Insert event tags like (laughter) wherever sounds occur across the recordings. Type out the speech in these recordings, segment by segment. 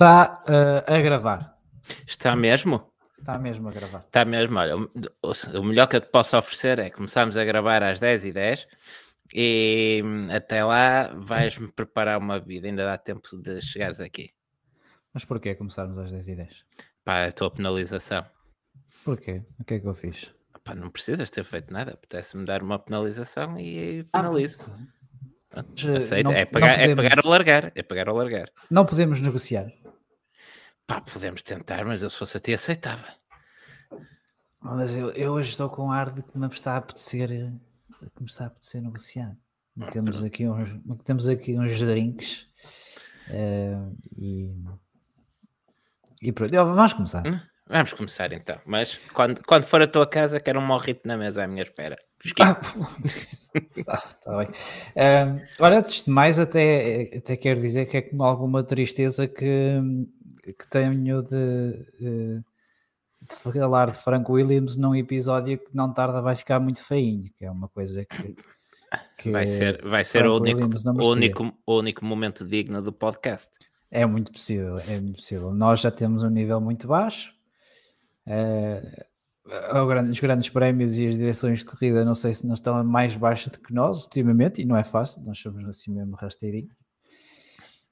Está uh, a gravar. Está mesmo? Está mesmo a gravar. Está mesmo. Olha, o, o melhor que eu te posso oferecer é começarmos a gravar às 10h10 e hum, até lá vais-me preparar uma vida. Ainda dá tempo de chegares aqui. Mas porquê começarmos às 10h10? Pá, a tua penalização. Porquê? O que é que eu fiz? Pá, não precisas ter feito nada. Apetece-me dar uma penalização e penalizo. Ah, Aceito. Não, é, pagar, podemos... é pagar ou largar. É pagar ou largar. Não podemos negociar. Pá, podemos tentar, mas eu se fosse a ti aceitava. Mas eu, eu hoje estou com ar de que me está a apetecer, que me está a apetecer negociar. Temos aqui uns, temos aqui uns drinks uh, e, e pronto. Vamos começar. Hum, vamos começar então. Mas quando, quando for a tua casa, quero um morrito na mesa à minha espera. Ah, (laughs) tá bem. Uh, olha, antes de mais, até, até quero dizer que é com alguma tristeza que que tenho de, de, falar de Frank Williams num episódio que não tarda vai ficar muito feinho, que é uma coisa que, que vai ser, vai ser o único, o, único, o único momento digno do podcast. É muito possível, é muito possível. Nós já temos um nível muito baixo. É, os grandes prémios e as direções de corrida, não sei se não estão mais baixas do que nós ultimamente, e não é fácil, nós somos assim mesmo rasteirinhos.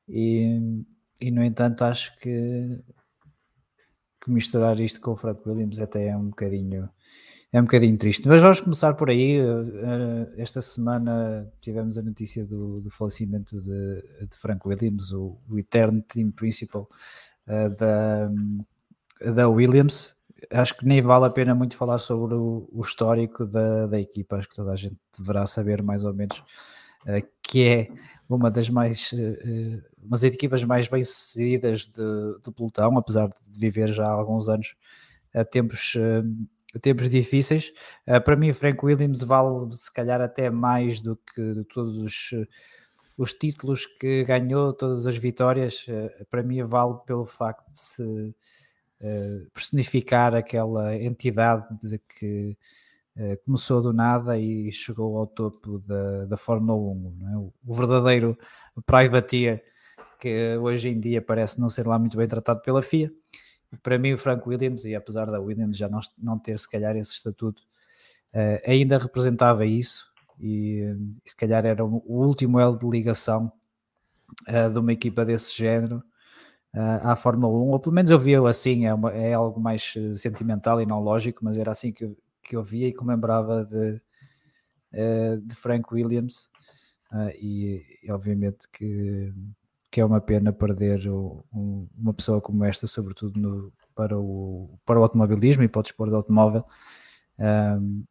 E, e no entanto acho que, que misturar isto com o Frank Williams até é um bocadinho é um bocadinho triste. Mas vamos começar por aí. Eh, esta semana tivemos a notícia do, do falecimento de, de, Frank Williams, o, o eterno team principal uh, da, da Williams. Acho que nem vale a pena muito falar sobre o, o histórico da, da equipa. Acho que toda a gente deverá saber mais ou menos uh, que é uma das mais uh, umas equipas mais bem sucedidas de, do pelotão, apesar de viver já há alguns anos a tempos, a tempos difíceis. para mim, Frank Williams vale se calhar até mais do que todos os, os títulos que ganhou, todas as vitórias. para mim, vale pelo facto de se personificar aquela entidade de que eh, começou do nada e chegou ao topo da, da Fórmula 1, é? o, verdadeiro privateer que hoje em dia parece não ser lá muito bem tratado pela FIA. Para mim, o Frank Williams, e apesar da Williams já não, não ter se calhar esse estatuto, uh, ainda representava isso e, se calhar era o último elo de ligação uh, de uma equipa desse género uh, à Fórmula 1, ou pelo menos eu via assim, é, uma, é algo mais sentimental e não lógico, mas era assim que, que eu via e comemorava de, uh, de Frank Williams uh, e, e, obviamente que, que é uma pena perder um, uma pessoa como esta, sobretudo no, para, o, para o automobilismo e para o desporto de automóvel. Um,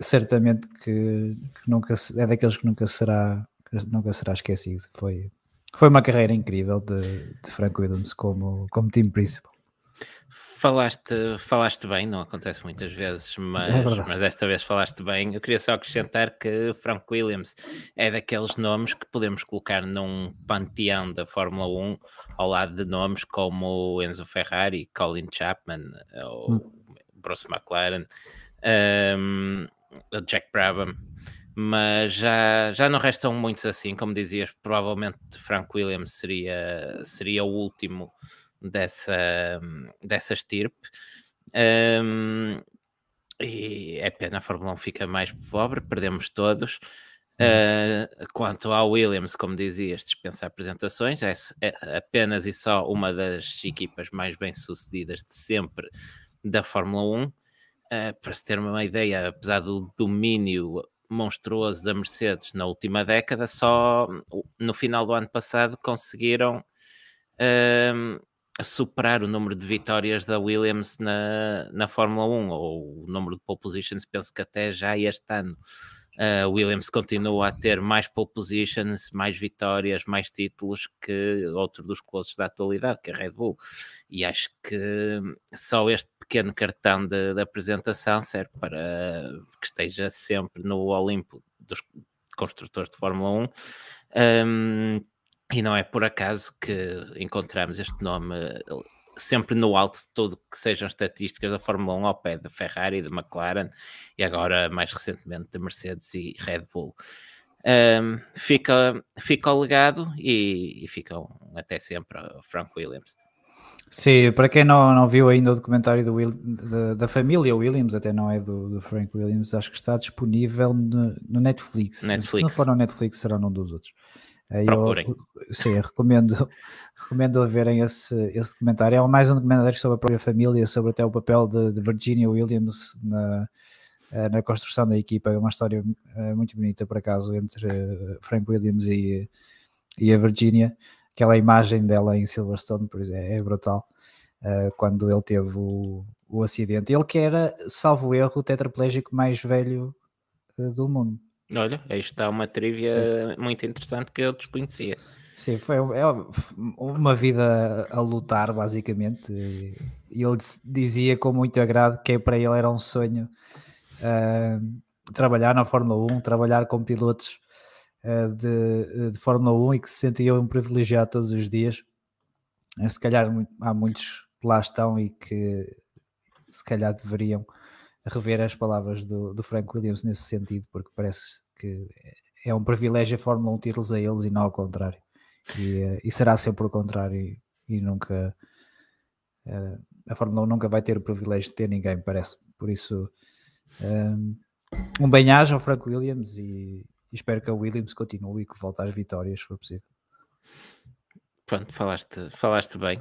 certamente que, que, nunca é daqueles que nunca será nunca será esquecido. Foi, foi uma carreira incrível de, de Frank Williams como, como team principal. Falaste, falaste bem, não acontece muitas vezes, é mas, é mas desta vez falaste bem. Eu queria só acrescentar que Frank Williams é daqueles nomes que podemos colocar num panteão da Fórmula 1 ao lado de nomes como Enzo Ferrari, Colin Chapman ou hum. Bruce McLaren, um, Jack Brabham. Mas já, já não restam muitos assim, como dizias, provavelmente Frank Williams seria, seria o último dessa, dessa estirpe. Um, e é pena, a Fórmula 1 fica mais pobre, perdemos todos. Uh, quanto ao Williams, como dizias, dispensa apresentações, é, é, apenas e só uma das equipas mais bem-sucedidas de sempre da Fórmula 1. Uh, ah, para se ter uma ideia, apesar do domínio monstruoso da Mercedes na última década, só no final do ano passado conseguiram uh, superar o número de vitórias da Williams na, na Fórmula 1, ou o número de pole positions, penso que até já este ano uh, Williams continua a ter mais pole positions, mais vitórias, mais títulos que outro dos colossos da atualidade, que é a Red Bull. E acho que só este pequeno cartão de, de apresentação serve para que esteja sempre no Olimpo dos construtores de Fórmula 1. Um, e não é por acaso que encontramos este nome eh, sempre no alto de tudo que sejam estatísticas da Fórmula 1 ao pé da Ferrari, da McLaren e agora mais recentemente da Mercedes e Red Bull. Um, fica, fica o legado e, e fica até sempre o Frank Williams. Sim, para quem não, não viu ainda o documentário do Will, da, da, família Williams, até não é do, do, Frank Williams, acho que está disponível no, no Netflix. Netflix. Se não for no Netflix, será num dos outros. Procurem. Eu, sim, recomendo, (laughs) recomendo a verem esse, esse documentário. É mais um documentário sobre a própria família, sobre até o papel de, de Virginia Williams na, eh, na construção da equipa. É uma história eh, muito bonita, por acaso, entre eh, Frank Williams e, e a Virginia aquela imagem dela em Silverstone, por exemplo, é brutal. Uh, quando ele teve o, o acidente. Ele que era, salvo erro, o tetraplégico mais velho do mundo. Olha, aí está uma trivia Sim. muito interessante que eu desconhecia. Sim, foi é uma vida a lutar, basicamente. E ele dizia com muito agrado que para ele era um sonho uh, trabalhar na Fórmula 1, trabalhar com pilotos eh, de, de Fórmula 1 e que se sentiam privilegiados todos os dias. Eh, se calhar há muitos que lá estão e que se calhar deveriam rever as palavras do, do Frank Williams nesse sentido, porque parece que é um privilégio a Fórmula 1 tirá-los a eles e não ao contrário. E, e será sempre o contrário e, e nunca a Fórmula 1 nunca vai ter o privilégio de ter ninguém, parece. Por isso, um, um bem-aja ao Frank Williams e, e espero que a Williams continue e que volte às vitórias, se for possível. Pronto, falaste, falaste bem.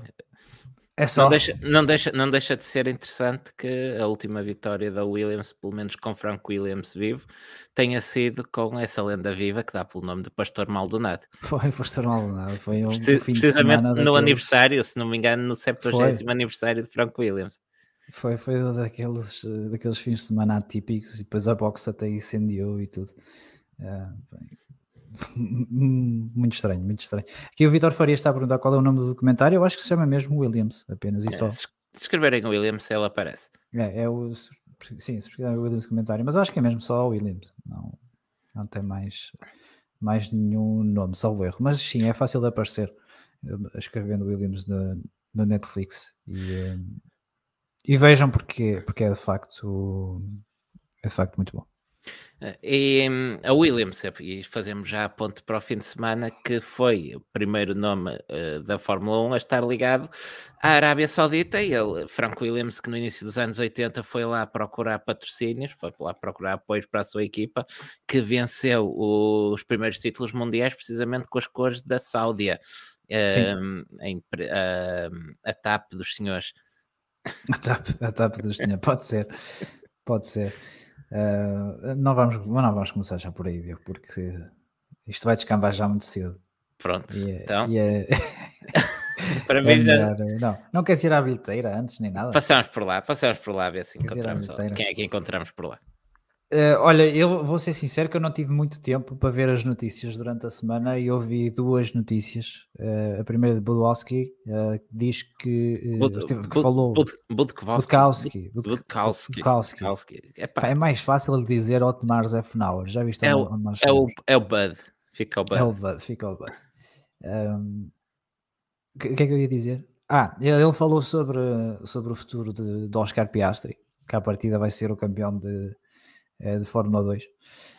É só. Não deixa, não, deixa, não deixa de ser interessante que a última vitória da Williams, pelo menos com Frank Williams vivo, tenha sido com essa lenda viva que dá pelo nome de Pastor Maldonado. (laughs) Foi Pastor Maldonado, foi um, Precis, fim Precisamente no daqueles... aniversário, se não me engano, no 70 aniversário de Frank Williams. Foi, foi daqueles, daqueles fins de semana atípicos e depois a box até incendiou e tudo. É, (laughs) muito estranho, muito estranho. Aqui o Vitor Faria está a perguntar qual é o nome do documentário. Eu acho que se chama mesmo Williams, apenas e é, só. Se escreverem Williams, ela aparece. É, é o. Sim, se escreverem Williams documentário, mas acho que é mesmo só Williams. Não, não tem mais, mais nenhum nome, salvo erro. Mas sim, é fácil de aparecer escrevendo Williams no, no Netflix. E, eh, e vejam porque, porque é de facto é de facto muito bom. E hum, a Williams, e fazemos já a ponte para o fim de semana, que foi o primeiro nome uh, da Fórmula 1 a estar ligado à Arábia Saudita. E ele, Frank Williams, que no início dos anos 80 foi lá procurar patrocínios, foi lá procurar apoios para a sua equipa, que venceu os primeiros títulos mundiais precisamente com as cores da Sáudia, um, em, uh, a TAP dos senhores. A TAP, a TAP dos senhores, pode ser, pode ser. Uh, não, vamos, não vamos começar já por aí, Diogo, porque isto vai descambar já muito cedo. Pronto, é, então. É... (laughs) Para (laughs) é mim já... não, não queres ir à bilheteira antes nem nada? Passamos por lá, passamos por lá, ver se encontramos quem é que encontramos por lá. Uh, olha, eu vou ser sincero que eu não tive muito tempo para ver as notícias durante a semana e ouvi duas notícias. Uh, a primeira de Budowski uh, diz que, Bud, esteve, que falou Budkowski. Budkowski. É mais fácil dizer Otmar Zefnauer. Já viste? É o, é, o, é o Bud. Fica o Bud. É o Bud, fica o Bud. O um, que, que, é que eu ia dizer? Ah, ele falou sobre, sobre o futuro de, de Oscar Piastri, que à partida vai ser o campeão de eh, de Fórmula 2,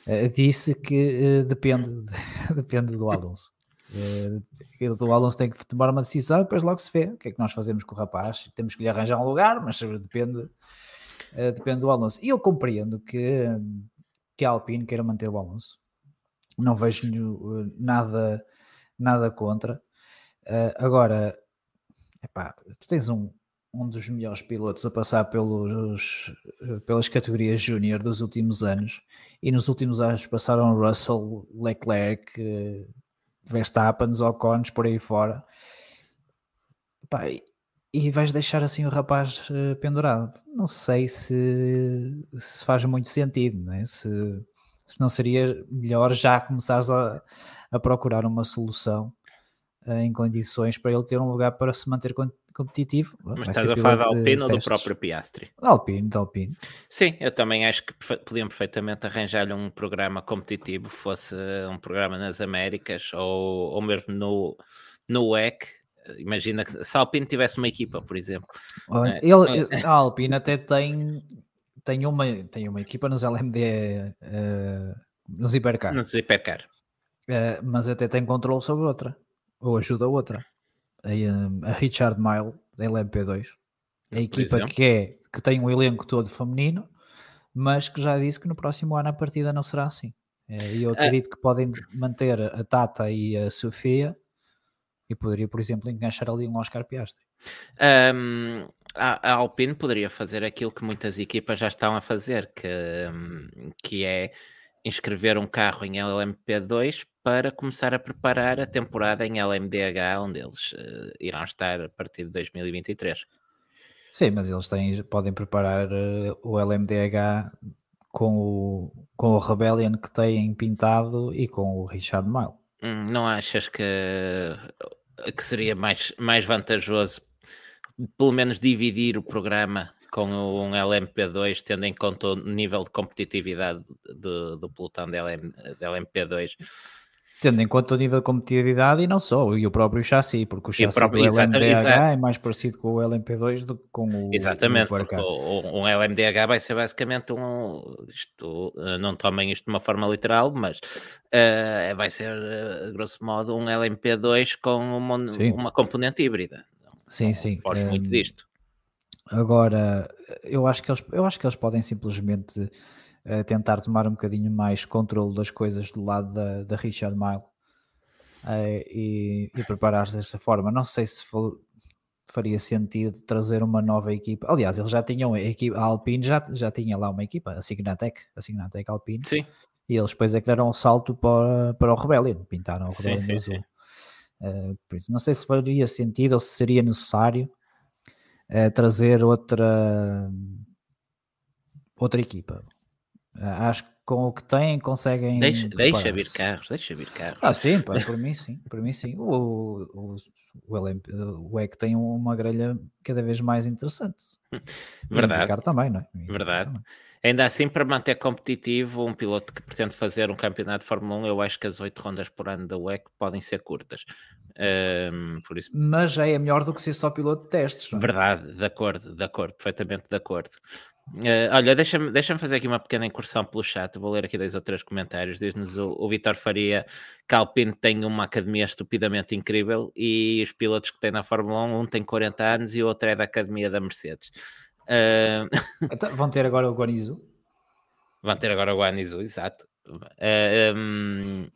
eh, disse que eh, depende, (laughs) depende do Alonso. o Alonso tem que tomar uma decisão e depois logo se vê o que é que nós fazemos com o rapaz. Temos que lhe arranjar um lugar, mas depende, depende do Alonso. E eu compreendo que, que a Alpine queira manter o Alonso. Não vejo nada, nada contra. agora, epá, tu tens um, um dos melhores pilotos a passar pelos, pelas categorias júnior dos últimos anos. E nos últimos anos passaram Russell, Leclerc, Verstappen, Ocon, por aí fora. Pá, e vais deixar assim o rapaz uh, pendurado. Não sei se, se faz muito sentido, não é? se, se não seria melhor já começares a, a procurar uma solução uh, em condições para ele ter um lugar para se manter competitivo. Mas estás a falar da Alpine ou do próprio Piastri? Da Alpine, da Alpine. Sim, eu também acho que podiam perfeitamente arranjar-lhe um programa competitivo, fosse um programa nas Américas ou, ou mesmo no, no WEC. Imagina que se a Alpine tivesse uma equipa, por exemplo. Olha, é, ele, a Alpine até tem, tem, uma, tem uma equipa nos LMD, uh, nos Hipercar. Nos Hipercar. uh, mas até tem controle sobre outra, ou ajuda outra. A, a Richard Mile, da LMP2, a equipa que, é, que tem um elenco todo feminino, mas que já disse que no próximo ano a partida não será assim. Eh, e eu acredito que podem manter a Tata e a Sofia e poderia, por exemplo, enganchar ali um Oscar Piastri. Um, a, a, Alpine poderia fazer aquilo que muitas equipas já estão a fazer, que, que é inscrever um carro em LMP2 para começar a preparar a temporada em LMDH, onde eles uh, irão estar a partir de 2023. Sim, mas eles têm, podem preparar uh, o LMDH com o, com o Rebellion que têm pintado e com o Richard Mile. Hum, não achas que, que seria mais, mais vantajoso pelo menos dividir o programa com um LMP2, tendo em conta o nível de competitividade do, do pelotão da LM, LMP2? Tendo em conta o nível de competitividade e não só, e o próprio chassi, porque o chassi próprio, do LMDH é mais parecido com o LMP2 do que com o Exatamente, o, um LMDH vai ser basicamente um, isto, eh, não tomem isto de uma forma literal, mas uh, vai ser, uh, grosso modo, um LMP2 com uma, uma componente híbrida. Sim, não, sim. Foge um, muito disto. Agora, eu acho que eles, eu acho que eles podem simplesmente a tentar tomar um bocadinho mais controle das coisas do lado da, da Richard Mile uh, e, e preparar-se dessa forma. Não sei se for, faria sentido trazer uma nova equipa. Aliás, eles já tinham a equipa, a Alpine já, já tinha lá uma equipa, a Signatec, a Signatec Alpine. Sim. E eles depois é que deram um salto para, para o Rebellion, pintaram o Rebellion sim, sim, azul. Sim. Uh, por isso, não sei se faria sentido ou se seria necessário uh, trazer outra outra equipa. Acho que com o que têm conseguem. Deixa, deixa vir carros, deixa vir carros. Ah, sim, pá, por mim sim, por mim sim. O, o, o, LMP, o EC tem uma grelha cada vez mais interessante. (laughs) Verdade. Também, não é? Verdade. Também. Ainda assim, para manter competitivo, um piloto que pretende fazer um campeonato de Fórmula 1, eu acho que as oito rondas por ano da WEC podem ser curtas. Um, por isso... Mas já é melhor do que ser só piloto de testes. Não é? Verdade, de acordo, de acordo, perfeitamente de acordo. Uh, olha, deixa-me deixa fazer aqui uma pequena incursão pelo chat. Vou ler aqui dois ou três comentários. Diz-nos o, o Vitor Faria que a Alpine tem uma academia estupidamente incrível e os pilotos que tem na Fórmula 1, um tem 40 anos e o outro é da academia da Mercedes. Uh... (laughs) Então, vão ter agora o Guanizu? Vão ter agora o Guanizu, exato. Uh, um...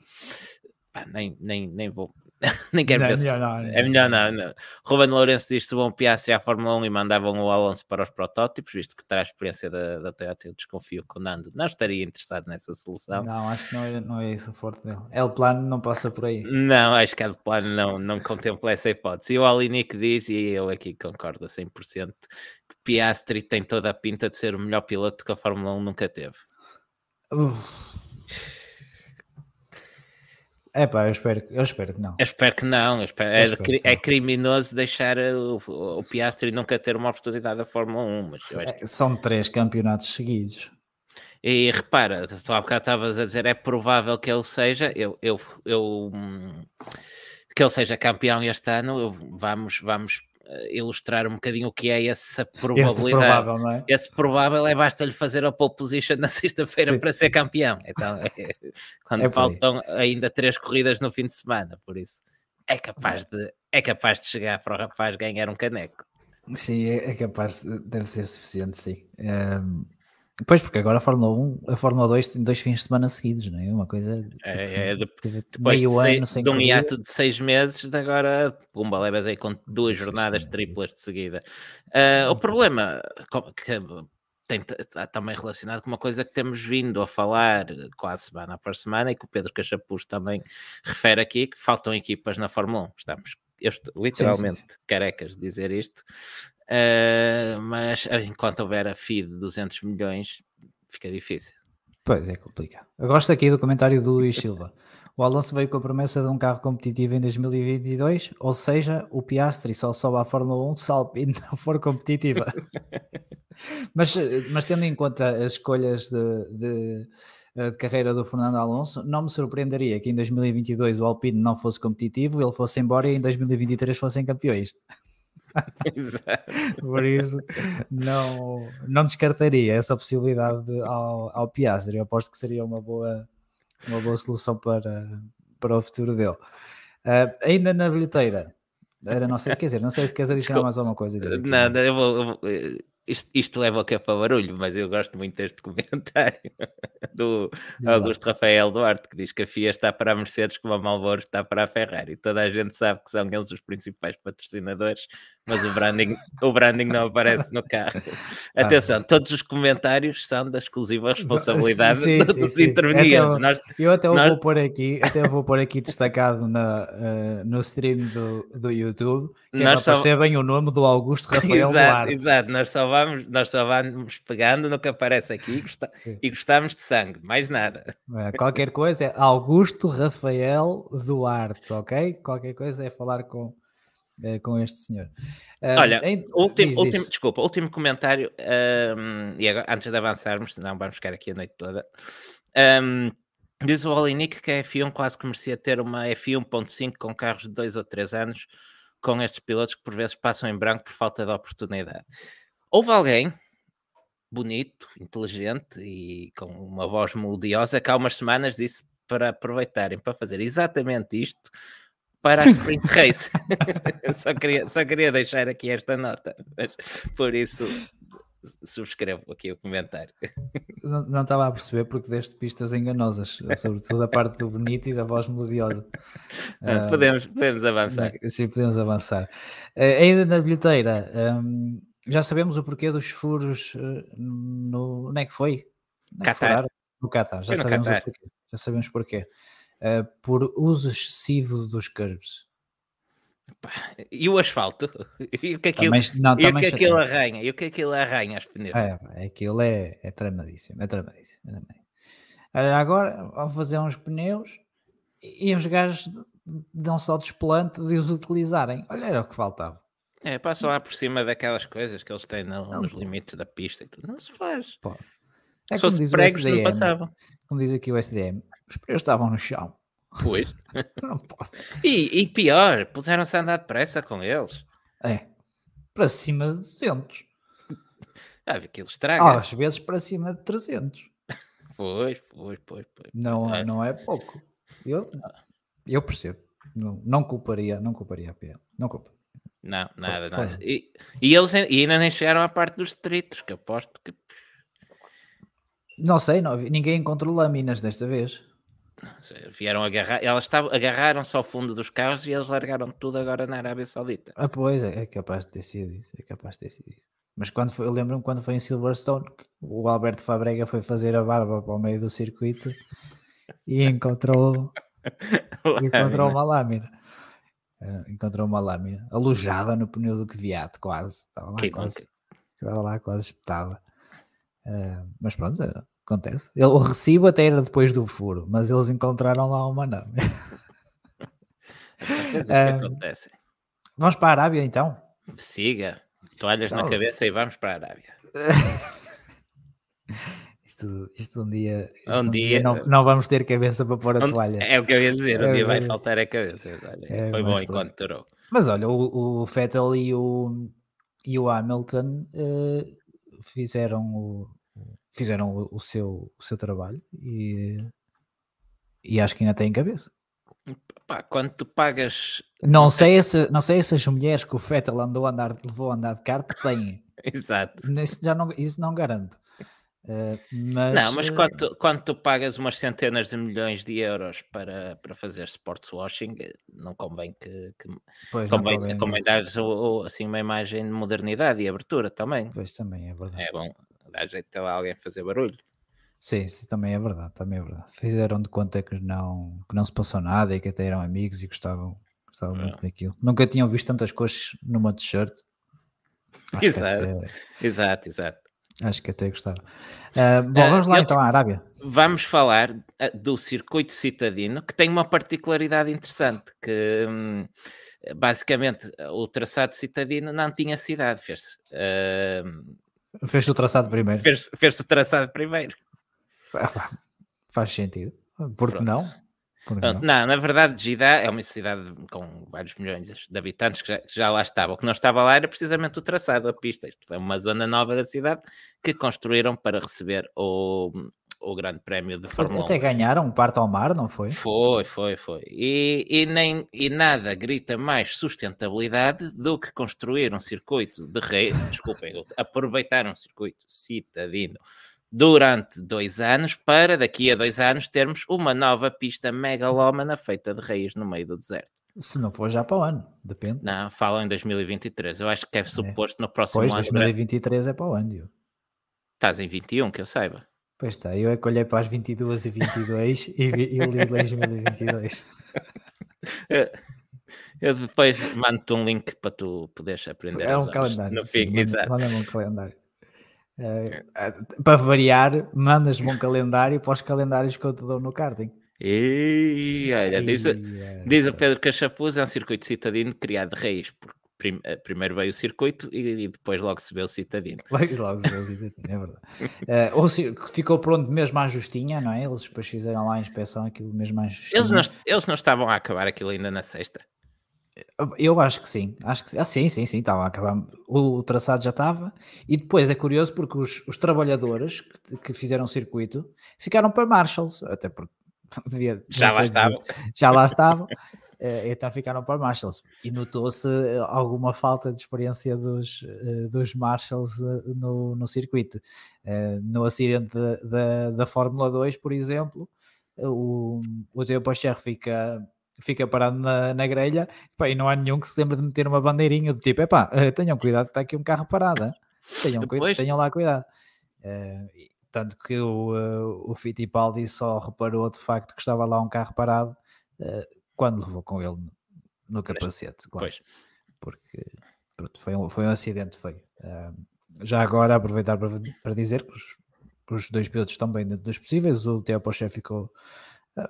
Pá, nem, nem, nem vou (laughs) Nem quero não, é pensar. Melhor não, é melhor não. não. Ruben Lourenço diz se bom Piastri à Fórmula 1 e mandavam o Alonso para os protótipos, visto que traz experiência da, da Toyota. Eu desconfio que o Nando não estaria interessado nessa solução. Não, acho que não é, não é isso o forte dele. É o plano, não passa por aí. Não, acho que o plano não, não contempla essa hipótese. E o Alinic diz, e eu aqui concordo a 100%, que Piastri tem toda a pinta de ser o melhor piloto que a Fórmula 1 nunca teve. Uf. É pá, eu espero, eu espero que não. Eu espero que não. Espero, é, espero é, é, criminoso deixar o, o Piastri nunca ter uma oportunidade da Fórmula 1. Mas que... São três campeonatos seguidos. E repara, tu há bocado estavas a dizer, é provável que ele seja, eu, eu, eu que ele seja campeão este ano, vamos, vamos ilustrar um bocadinho o que é essa (laughs) probabilidade. Esse provável, não é? Esse provável é basta-lhe fazer a pole position na (laughs) sexta-feira para ser campeão. Então, (laughs) é, quando é faltam ainda três corridas no fim de semana, por isso é capaz de, é capaz de chegar para o rapaz ganhar um caneco. Sim, é, é capaz, deve ser suficiente, sim. Um, Pois, porque agora a Fórmula 1, a Fórmula 2 tem dois fins de semana seguidos, não é? Uma coisa. Tipo, é, é de, depois meio de, ano sem de um hiato de seis meses, de agora, pumba, levas aí com duas jornadas triplas de seguida. Uh, o problema que tem, está também relacionado com uma coisa que temos vindo a falar quase semana por semana e que o Pedro Cachapuz também refere aqui, que faltam equipas na Fórmula 1. Estamos eu estou literalmente sim, sim, sim. carecas de dizer isto, Uh, mas enquanto houver a FII de 200 milhões, fica difícil. Pois é complicado. Eu gosto aqui do comentário do Luís Silva. O Alonso veio com a promessa de um carro competitivo em 2022, ou seja, o Piastri só sobe à Fórmula 1 se a Alpine (laughs) não for competitiva. (laughs) mas, mas tendo em conta as escolhas de, de, de, carreira do Fernando Alonso, não me surpreenderia que em 2022 o Alpine não fosse competitivo, ele fosse embora e em 2023 fossem campeões. (laughs) Por isso, não, não descartaria essa possibilidade ao, ao Piastri. Eu aposto que seria uma boa, uma boa solução para, para o futuro dele. Uh, ainda na bilheteira, era não sei, quer dizer, não sei se queres adicionar mais alguma coisa. Não, eu vou, eu vou isto, isto leva o que é para barulho, mas eu gosto muito deste (laughs) comentário do Augusto Rafael Duarte, que diz que a FIA está para a Mercedes como a Malboro está para a Ferrari. Toda a gente sabe que são eles os principais patrocinadores, mas o branding, o branding não aparece no carro. Ah, Atenção, todos os comentários são da exclusiva responsabilidade sim, sim, dos sim, intervenientes. Nós, eu até nós... vou pôr aqui, até vou pôr aqui destacado na, uh, no stream do, do YouTube, que é nós só... bem o nome do Augusto (laughs) Rafael exato, Duarte. Exato, nós só vamos, nós só vamos pegando no que aparece aqui gosta, e gostamos de sangue, mais nada. É, qualquer coisa é Augusto Rafael Duarte, ok? Qualquer coisa é falar com uh, com este senhor. Uh, Olha, em... último, diz, último, diz. desculpa, último comentário, um, e agora, antes de avançarmos, senão vamos ficar aqui a noite toda. Um, diz o Olinick que a F1 quase que merecia ter uma F1.5 com carros de 2 ou 3 anos, com estes pilotos que por vezes passam em branco por falta de oportunidade. Houve alguém bonito, inteligente e com uma voz melodiosa que há umas semanas disse para aproveitarem para fazer exatamente isto para a Sprint Race. (laughs) só, queria, só queria deixar aqui esta nota, mas por isso subscrevo aqui o comentário. Não, não estava a perceber porque deste pistas enganosas, sobretudo a parte do bonito e da voz melodiosa. Uh, podemos, podemos avançar. Sim, podemos avançar. Uh, ainda na bilheteira, um, já sabemos o porquê dos furos uh, no. Onde é que foi? Qatar. No Qatar, já sabemos Qatar. o porquê. Já sabemos porquê uh, por uso excessivo dos curbs. E o asfalto? (laughs) E o que aquilo, também, não, e o que aquilo arranha? E o que aquilo arranha as pneus? É, aquilo é, é tramadíssimo, é tramadíssimo. É Agora vão fazer uns pneus e os gajos dão só desplante de os utilizarem. Olha, era o que faltava. É, passam lá por cima daquelas coisas que eles têm no, nos limites da pista e tudo. Não se faz. Pô. É se fosse pregos, SDM, não passavam. Como diz aqui o SDM, os pneus estavam no chão. Pois. (laughs) e, e, pior, puseram-se a andar depressa com eles. É. Para cima de 200. Ah, aquilo estraga. Às vezes para cima de 300. (laughs) Pois, pois, pois. pois. Não, é. não é pouco. Eu, eu percebo. Não, não culparia, não culparia a PL. Não culpa. Não, nada, foi, nada. Foi. E, e, eles e ainda nem chegaram à parte dos detritos, que aposto que. Não sei, não, ninguém encontrou lâminas desta vez. Vieram agarrar, elas estavam, agarraram-se ao fundo dos carros e eles largaram tudo agora na Arábia Saudita. Ah, pois é, é capaz de ter sido isso, é capaz de ter sido isso. Mas quando foi, eu lembro-me quando foi em Silverstone, o Alberto Fabrega foi fazer a barba para o meio do circuito e encontrou, (laughs) encontrou uma lâmina. Uh, encontrou uma lâmina alojada no pneu do Kvyat, quase. Estava lá, quase, estava lá quase espetada. Uh, mas pronto, Acontece. Ele, o recibo até era depois do furo, mas eles encontraram lá uma nave. coisas que (laughs) acontecem. Vamos para a Arábia então? Siga. Toalhas então, na cabeça e vamos para a Arábia. (laughs) isto, isto um dia, isto um, um dia, dia não, não, vamos ter cabeça para pôr a um, toalha. É o que eu ia dizer, um é, dia vai faltar a cabeça. Olha, é, foi bom enquanto durou. Mas olha, o, o Vettel e o, e o Hamilton uh, fizeram o, fizeram o, o, seu, o seu trabalho e, e acho que ainda têm cabeça. Pá, quando tu pagas. Não sei, se, não sei se as mulheres que o Fettel andou a andar, levou a andar de kart têm. (laughs) Exato. Isso, já não, isso não garanto. Uh, mas, não, mas quando tu, quando tu pagas umas centenas de milhões de euros para, para fazer sports washing, não convém que, que pois convém, convém, convém dar assim uma imagem de modernidade e abertura também. Pois também é verdade. É bom, dá jeito de alguém fazer barulho. Sim, isso também é verdade, também é verdade. Fizeram de conta que não, que não se passou nada e que até eram amigos e gostavam, gostavam muito daquilo. Nunca tinham visto tantas coisas numa t-shirt. Exato, até, exato, exato. Acho que até gostaram. Uh, bom, vamos uh, lá então à Arábia. Vamos falar do circuito citadino, que tem uma particularidade interessante, que hum, basicamente o traçado citadino não tinha cidade, fez-se. Uh, Fez o traçado primeiro. Fez, fez o traçado primeiro. Faz sentido. Por que não? não? não? na verdade, Jeddah é uma cidade com vários milhões de habitantes que já, que já, lá estava. O que não estava lá era precisamente o traçado, a pista. Isto é uma zona nova da cidade que construíram para receber o, o Grande Prémio de Fórmula Até 1. ganharam um parto ao mar, não foi? Foi, foi, foi. E, e, nem, e nada grita mais sustentabilidade do que construir um circuito de rei, (laughs) desculpem, aproveitar um circuito citadino durante dois anos para daqui a dois anos termos uma nova pista megalómana feita de reis no meio do deserto. Se não for já para o ano, depende. Não, falam em 2023. Eu acho que é suposto no próximo pois, ano. 2023 é para o ano. Estás em 21, que eu saiba. Pois está, eu é que olhei para as 22 e 22 e, vi, e li 2022. eu depois mando-te um link para tu poderes aprender. É um calendário. No fim, Manda-me um calendário. Uh, para variar, mandas-me um calendário para os calendários que eu te dou no karting. E olha, diz, diz o Pedro Cachapuz, é um circuito citadino criado de raiz, porque prim, eh, primeiro veio o circuito e, e, depois logo se vê o citadino. (laughs) Logo se vê o citadino, é verdade. uh, ou se, ficou pronto mesmo à justinha, não é? Eles depois fizeram lá a inspeção, aquilo mesmo à justinha. Eles não, eles não estavam a acabar aquilo ainda na sexta? Eu acho que sim, acho que ah, sim, sim, sim, estava a acabar. O, o traçado já estava, e depois é curioso porque os, os trabalhadores que, que, fizeram o circuito ficaram para Marshalls, até porque (laughs) devia, já lá estavam. Já lá estavam, então ficaram para Marshalls. E notou-se eh, alguma falta de experiência dos, uh, dos Marshalls uh, no, no circuito. no acidente da, da Fórmula 2, por exemplo, o, o Teo Pocher fica fica parado na, na grelha pá, e não há nenhum que se lembre de meter uma bandeirinha do tipo, epá, tenham cuidado, está aqui um carro parado, tenham, cuidado, tenham lá cuidado. Uh, tanto que o, uh, o Fittipaldi só reparou de facto que estava lá um carro parado uh, quando levou com ele no, no capacete. Claro. Pois. Porque pronto, foi, um, foi um acidente feio. Uh, já agora aproveitar para, para dizer que os, os dois pilotos estão bem dentro dos possíveis. O Theo Poché ficou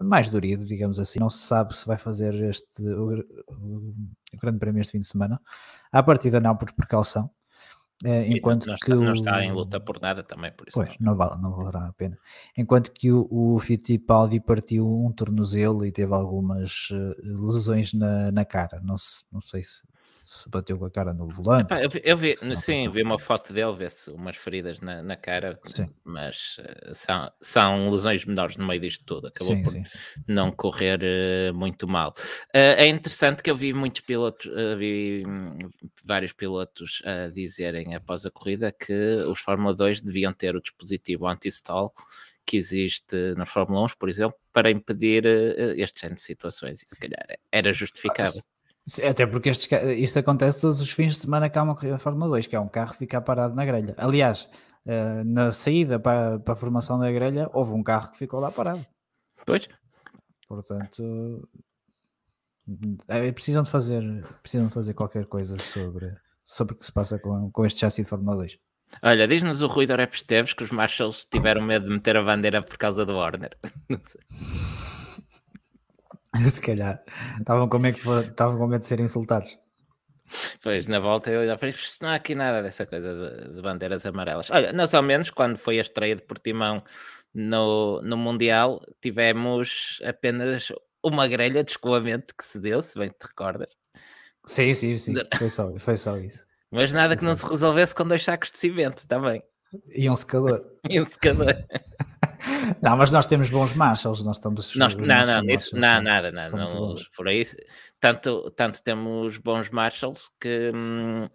mais durido, digamos assim. Não se sabe se vai fazer este o, o, o Grande Prémio este fim de semana. À partida não, por precaução. É, enquanto não, que está, o... não está em luta por nada também, por isso. Pois, não, vale, não valerá a pena. Enquanto que o, o Fittipaldi partiu um tornozelo e teve algumas uh, lesões na, na cara. Não, se, não sei se se bateu com a cara no volante. Epá, eu vi, eu vi sim, vi uma foto dele, vê-se umas feridas na, na cara, sim. mas uh, são, são lesões menores no meio disto tudo. Acabou sim, por sim, não correr uh, muito mal. Uh, é interessante que eu vi muitos pilotos, vi hum, vários pilotos a dizerem após a corrida que os Fórmula 2 deviam ter o dispositivo anti-stall que existe na Fórmula 1, por exemplo, para impedir este género de situações. E se calhar era justificável. Até porque este, isto acontece todos os fins de semana que há uma corrida de Fórmula 2, que é um carro ficar parado na grelha. Aliás, uh, na saída para, para a formação da grelha, houve um carro que ficou lá parado. Pois. Portanto, é, precisam de fazer, precisam de fazer qualquer coisa sobre, sobre o que se passa com, com este chassi de Fórmula 2. Olha, diz-nos o Rui Dorep Esteves que os Marshalls tiveram medo de meter a bandeira por causa do Warner. (laughs) Não sei. (laughs) Se calhar. Estavam com, medo, estavam com medo de serem insultados. Pois, na volta eu já falei, não há aqui nada dessa coisa de, de, bandeiras amarelas. Olha, nós ao menos, quando foi a estreia de Portimão no, no Mundial, tivemos apenas uma grelha de escoamento que se deu, se bem te recordas. Sim, sim, sim. (laughs) Foi só, foi só isso. Mas nada que não se resolvesse com dois sacos de cimento também. E um secador. (laughs) e um secador. Não, mas nós temos bons Marshalls, nós estamos. Nós, não, não, isso, não, nada, nada. Não, por aí, tanto, tanto temos bons Marshalls que. Hum,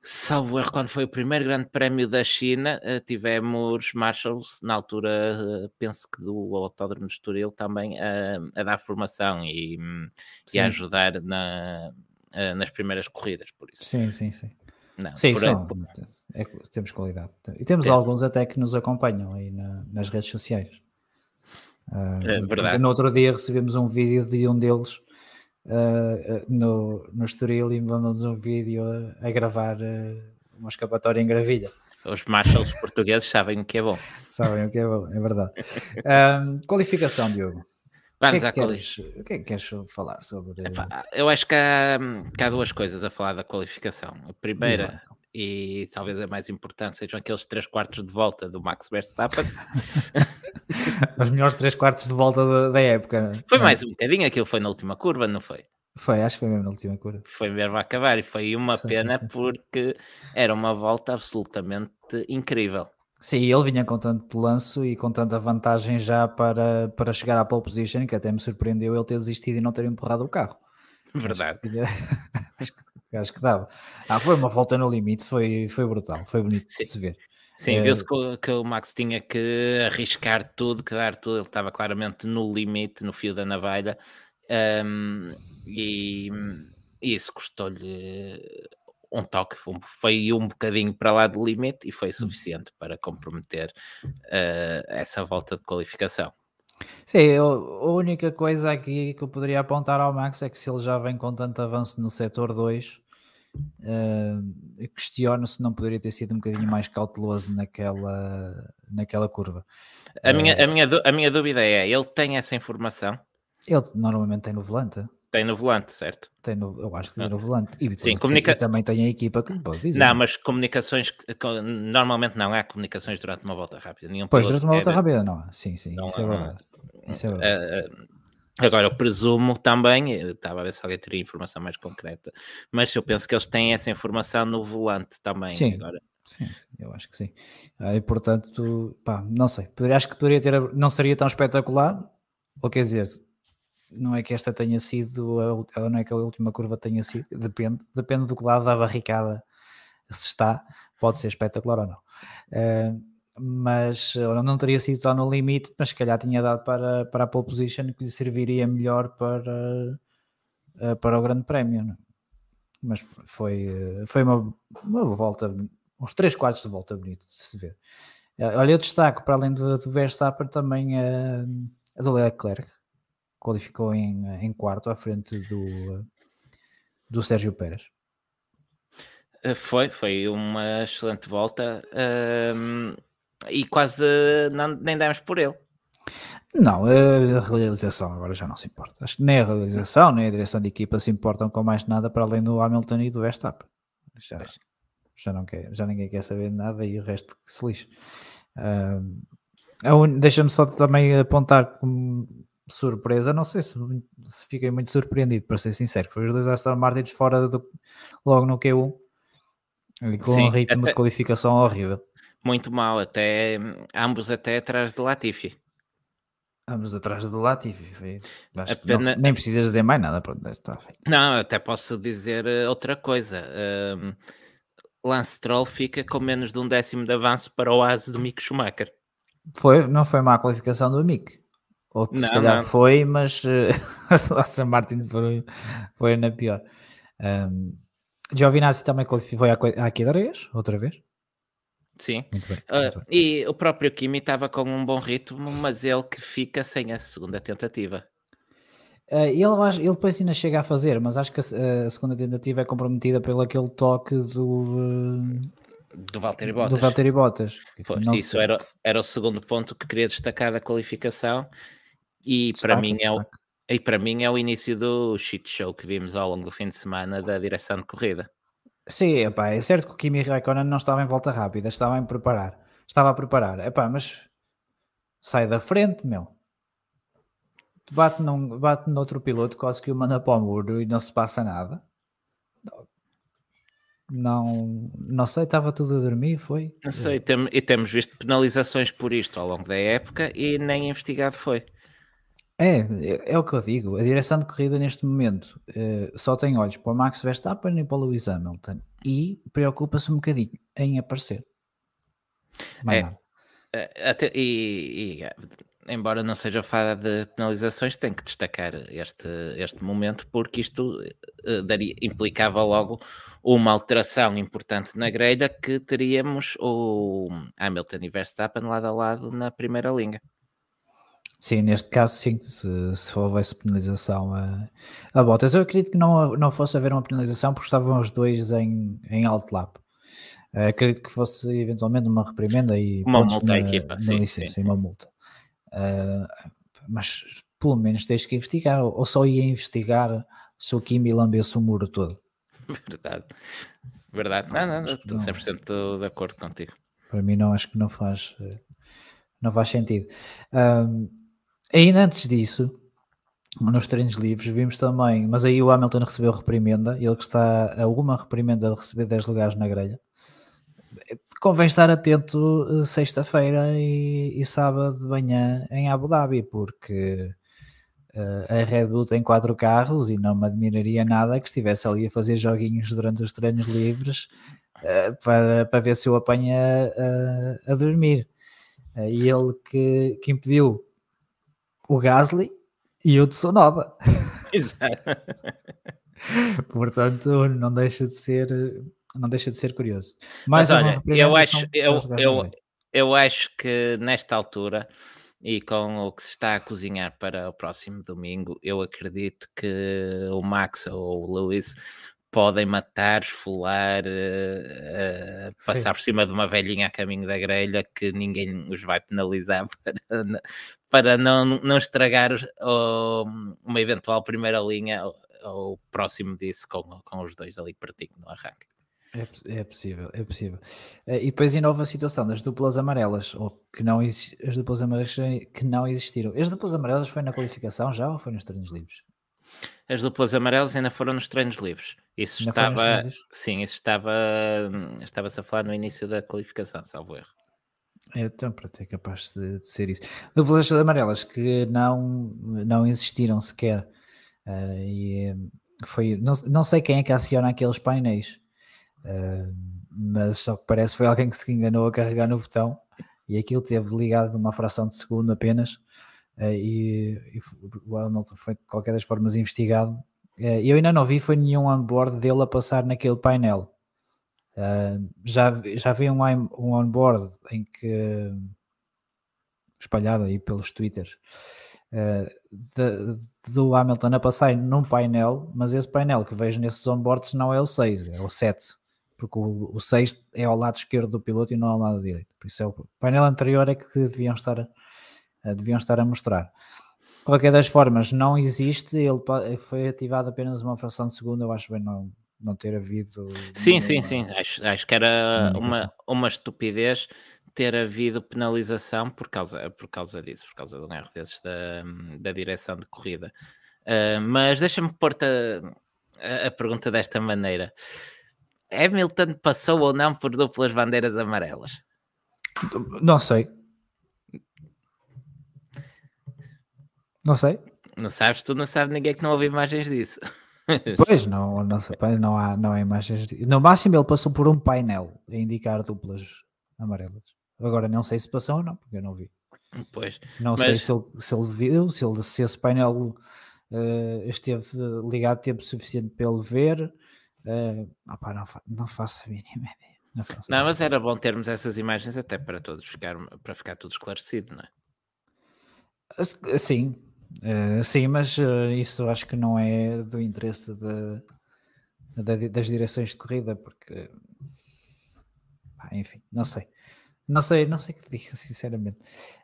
salvo erro, quando foi o primeiro grande prémio da China, eh, tivemos Marshalls, na altura, eh, penso que do Autódromo de Estoril, também a, a dar formação e, hum, e a ajudar na, eh, nas primeiras corridas, por isso. Sim, sim, sim. Não, Sim, são, é, temos qualidade. E temos é. alguns até que nos acompanham aí na, nas redes sociais. Uh, é verdade. No outro dia recebemos um vídeo de um deles uh, no, no Estoril e mandou-nos um vídeo a, a gravar uh, uma escapatória em gravilha. Os Marshalls portugueses sabem o que é bom. Sabem o que é bom, é verdade. qualificação, Diogo. Vamos é à qualificação. O que é que queres falar sobre. Epá, eu acho que há, que há, duas coisas a falar da qualificação. A primeira, Exato. e talvez a mais importante, sejam aqueles três quartos de volta do Max Verstappen. (laughs) Os melhores três quartos de volta da, da época. Foi não. mais um bocadinho, aquilo foi na última curva, não foi? Foi, acho que foi mesmo na última curva. Foi mesmo a acabar e foi uma sim, pena sim, sim. porque era uma volta absolutamente incrível. Sim, ele vinha com tanto lanço e com tanta vantagem já para, para chegar à pole position que até me surpreendeu ele ter desistido e não ter empurrado o carro. (laughs) Verdade. (laughs) Acho que, acho que, dava. Ah, foi uma volta no limite, foi, foi brutal, foi bonito Sim. de se ver. Sim, é... viu-se que, que, o Max tinha que arriscar tudo, que dar tudo, ele estava claramente no limite, no fio da navalha, um, e, e isso custou-lhe um toque, foi um bocadinho para lá do limite e foi hum. suficiente para comprometer uh, essa volta de qualificação. Sim, a única coisa aqui que eu poderia apontar ao Max é que se ele já vem com tanto avanço no setor 2, uh, questiono se não poderia ter sido um bocadinho mais cauteloso naquela, naquela curva. A, uh, minha, a, minha, a minha dúvida é: ele tem essa informação? Ele normalmente tem no volante. Tem no volante, certo? Tem no, eu acho que tem no volante. E, Sim, comunica... também tem a equipa que pode dizer. Não, mas comunicações, normalmente não há comunicações durante uma volta rápida. Nenhum pois, durante uma volta rápida não há. Sim, sim, não, isso é verdade. Isso é verdade. Uh, agora, eu presumo também, eu estava a ver se alguém teria informação mais concreta, mas eu penso que eles têm essa informação no volante também. Sim. Agora. Sim, sim, eu acho que sim. Ah, e portanto, pá, não sei, poderia, acho que poderia ter, não seria tão espetacular, ou quer dizer, não é que esta tenha sido, a, não é que a última curva tenha sido, depende, depende do lado da barricada se está, pode ser espetacular ou não. Uh, mas não teria sido só no limite, mas se calhar tinha dado para, para a pole position que lhe serviria melhor para, uh, para o grande prémio. Não? É? Mas foi, foi uma, uma volta, uns 3 quartos de volta bonito de se ver. Olha, eu destaco para além do, do Verstappen também a, a do Leclerc, qualificou em, em quarto à frente do, do Sérgio Pérez. Eh, foi, foi uma excelente volta um, e quase não, nem demos por ele. Não, a realização agora já não se importa. Acho que nem a realização, nem a direção de equipa se importam com mais nada para além do Hamilton e do Verstappen. Já, já, não quer, já ninguém quer saber de nada e o resto que se lixe. Um, Deixa-me só também apontar como surpresa, não sei se, se fiquei muito surpreendido, para ser sincero. Foi os dois Aston Martins fora do, logo no Q1 e com Sim, um ritmo até, de qualificação horrível. Muito mal, até ambos até atrás de Latifi. Ambos atrás do Latifi. Pena... nem precisas dizer mais nada. Pronto, está feito. Não, até posso dizer eh, outra coisa. Um, Lance Troll fica com menos de um décimo de avanço para o asa do Mick Schumacher. Foi, não foi má a qualificação do Mick. Ou que não, se calhar não. foi, mas (laughs) uh, Aston Martin foi, foi na pior. Um, Giovinazzi também foi à, à Q3, outra vez. Sim, muito bem, muito uh, e o próprio Kimi estava com um bom ritmo, mas ele que fica sem a segunda tentativa. Uh, ele, ele depois ainda chega a fazer, mas acho que a, a segunda tentativa é comprometida pelo aquele toque do. Uh, do Valtteri Bottas. Do Valtteri Bottas. Pois, isso era, era o segundo ponto que queria destacar da qualificação e para mim é o, e para mim é o início do shit show que vimos ao longo do fim de semana da direção de corrida. Sim, epá, é certo que o Kimi Raikkonen não estava em volta rápida, estava a preparar. Estava a preparar. Epá, mas sai da frente, meu. Bate, num, bate no outro piloto, quase que o manda para o muro e não se passa nada. Não, não sei, estava tudo a dormir, foi? Não sei, tem, e temos visto penalizações por isto ao longo da época e nem investigado foi. É, é o que eu digo. A direção de corrida neste momento uh, só tem olhos para o Max Verstappen e para o Lewis Hamilton e preocupa-se um bocadinho em aparecer. É, eh, até, e, e, embora não seja fada de penalizações, tem que destacar este, este momento porque isto uh, daria, implicava logo uma alteração importante na grelha que teríamos o Hamilton e Verstappen lado a lado na primeira linha. Sim, neste caso sim, se, se houvesse penalização a, a Bottas. Eu acredito que não, não fosse haver uma penalização porque estavam os dois em, em alto lap. Uh, acredito que fosse eventualmente uma reprimenda e uma multa à equipa, na sim, licença, sim. uma multa. Uh, mas pelo menos tens que investigar, ou só ia investigar se o Kimi lambesse o muro todo. Verdade, verdade. Não, não, não estou 100% de acordo contigo. Para mim não, acho que não faz, não faz sentido. Um, Ainda antes disso, nos treinos livres, vimos também, mas aí o Hamilton recebeu reprimenda, ele que está a uma reprimenda de receber 10 lugares na grelha. convém estar atento uh, sexta-feira e, e, sábado de manhã em Abu Dhabi, porque uh, a Red Bull tem quatro carros e não me admiraria nada que estivesse ali a fazer joguinhos durante os treinos livres uh, para, para ver se eu apanha a dormir. e ele que, que impediu o Gasly e o Tsunoda. (laughs) Exato. Portanto, não deixa de ser não deixa de ser curioso. Mais Mas olha, eu acho, eu, eu, eu acho que nesta altura e com o que se está a cozinhar para o próximo domingo, eu acredito que o Max ou o Lewis podem matar, esfolar, uh, uh, passar por cima de uma velhinha a caminho da grelha que ninguém os vai penalizar (laughs) para, para não, não estragar uma eventual primeira linha ou, ou próximo disso com, com os dois ali pertinho no arranque. É, é possível, é possível. Eh, e depois inova a situação das duplas amarelas, ou que não as duplas amarelas que não existiram. As duplas amarelas foi na qualificação já ou foi nos treinos livres? As duplas amarelas ainda foram nos treinos livres. Isso ainda estava, sim, isso estava, estava-se a falar no início da qualificação, salvo erro. Então, pronto, é capaz de, de, ser isso. Duplas amarelas que não, não existiram sequer. Uh, e foi, não, não sei quem é que aciona aqueles painéis Uh, mas só que parece que foi alguém que se enganou a carregar no botão e aquilo teve ligado numa fração de segundo apenas e, e, o Hamilton foi de qualquer das formas investigado. Uh, eu ainda não vi foi nenhum onboard dele a passar naquele painel. já, já vi um, um onboard em que espalhado aí pelos twitters de, do Hamilton a passar num painel, mas esse painel que vejo nesses onboards não é o 6, é o 7 porque o, o sexto é ao lado esquerdo do piloto e não ao lado direito. Por isso é o painel anterior é que deviam estar, deviam estar a mostrar. Qualquer das formas, não existe, ele foi ativado apenas uma fração de segundo, eu acho bem não, não ter havido. Sim, sim, sim. Acho, acho que era uma, uma estupidez ter havido penalização por causa, por causa disso, por causa de um erro desses da, da direção de corrida. Uh, mas deixa-me pôr-te a, a, pergunta desta maneira. Hamilton passou ou não por duplas bandeiras amarelas? Não sei. Não sei. Não sabes, tu não sabes ninguém que não houve imagens disso. (laughs) Pois, não, não, sei, não, há, não há imagens. De... No máximo ele passou por um painel a indicar duplas amarelas. Agora não sei se passou ou não, porque eu não vi. Pois. Não mas... sei se ele, se ele viu, se, ele, se esse painel uh, esteve ligado tempo suficiente para ele ver Uh, opa, não, fa não faço a mínima ideia. Não, não mas era bom termos essas imagens até para todos ficar, para ficar tudo esclarecido, não é? Sim, uh, sim, mas uh, isso acho que não é do interesse de, de, das direções de corrida, porque pá, enfim, não sei. Não sei, não sei o que diga, (laughs) sinceramente.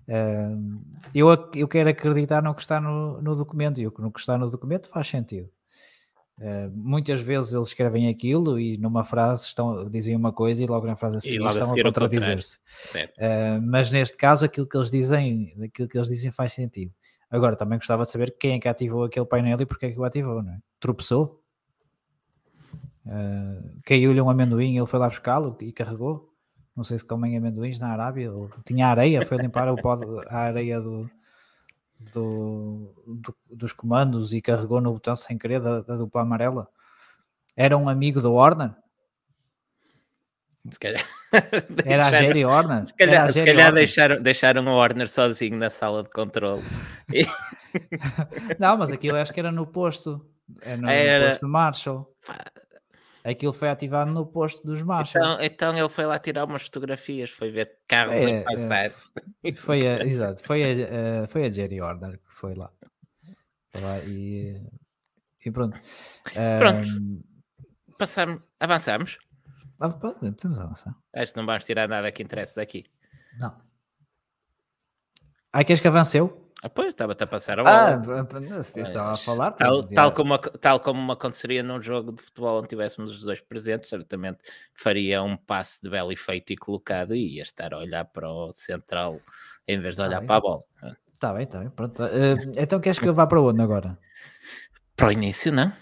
Uh, eu, eu quero acreditar no que está no, no documento e o que no que está no documento faz sentido. Uh, muitas vezes eles escrevem aquilo e numa frase estão, dizem uma coisa e logo na frase a seguir estão a contradizer-se. Uh, mas neste caso aquilo que eles dizem, aquilo que eles dizem faz sentido. Agora também gostava de saber quem é que ativou aquele painel e porque é que o ativou, não é? Tropeçou? Uh, Caiu-lhe um amendoim ele foi lá buscá-lo e carregou. Não sei se comem amendoins na Arábia ou tinha areia, foi limpar o pó, a areia do, do, do, dos comandos e carregou no botão sem querer da, da dupla amarela? Era um amigo do Warner? Se calhar. (laughs) Era a Jerry Warner? Se calhar, se calhar deixaram, deixaram o Warner sozinho na sala de controle. E... (laughs) Não, mas aquilo acho que era no posto. Era no, era... no posto Marshall. Aquilo foi ativado no posto dos machos. Então, então ele foi lá tirar umas fotografias, foi ver carros é, a passar. É, foi a, (laughs) exato, foi a, foi a Jerry Order que foi lá. Foi lá e, e pronto. Pronto. Um, Passamos, avançamos. Ah, podemos avançar. Acho que não vamos tirar nada que interesse daqui. Não. Aí queres que avanceu? Ah, pois, estava-te a passar a bola. Ah, estava a falar. Tal, tal, como, tal como aconteceria num jogo de futebol onde tivéssemos os dois presentes, certamente faria um passe de belo efeito e colocado e ia estar a olhar para o central em vez de olhar tá para a bola. Está bem, está bem. Pronto. Uh, então queres que eu vá para onde agora? Para o início, não?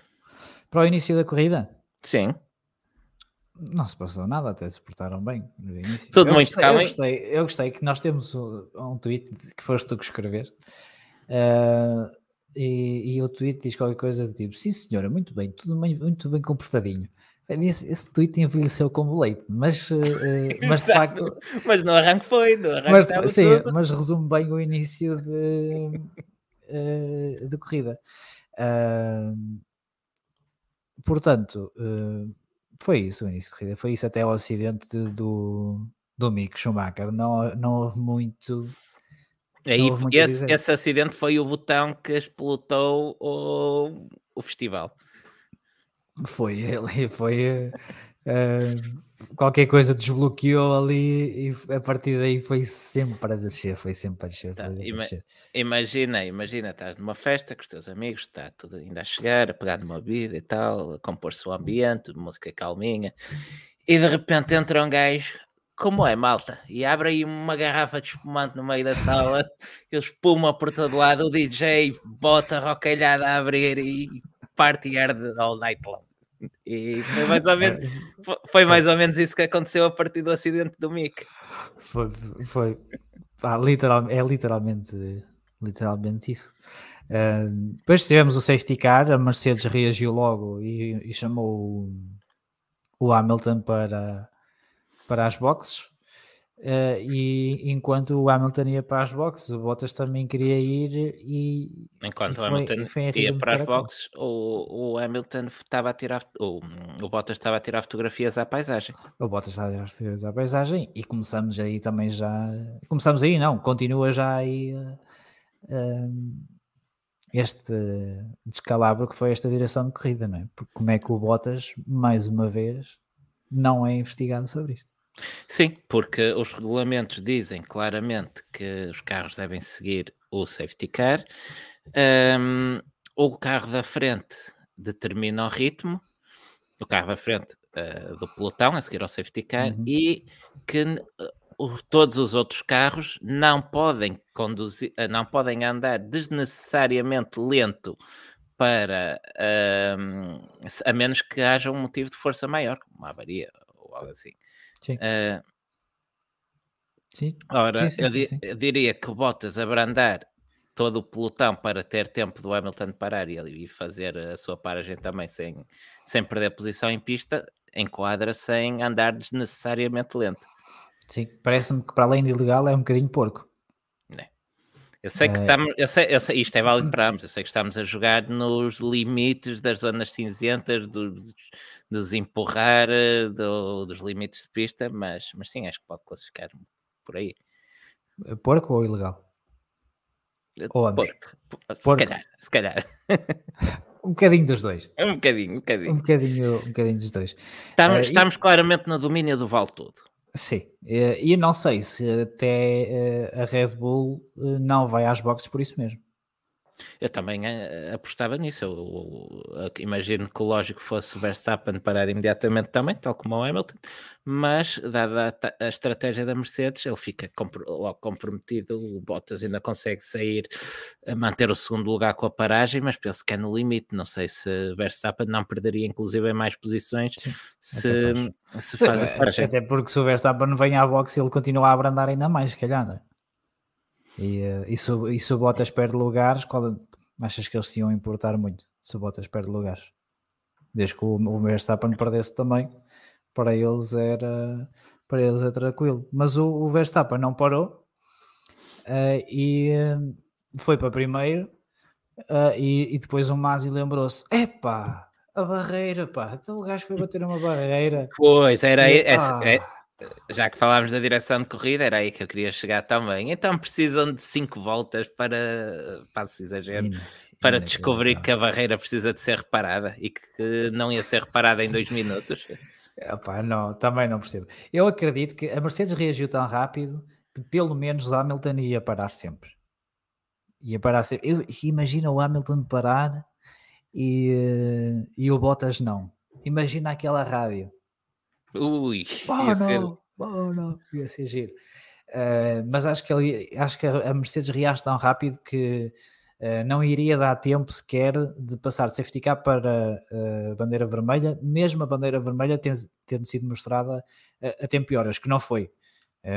Para o início da corrida? Sim. Não se passou nada, até se portaram bem no início. Tudo eu muito gostei, Eu gostei, eu gostei que nós temos um, um tweet que foste tu que escreves. Uh, e, e, o tweet diz qualquer coisa do tipo: Sim, senhora, muito bem, tudo bem, muito bem comportadinho. Esse, esse tweet envelheceu como leite, mas, uh, mas de facto. mas no arranque foi, no arranque mas, sim, tudo. mas resume bem o início de, uh, de corrida. Portanto, foi isso o início de corrida, foi isso até o acidente do, do Mick Schumacher. Não, não houve muito. Aí, muito esse, esse acidente foi o botão que explotou o, o festival. Foi ele, foi uh, qualquer coisa desbloqueou ali e a partir daí foi sempre a descer, foi sempre a descer. Tá, ima descer. Imagina, imagina, estás numa festa com os teus amigos, está tudo ainda a chegar, a pegar numa vida e tal, a compor-se o ambiente, música calminha, e de repente entra um gajo como é, malta? E abre aí uma garrafa de espumante no meio da sala, (laughs) ele espuma por todo lado, o DJ bota a rocalhada a abrir e party hard all night long. E foi mais ou menos, foi mais ou menos isso que aconteceu a partir do acidente do Mick. Foi, foi ah, literal, é literalmente, literalmente isso. Uh, depois tivemos o safety car, a Mercedes reagiu logo e, e chamou o, o Hamilton para, para as boxes. Uh, e enquanto o Hamilton ia para as boxes, o Bottas também queria ir e enquanto e foi, o Hamilton foi ia para as boxes, o, o Hamilton estava a tirar o, o Bottas estava a tirar fotografias à paisagem. O Bottas estava a tirar fotografias à paisagem e começamos aí também já começamos aí, não, continua já aí uh, este descalabro que foi esta direção de corrida, não é? Porque como é que o Bottas, mais uma vez, não é investigado sobre isto? Sim, porque os regulamentos dizem claramente que os carros devem seguir o safety car. Um, o carro da frente determina o ritmo, o carro da frente uh, do pelotão a seguir ao safety car uhum. e que uh, todos os outros carros não podem conduzir, uh, não podem andar desnecessariamente lento para a menos que haja um motivo de força maior, como uma avaria ou algo assim. Sim. Uh, sim. Ora, sim, sim, eu, di eu, diria que Bottas abrandar todo o pelotão para ter tempo do Hamilton parar e, e fazer a sua paragem também sem, sem perder posição em pista, enquadra sem andar desnecessariamente lento. Sim, parece-me que para além de ilegal é um bocadinho porco. Eu sei que é. estamos, eu sei, eu sei, isto é válido para ambos, eu sei que estamos a jogar nos limites das zonas cinzentas, dos, dos empurrar, eh, do, dos limites de pista, mas, mas sim, acho que pode classificar por aí. Porco ou ilegal? Eh, ou ambos? Porco. Porco. Se calhar, se calhar. (laughs) um bocadinho dos dois. Um bocadinho, um bocadinho. Um bocadinho, um bocadinho dos dois. Estamos, uh, estamos e... claramente no domínio do vale todo. Sim, e não sei se até eh, a Red Bull eh, não vai às boxes por isso mesmo. Eu também uh, apostava nisso. Eu, eu, eu, imagino que o lógico fosse o Verstappen parar imediatamente também, tal como o Hamilton, mas dada a, a estratégia da Mercedes, ele fica compro, logo comprometido. O Bottas ainda consegue sair, a manter o segundo lugar com a paragem, mas penso que é no limite. Não sei se Verstappen não perderia, inclusive, em mais posições se, se faz a paragem. Até porque se o Verstappen vem à boxe, ele continua a abrandar ainda mais, se calhar, não é? E, uh, e, se, e se o Bottas perde lugares, qual, achas que eles se iam importar muito se o Bottas perde lugares? Desde que o, o Verstappen perdesse também, para eles era para eles é tranquilo. Mas o, o Verstappen não parou uh, e uh, foi para primeiro e, e, depois o Masi lembrou-se: epá, a barreira, pá, então o gajo foi bater uma barreira. Pois, era e, essa, é, já que falámos da direção de corrida, era aí que eu queria chegar também. Então precisam de cinco voltas para, passo exagero, para descobrir que a barreira precisa de ser reparada e que não ia ser reparada em dois minutos. (laughs) Epá, não, também não percebo. Eu acredito que a Mercedes reagiu tão rápido que pelo menos o Hamilton ia parar sempre. Ia parar sempre. Eu, imagina o Hamilton parar e, e o Bottas não. Imagina aquela rádio Ui, (laughs) ia ser... oh, não, ia ser giro. Uh, mas acho que, ele, acho que a Mercedes reage tão rápido que Uh, não iria dar tempo sequer de passar de safety car para uh, bandeira vermelha, mesmo a bandeira vermelha tendo, tendo sido mostrada uh, a tempo e horas, que não foi.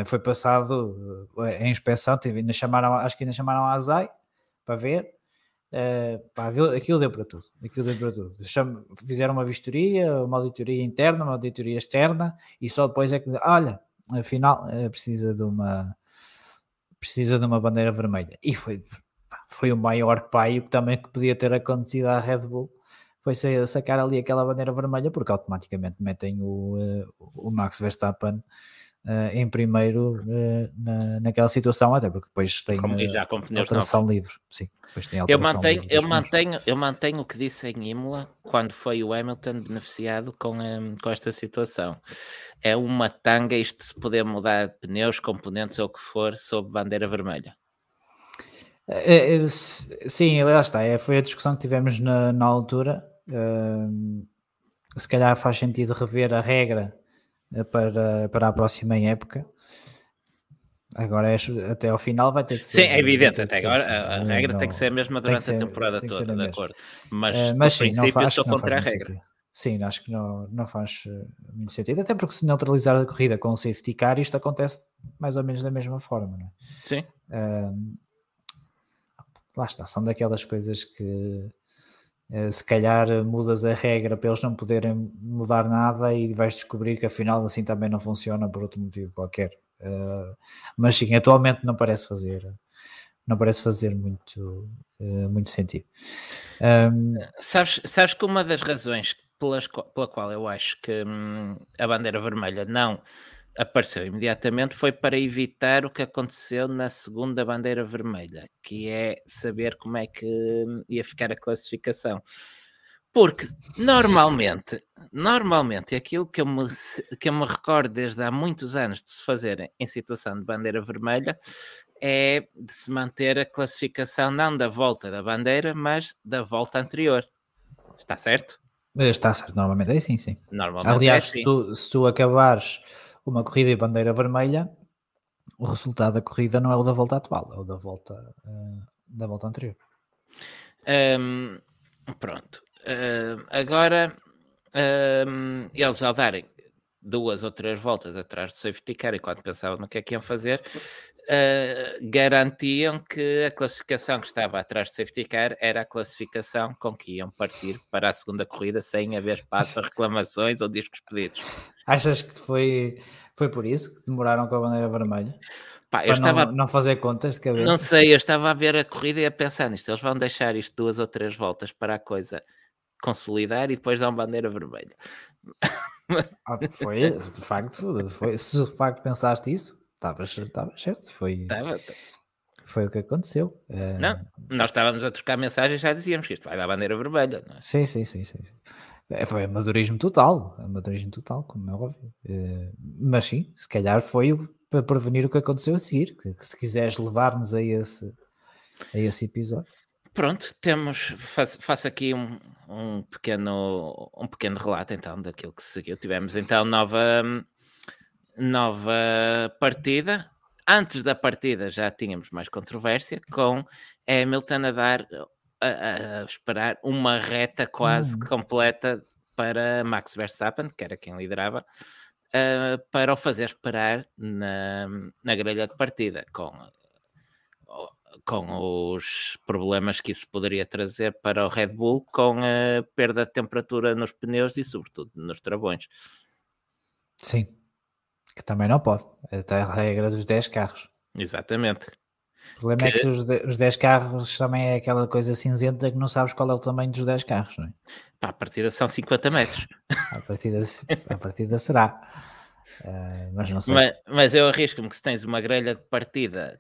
foi passado em inspeção, ainda chamaram, acho que ainda chamaram a ASAI para ver. Pá, deu, aquilo deu para tudo. Aquilo deu para tudo. Fizeram uma vistoria, uma auditoria interna, uma auditoria externa, e só depois é que, olha, afinal precisa de uma precisa de uma bandeira vermelha. E foi foi o maior paio que também que podia ter acontecido à Red Bull foi sacar ali aquela bandeira vermelha porque automaticamente metem o, eh, o Max Verstappen Uh, em primeiro uh, na, naquela situação, até porque depois tem Como, já com alteração não. livre. Sim, depois tem eu mantenho, eu mantenho, eu mantenho o que disse em Imola quando foi o Hamilton beneficiado com, um, com esta situação. É uma tanga isto se poder mudar pneus, componentes ou o que for sob bandeira vermelha. É, é, sim, lá está. É, foi a discussão que tivemos na, na altura. Uh, se calhar faz sentido rever a regra eh, para, para a próxima época. Agora, é, até ao final, vai ter que ser. Sim, é evidente. Até agora, a, a regra não, tem que ser a mesma durante ser, a temporada toda, de acordo. Mas, uh, mas sim, princípio, faz, sou contra a regra. Sentido. Sim, acho que não, não faz eh, muito sentido. Até porque se neutralizar a corrida com o safety car, isto acontece mais ou menos da mesma forma, não é? Sim. Uh, lá está, são daquelas coisas que se calhar mudas a regra para eles não poderem mudar nada e vais descobrir que afinal assim também não funciona por outro motivo qualquer. Uh, mas sim, atualmente não parece fazer não parece fazer muito, uh, muito sentido. Um, sabes, sabes que uma das razões pelas, pela qual eu acho que hum, a bandeira vermelha não apareceu imediatamente foi para evitar o que aconteceu na segunda bandeira vermelha, que é saber como é que ia ficar a classificação. Porque normalmente, normalmente aquilo que eu, me, que eu me recordo desde há muitos anos de se fazer em situação de bandeira vermelha é de se manter a classificação não da volta da bandeira, mas da volta anterior. Está certo? Está certo, normalmente é assim, sim. Normalmente Aliás, é assim. se, tu, se tu acabares uma corrida e bandeira vermelha, o resultado da corrida não é o da volta atual, é o da volta, uh, da volta anterior. Um, pronto. Uh, agora, um, eles ao darem duas ou três voltas atrás do safety car e quando pensavam no que é que iam fazer, uh, garantiam que a classificação que estava atrás do safety car era a classificação com que iam partir para a segunda corrida sem haver espaço a reclamações ou discos pedidos. Achas que foi, foi por isso que demoraram com a bandeira vermelha? Pá, eu estava não, não, fazer contas de cabeça. Não sei, eu estava a ver a corrida e a pensar nisto. Eles vão deixar isto duas ou três voltas para a coisa consolidar e depois dar uma bandeira vermelha. (laughs) Ah, foi, de facto, foi, se de facto pensaste isso, estavas certo. Foi, Tava. foi o que aconteceu. É... Não, nós estávamos a trocar mensagens e já dizíamos que isto vai dar bandeira vermelha. É? Sim, sim, sim, sim. É, foi amadorismo total, amadorismo total, como é óbvio. É, mas sim, se calhar foi para prevenir o que aconteceu a seguir. Que se quiseres levar-nos a esse, a esse episódio. Pronto, temos, faço, faço aqui um, um, pequeno, um pequeno relato então daquilo que seguiu. Tivemos então nova, nova partida. Antes da partida já tínhamos mais controvérsia com Hamilton a dar a, a esperar uma reta quase hum. completa para Max Verstappen, que era quem liderava, uh, para o fazer esperar na, na grelha de partida, com com os problemas que isso poderia trazer para o Red Bull, com a perda de temperatura nos pneus e, sobretudo, nos travões. Sim, que também não pode. Até a regra dos 10 carros. Exatamente. O problema que... é que os, os 10 carros também é aquela coisa cinzenta que não sabes qual é o tamanho dos 10 carros, não é? Pá, a partida são 50 metros. (laughs) a, partida, a partida será. Uh, mas não sei. Mas, mas eu arrisco-me que se tens uma grelha de partida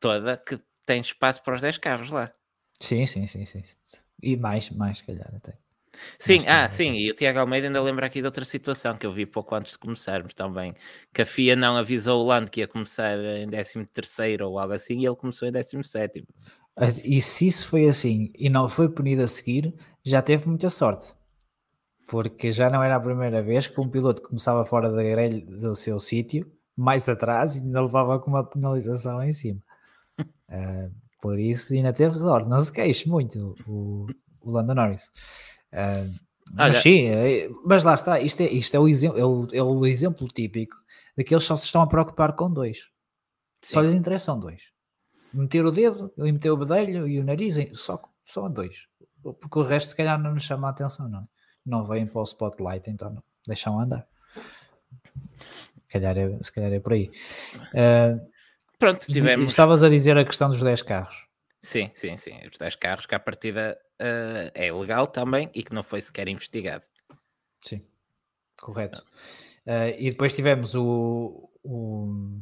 toda que tem espaço para os 10 carros lá. Sim, sim, sim, sim. E mais, mais, se calhar até. Sim, ah, sim, e o Tiago Almeida ainda lembra aqui de outra situação que eu vi pouco antes de começarmos também, que a FIA não avisou o Lando que ia começar em 13 terceiro ou algo assim, e ele começou em 17 ah, E se isso foi assim e não foi punido a seguir, já teve muita sorte. Porque já não era a primeira vez que um piloto começava fora da grelha do seu sítio, mais atrás, e ainda levava com uma penalização em cima. Uh, (laughs) Por isso ainda teve sorte. Não se queixe muito o, o Lando Norris. Uh, mas Olha, sim, é, mas lá está, isto é, isto é, o, exemplo, é, o, é o exemplo típico daqueles que só se estão a preocupar com dois. Sim. Só lhes interessam dois. Meter o dedo, meter o bedelho e o nariz, só, só dois. Porque o resto, se calhar, não nos chama a atenção, não. É? Não vêm para o spotlight, então não. deixam andar. Se calhar é, se calhar é por aí. Uh, Pronto, tivemos. Estavas a dizer a questão dos 10 carros. Sim, sim, sim. Os 10 carros que a partida uh, é legal também e que não foi sequer investigado. Sim, correto. Uh, e depois tivemos o, o,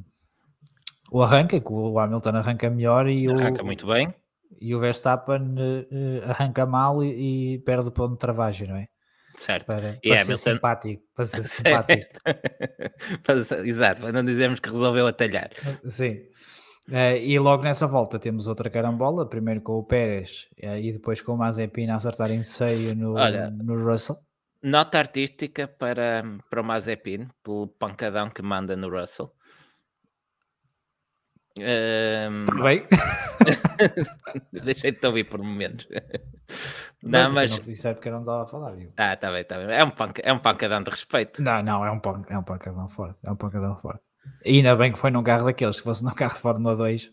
o arranque, que o Hamilton arranca melhor e arranca o, muito bem. E o Verstappen uh, arranca mal e, e, perde o ponto de travagem, não é? Certo. Para, e para ser simpático. Para ser (laughs) simpático. (laughs) Exato, para não dizermos que resolveu atalhar. Sim. Uh, e logo nessa volta temos outra carambola, primeiro com o Pérez uh, e depois com o Mazepin a acertar em seio no, Olha, no Russell. Nota artística para, para o Mazepin, pelo pancadão que manda no Russell. Um... Bem. (laughs) Deixei-te ouvir por momentos. Não, não mas. Não, isso é porque eu não estava a falar. Viu? Ah, está bem, está bem. É um, panca, é um pancadão de respeito. Não, não, é um, pan, é um pancadão forte. É um pancadão forte. E ainda bem que foi num carro daqueles, se fosse num carro de Fórmula (laughs) 2.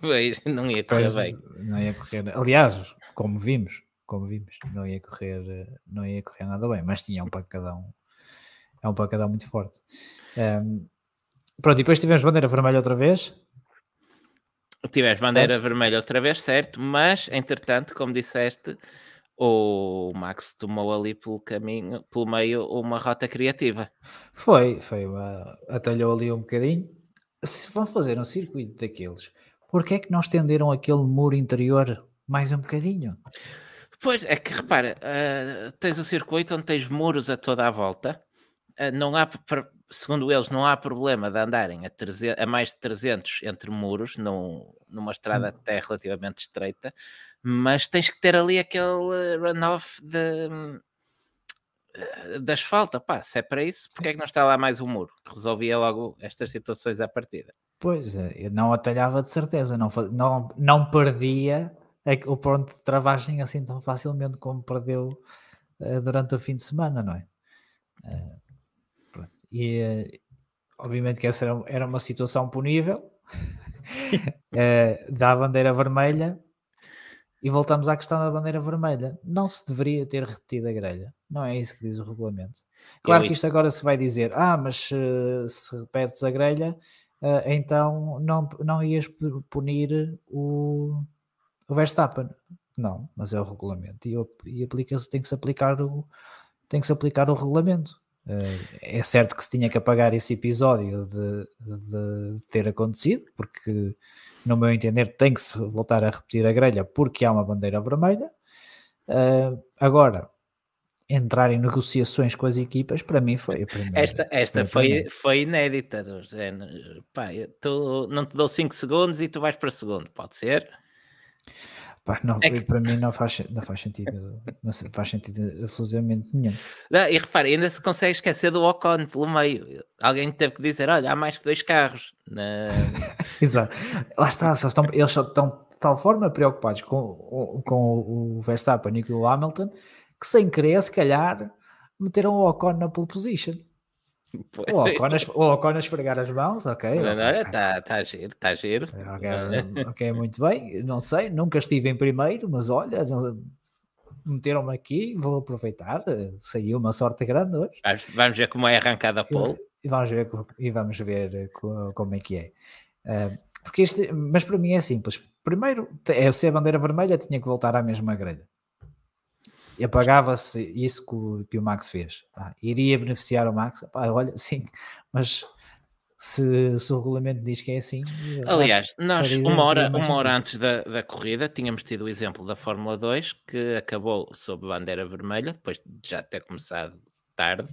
pois, não ia correr bem. Não ia correr. Aliás, como vimos, como vimos, não ia correr, não ia correr nada bem, mas tinha um pancadão. É um pancadão muito forte. Um, pronto, e depois tivemos bandeira vermelha outra vez. Tiveste bandeira certo? vermelha outra vez, certo, mas entretanto, como disseste, o Max tomou ali pelo caminho, pelo meio, uma rota criativa. Foi, foi uma, atalhou ali um bocadinho. Se vão fazer um circuito daqueles, porquê é que não estenderam aquele muro interior mais um bocadinho? Pois é que repara, uh, tens o circuito onde tens muros a toda a volta, uh, não há, segundo eles, não há problema de andarem a, 300, a mais de 300 entre muros num, numa estrada hum. até relativamente estreita, mas tens que ter ali aquele runoff de, de asfalto. Pá, se é para isso, porque é que não está lá mais um muro? Resolvia logo estas situações à partida. Pois, é, eu não atalhava de certeza, não, não, não perdia o ponto de travagem assim tão facilmente como perdeu durante o fim de semana, não é? E obviamente que essa era uma situação punível (laughs) da bandeira vermelha e voltamos à questão da bandeira vermelha. Não se deveria ter repetido a grelha. Não é isso que diz o regulamento. Claro que isto agora se vai dizer, ah, mas uh, se repetes a grelha, uh, então não, não ias punir o, o Verstappen. Não, mas é o regulamento e, e aplica-se, tem que se aplicar o tem que se aplicar o regulamento. Uh, é certo que se tinha que apagar esse episódio de, de, de ter acontecido, porque no meu entender, tem que se voltar a repetir a grelha porque há uma bandeira vermelha. Uh, agora, entrar em negociações com as equipas, para mim foi a primeira. Esta, esta foi, foi inédita. Do Pá, tu, não te dou 5 segundos e tu vais para segundo, pode ser? Pá, não, é que... para mim não faz, não faz sentido, não faz sentido absolutamente nenhum. Não, e repare, ainda se consegue esquecer do Ocon pelo meio. Alguém teve que dizer: olha, há mais que dois carros. Na... (laughs) Exato, lá está, só estão, eles só estão de tal forma preocupados com, com o Verstappen e com o Hamilton que sem querer, se calhar, meteram o Ocon na pole position. O Ocon, a, esfregar as mãos, ok. Está tá giro, está giro. Okay, ok, muito bem. Não sei, nunca estive em primeiro, mas olha, meteram-me aqui, vou aproveitar. Saiu uma sorte grande hoje. Vamos ver como é arrancada a pole. E vamos ver, e vamos ver como é que é. Uh, porque este, mas para mim é simples. Primeiro, se a bandeira vermelha, tinha que voltar à mesma grelha e apagava-se isso que o, que o Max fez. Ah, iria beneficiar o Max? Ah, olha, (laughs) sim, mas se, se, o regulamento diz que é assim. Aliás, nós, uma hora, uma hora antes da, da corrida, tínhamos tido o exemplo da Fórmula 2 que acabou sob bandeira vermelha, depois de já ter começado tarde.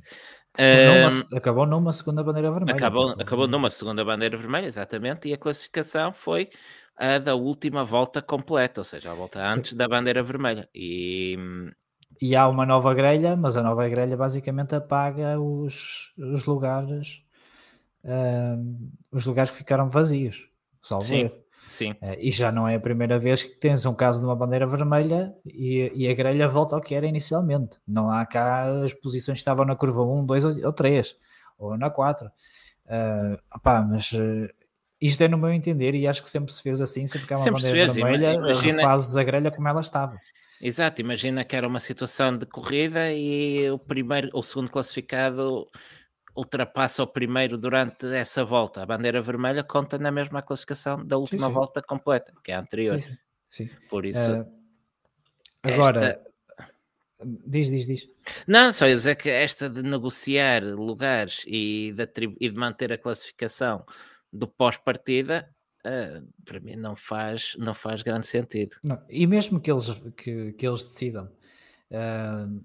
Numa, um, acabou numa segunda bandeira vermelha. Acabou, acabou numa segunda bandeira vermelha, exatamente, e a classificação foi a da última volta completa, ou seja, a volta antes Sim. da bandeira vermelha. E, e há uma nova grelha, mas a nova grelha basicamente apaga os, os lugares uh, os lugares que ficaram vazios. Salvo Sim. Sim. Uh, e já não é a primeira vez que tens um caso de uma bandeira vermelha e, e, a grelha volta ao que era inicialmente. Não há cá as posições que estavam na curva 1, 2 ou 3, ou na 4. Uh, opá, mas uh, isto é no meu entender e acho que sempre se fez assim, sempre que há uma sempre bandeira vermelha, imagina... refazes a grelha como ela estava. Exato, imagina que era uma situação de corrida e o primeiro ou segundo classificado ultrapassa o primeiro durante essa volta. A bandeira vermelha conta na mesma classificação da última sim, sim. volta completa, que é a anterior. Sim, sim. Por isso. Uh, agora, esta... diz, diz, diz. Não, só ia dizer que esta de negociar lugares e de, e de manter a classificação do pós-partida. Uh, para mim não faz, não faz grande sentido. Não. E mesmo que eles, que, que eles decidam uh,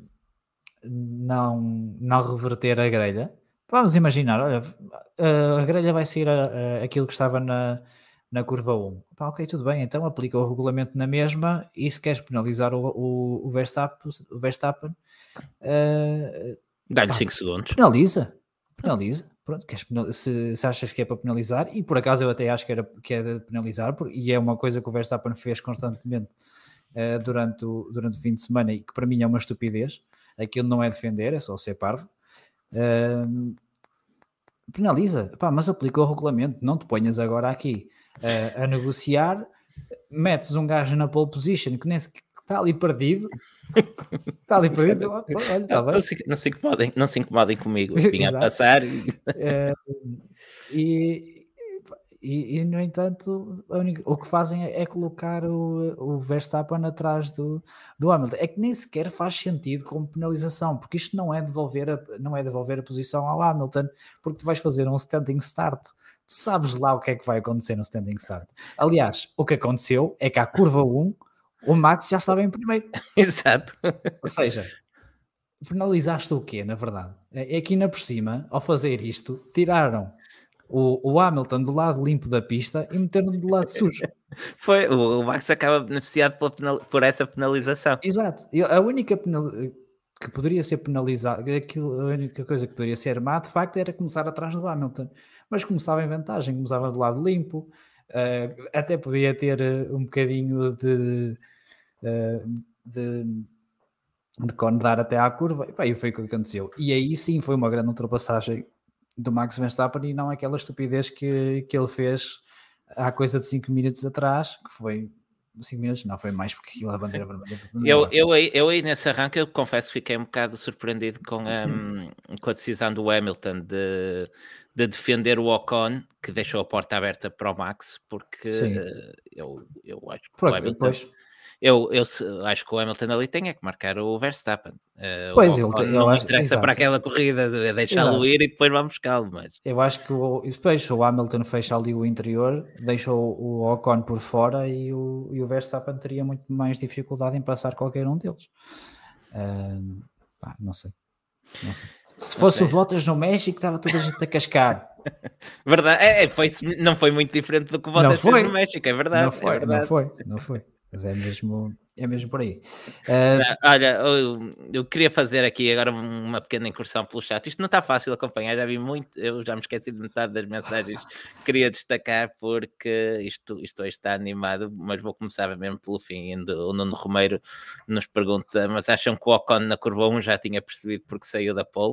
não, não reverter a grelha, Vamos imaginar, olha, a grelha vai sair a, a, aquilo que estava na, na curva 1. Pá, ok, tudo bem, então aplica o regulamento na mesma e se queres penalizar o, o, o Verstappen, o Verstappen uh, dá-lhe 5 segundos. Penaliza, penaliza. Pronto, se, se, achas que é para penalizar, e por acaso eu até acho que, era, que é de penalizar, e é uma coisa que o Verstappen fez constantemente uh, durante, o, durante o fim de semana e que para mim é uma estupidez. Aquilo não é defender, é só ser parvo. Uh, penaliza, Pá, mas aplica o regulamento, não te ponhas agora aqui uh, a negociar, metes um gajo na pole position que nem está ali perdido, está ali perdido, (laughs) olha, tá não, se, não, se incomodem, não se incomodem comigo, vinha (laughs) a passar e... Uh, e e, e, no entanto, única, o que fazem é, é, colocar o, o Verstappen atrás do, do Hamilton. É que nem sequer faz sentido como penalização, porque isto não é devolver a, não é devolver a posição ao Hamilton, porque tu vais fazer um standing start. Tu sabes lá o que é que vai acontecer no standing start. Aliás, o que aconteceu é que à curva 1 o Max já estava em primeiro. (laughs) Exato. Ou seja, penalizaste o quê, na verdade? É, é que ainda por cima, ao fazer isto, tiraram o, o Hamilton do lado limpo da pista e meter-no do lado sujo. (laughs) Foi, o, Max acaba beneficiado pela, por essa penalização. Exato. A única penal, que poderia ser penalizado, aquilo, a única coisa que poderia ser má, de facto, era começar atrás do Hamilton. Mas começava em vantagem, começava do lado limpo, uh, até podia ter uh, um bocadinho de, uh, de, de até à curva, e, e foi o que aconteceu. E aí sim foi uma grande ultrapassagem do Max Verstappen e não aquela estupidez que, que ele fez há coisa de 5 minutos atrás, que foi 5 minutos, não, foi mais porque aquilo a bandeira vermelha. Eu, eu, aí, eu aí nesse arranque, eu confesso que fiquei um bocado surpreendido com a, hum, com a decisão do Hamilton de, de defender o Ocon, que deixou a porta aberta para o Max, porque uh, eu, eu acho que Por, o Hamilton... Depois eu, eu acho que o Hamilton ali tem é que marcar o Verstappen. Uh, pois, o, ele, não interessa para aquela corrida, de deixá-lo ir e depois vamos buscá-lo. Mas... Eu acho que o, depois o Hamilton fecha ali o interior, deixa o, o Ocon por fora e o, e o Verstappen teria muito mais dificuldade em passar qualquer um deles. Uh, pá, não sei. Não sei. Se fosse o Bottas no México, estava toda a gente a cascar. (laughs) verdade, é, é, foi, não foi muito diferente do que o Bottas fez no México, é verdade. Não foi, é verdade. não foi, não foi. Mas é mesmo, é mesmo por aí. Uh... Olha, eu, eu, queria fazer aqui agora uma pequena incursão pelo chat. Isto não está fácil acompanhar, já vi muito, eu já me esqueci de metade das mensagens que queria destacar porque isto, isto hoje está animado, mas vou começar mesmo pelo fim. O Nuno Romeiro nos pergunta: mas acham que o Ocon na curva 1 já tinha percebido porque saiu da pole?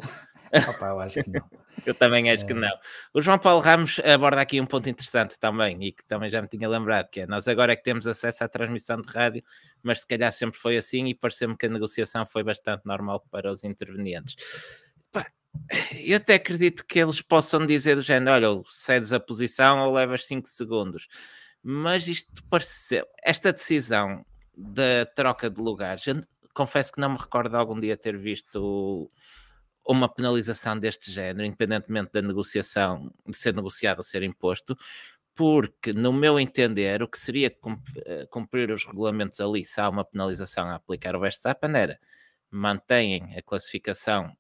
Opa, eu acho que não. (laughs) eu também acho é... que não. O João Paulo Ramos aborda aqui um ponto interessante também e que também já me tinha lembrado, que é nós agora é que temos acesso à transmissão de rádio, mas se calhar sempre foi assim e pareceu-me que a negociação foi bastante normal para os intervenientes. Pá, eu até acredito que eles possam dizer do género, olha, cedes a posição ou levas 5 segundos. Mas isto pareceu, esta decisão da troca de lugares, confesso que não me recordo de algum dia ter visto uma penalização deste género, independentemente da negociação, de ser negociado ou ser imposto, porque, no meu entender, o que seria eh, cumprir os regulamentos ali, se há uma penalização a aplicar ao Verstappen, era mantêm a classificação,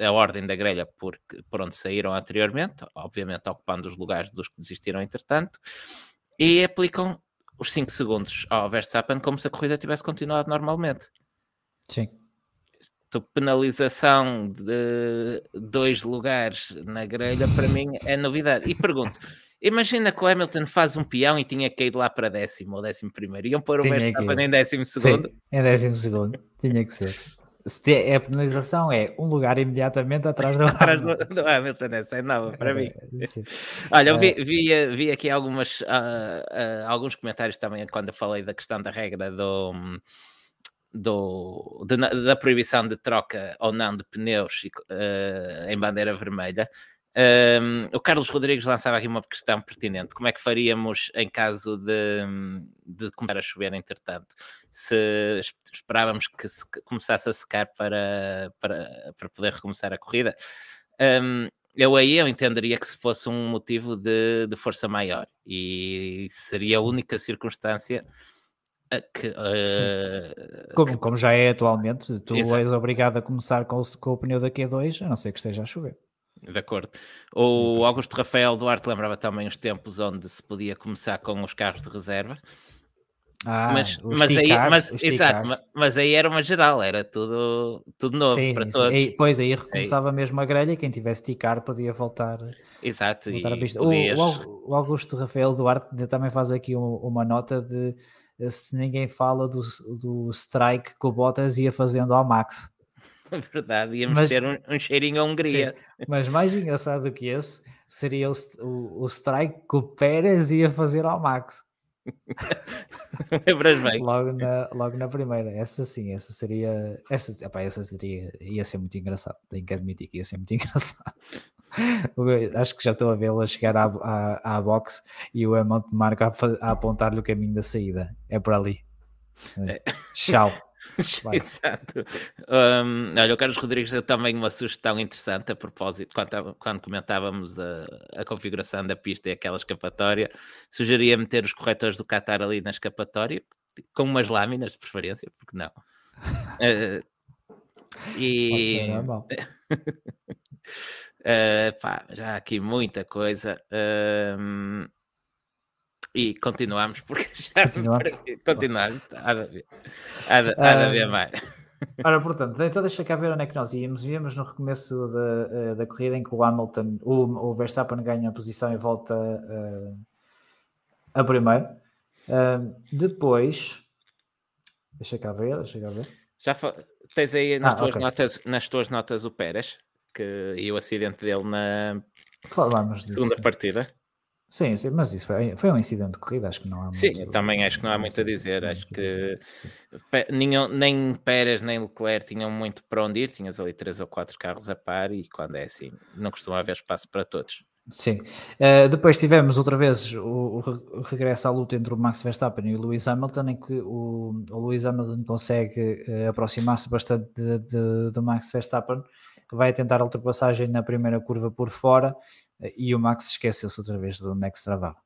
a ordem da grelha por, por onde saíram anteriormente, obviamente ocupando os lugares dos que desistiram entretanto, e aplicam os 5 segundos ao Verstappen como se a corrida tivesse continuado normalmente. Sim penalização de dois lugares na grelha, para mim é novidade. E pergunto, (laughs) Imagina que o Hamilton faz um peão e tinha caído lá para décimo ou décimo primeiro. Iam pôr o Verstappen em décimo segundo. Sim, em décimo segundo. Tinha que ser. Se é a penalização é um lugar imediatamente (laughs) atrás do Hamilton. do, Hamilton, essa é nova para mim. Sim. (laughs) Olha, eu vi, é. vi, vi aqui algumas, uh, uh, alguns comentários também quando eu falei da questão da regra do, do, de, da proibição de troca ou não de pneus uh, em bandeira vermelha. Um, o Carlos Rodrigues lançava aqui uma questão pertinente: como é que faríamos em caso de, de começar a chover, entretanto? Se esperávamos que se começasse a secar para, para, para poder recomeçar a corrida? Um, eu aí eu entenderia que se fosse um motivo de, de força maior e seria a única circunstância que, uh, como, como, já é atualmente, tu Exato. és obrigado a começar com o, com o pneu da Q2, a não ser que esteja a chover. De acordo. O Augusto Rafael Duarte lembrava também os tempos onde se podia começar com os carros de reserva. Ah, mas, mas, aí, mas, exato, mas, mas, aí era uma geral, era tudo, tudo novo sim, para sim. todos. E, pois aí recomeçava aí. mesmo a grelha, quem tivesse ticar podia voltar, exato, voltar a pista. O, o, Augusto Rafael Duarte também faz aqui uma nota de se ninguém fala do, do strike que o Bottas ia fazendo ao Max. (laughs) Verdade, íamos mas, ter um, um, cheirinho a Hungria. Sim, mas mais engraçado do que esse seria o, o, o strike que o Pérez ia fazer ao Max. (laughs) Lembras bem? Logo na, logo na primeira, essa sim, essa seria. Essa, opa, essa seria. ia ser muito engraçado. Tenho que admitir que ia ser muito (laughs) engraçado. Acho que já estou a vê-lo a chegar à, à, à box e o Hamilton marca a, a apontar-lhe o caminho da saída. É por ali. É. Tchau. (laughs) Exato. Um, olha, o Carlos Rodrigues deu também uma sugestão interessante a propósito, quando, quando comentávamos a, a, configuração da pista e aquela escapatória, sugeria meter os corretores do Qatar ali na escapatória, com umas lâminas de preferência, porque não? Uh, (laughs) e. (laughs) uh, pá, já há aqui muita coisa. Uh, e continuamos, porque (laughs) já continuamos, continuamos há de haver, há de, há de haver mais. (laughs) Ora, portanto, então deixa cá ver onde é que nós íamos. Íamos no recomeço da, eh, da corrida em que o Hamilton, o, o Verstappen ganha a posição e volta uh, a primeiro. Uh, depois, deixa cá ver, deixa cá ver. Já tens aí nas, ah, tuas okay. notas, nas tuas notas o Pérez, que, e o acidente dele na Falamos segunda disso. partida. Sim, sim, mas isso foi, foi um incidente de corrida, acho que não há muito. Sim, também acho que não há muito a dizer. Acho que nenhum, nem Pérez nem Leclerc tinham muito para onde ir, tinhas ali três ou quatro carros a par e quando é assim, não costuma haver espaço para todos. Sim. Uh, depois tivemos outra vez o, o, regresso à luta entre o Max Verstappen e o Lewis Hamilton, em que o, o Lewis Hamilton consegue uh, aproximar-se bastante do Max Verstappen, vai tentar a ultrapassagem na primeira curva por fora, e o Max esqueceu-se outra vez de onde é que se travava.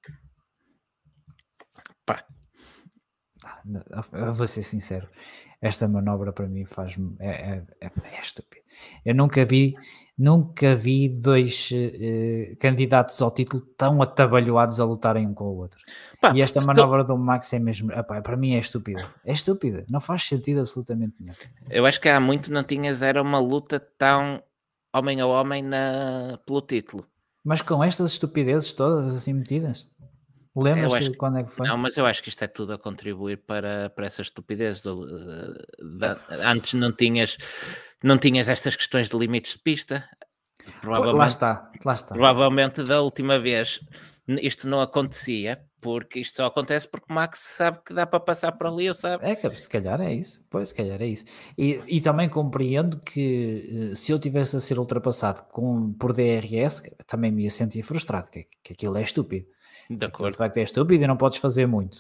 Pá. Eu vou ser sincero, esta manobra para mim faz-me é, é, é, é estúpido. Eu nunca vi, nunca vi dois uh, candidatos ao título tão atabalhoados a lutarem um com o outro. Pá, e esta manobra do Max é mesmo, epá, para mim é estúpida. É estúpida, não faz sentido absolutamente nenhum. Eu acho que há muito não tinhas era uma luta tão homem a homem na, pelo título. Mas com estas estupidezes todas assim metidas? Lembras-te de quando é que foi? Não, mas eu acho que isto é tudo a contribuir para, para essa estupidez. De, de, antes não tinhas, não tinhas estas questões de limites de pista. Provavelmente, lá está, lá está. Provavelmente da última vez isto não acontecia porque isto só acontece porque o Max sabe que dá para passar por ali, eu sabe. É que se calhar é isso, pois se calhar é isso. E, e também compreendo que eh, se eu tivesse a ser ultrapassado com, por DRS, também me ia sentir frustrado, que, que aquilo é estúpido. De acordo. De facto é estúpido e não podes fazer muito.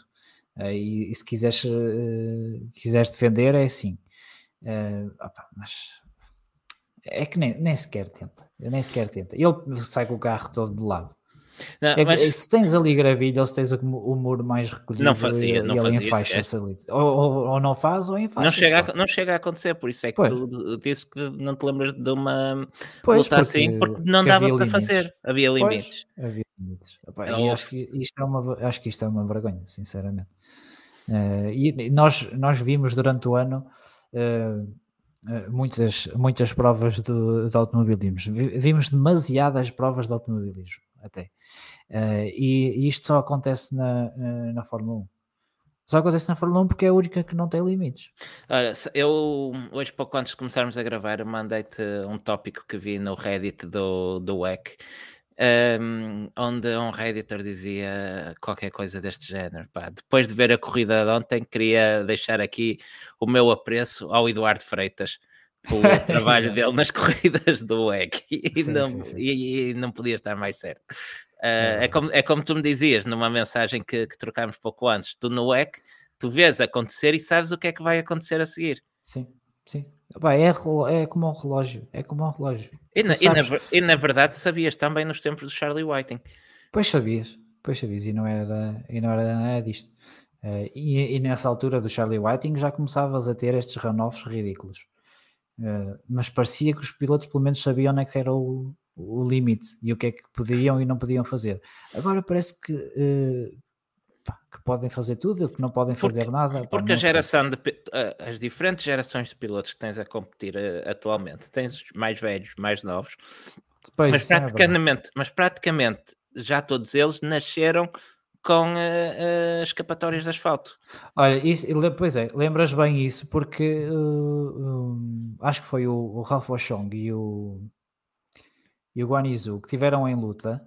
Uh, e, e, se quiseres, uh, quiseres defender, é assim. Uh, opa, mas é que nem, nem sequer tenta. Nem sequer tenta. Ele sai com o carro todo de lado. Não, é, mas... Se tens ali gravilha ou se tens o, o muro mais recolhido, não fazia, não ele fazia enfaixa ali. Ou, ou, ou, não faz ou enfaixa. Não chega, a, não chega a acontecer, por isso é que pois. tu dizes que não te lembras de uma pois, luta porque, assim, porque não dava para limites. fazer, havia limites. Pois, havia limites. Opa, é acho, que isto é uma, acho que isto é uma vergonha, sinceramente. Uh, e nós, nós vimos durante o ano. Uh, muitas, muitas provas de, de automobilismo. Vimos demasiadas provas de automobilismo. até. Uh, e, e, isto só acontece na, na Fórmula 1. Só acontece na Fórmula 1 porque é a única que não tem limites. Olha, eu hoje, pouco antes de começarmos a gravar, mandei-te um tópico que vi no Reddit do, do WEC, um, onde um Redditor dizia qualquer coisa deste género. Pá, depois de ver a corrida de ontem, queria deixar aqui o meu apreço ao Eduardo Freitas pelo (laughs) trabalho dele nas corridas do WEC (laughs) e, sim, não, sim, sim. E, e, não podia estar mais certo. Uh, é, como, é como tu me dizias numa mensagem que, que trocámos pouco antes. Tu no EC, tu vês acontecer e sabes o que é que vai acontecer a seguir. Sim, sim. Bah, é, é como um relógio. É como um relógio. E na, e, na, e na, verdade sabias também nos tempos do Charlie Whiting. Pois sabias, pois sabias, e não era, e não era disto. Uh, e, e, nessa altura do Charlie Whiting já começavas a ter estes runoffs ridículos. Uh, mas parecia que os pilotos pelo menos sabiam onde é que era o, o limite e o que é que podiam e não podiam fazer. Agora parece que, uh, que podem fazer tudo, que não podem fazer porque, nada. Porque a geração de, as diferentes gerações de pilotos que tens a competir uh, atualmente, tens mais velhos, mais novos, pois, mas, é praticamente, é mas praticamente já todos eles nasceram com uh, uh, escapatórias de asfalto. Olha, isso, pois é, lembras bem isso, porque um, acho que foi o, o Ralph Washong e o, e o Guanizu, que tiveram em luta,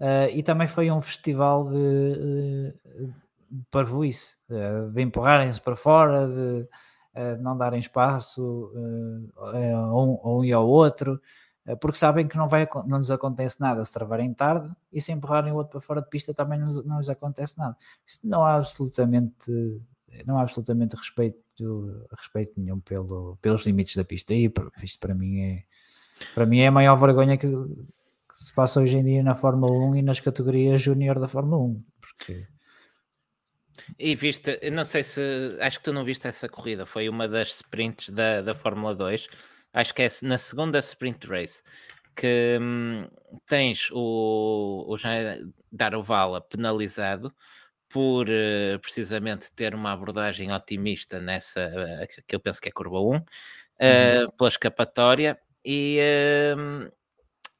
uh, e também foi um festival de, uh, de parvoíce, uh, de empurrarem-se para fora, de uh, não darem espaço a um, a um e ao outro, porque sabem que não, vai, não lhes acontece nada se travarem tarde e se empurrarem o outro para fora de pista também não, não lhes acontece nada. Isso não há absolutamente não há absolutamente respeito, respeito nenhum pelo, pelos limites da pista e isto para mim é para mim é a maior vergonha que se passa hoje em dia na Fórmula 1 e nas categorias júnior da Fórmula 1. Porque... E viste, não sei se acho que tu não viste essa corrida, foi uma das sprints da, da Fórmula 2, acho que é na segunda sprint race que hum, tens o, o Jean Darovala penalizado por uh, precisamente ter uma abordagem otimista nessa, uh, que eu penso que é curva 1, uh, uhum. pela escapatória, e, uh,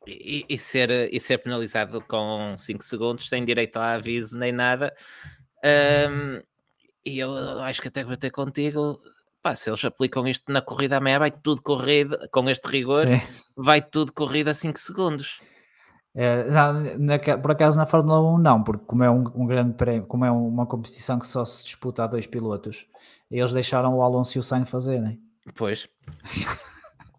e, e, ser, e ser penalizado com 5 segundos, sem direito a aviso nem nada. Um, e eu acho que até vou ter contigo. Pá, se eles aplicam isto na corrida meia, vai tudo corrido, com este rigor, Sim. vai tudo corrido a 5 segundos. É, não, na, por acaso na Fórmula 1 não, porque como é um, um, grande prémio, como é uma competição que só se disputa a dois pilotos, eles deixaram o Alonso e o Sainz fazerem. Pois. (laughs)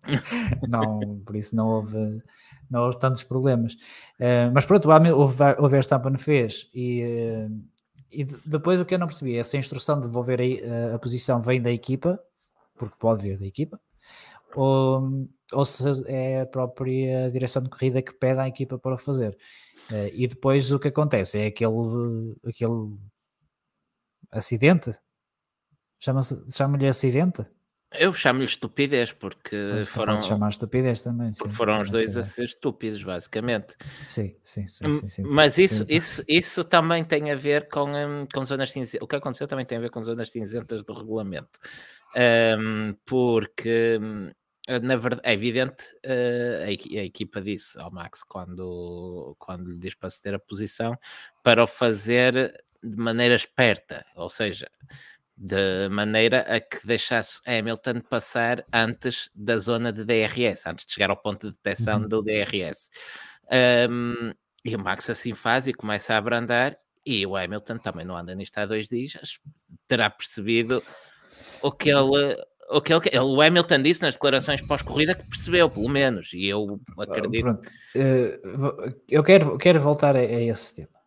(laughs) não, por isso não houve, não houve tantos problemas. Uh, mas pronto, o, o Verstappen fez e, uh, e depois o que eu não percebi, essa instrução de devolver a, a, a posição vem da equipa, porque pode vir da equipa, ou, ou se é a própria direção de corrida que pede à equipa para o fazer. Uh, e depois o que acontece é aquele, aquele acidente, chama-lhe chama acidente, eu chamo-lhe estupidez porque Mas foram. chamar estupidez também. Sim, foram os dois a ser estúpidos, basicamente. Sim, sim, sim. sim, sim. Mas isso. Isso, isso também tem a ver com, um, com zonas cinzentas. O que aconteceu também tem a ver com zonas cinzentas do regulamento. Um, porque, hum, na verdade, é evidente, uh, a, a, equipa disse ao Max quando, quando lhe diz para ceder a posição para o fazer de maneira esperta, ou seja de maneira a que deixasse Hamilton passar antes da zona de DRS, antes de chegar ao ponto de detecção uhum. do DRS. Um, e o Max assim faz e começa a abrandar, e o Hamilton também não anda nisto há dois dias, terá percebido o que ele. O, que ele, o Hamilton disse nas declarações pós-corrida que percebeu, pelo menos, e eu acredito. Pronto. Uh, eu quero, quero voltar a, a esse tema,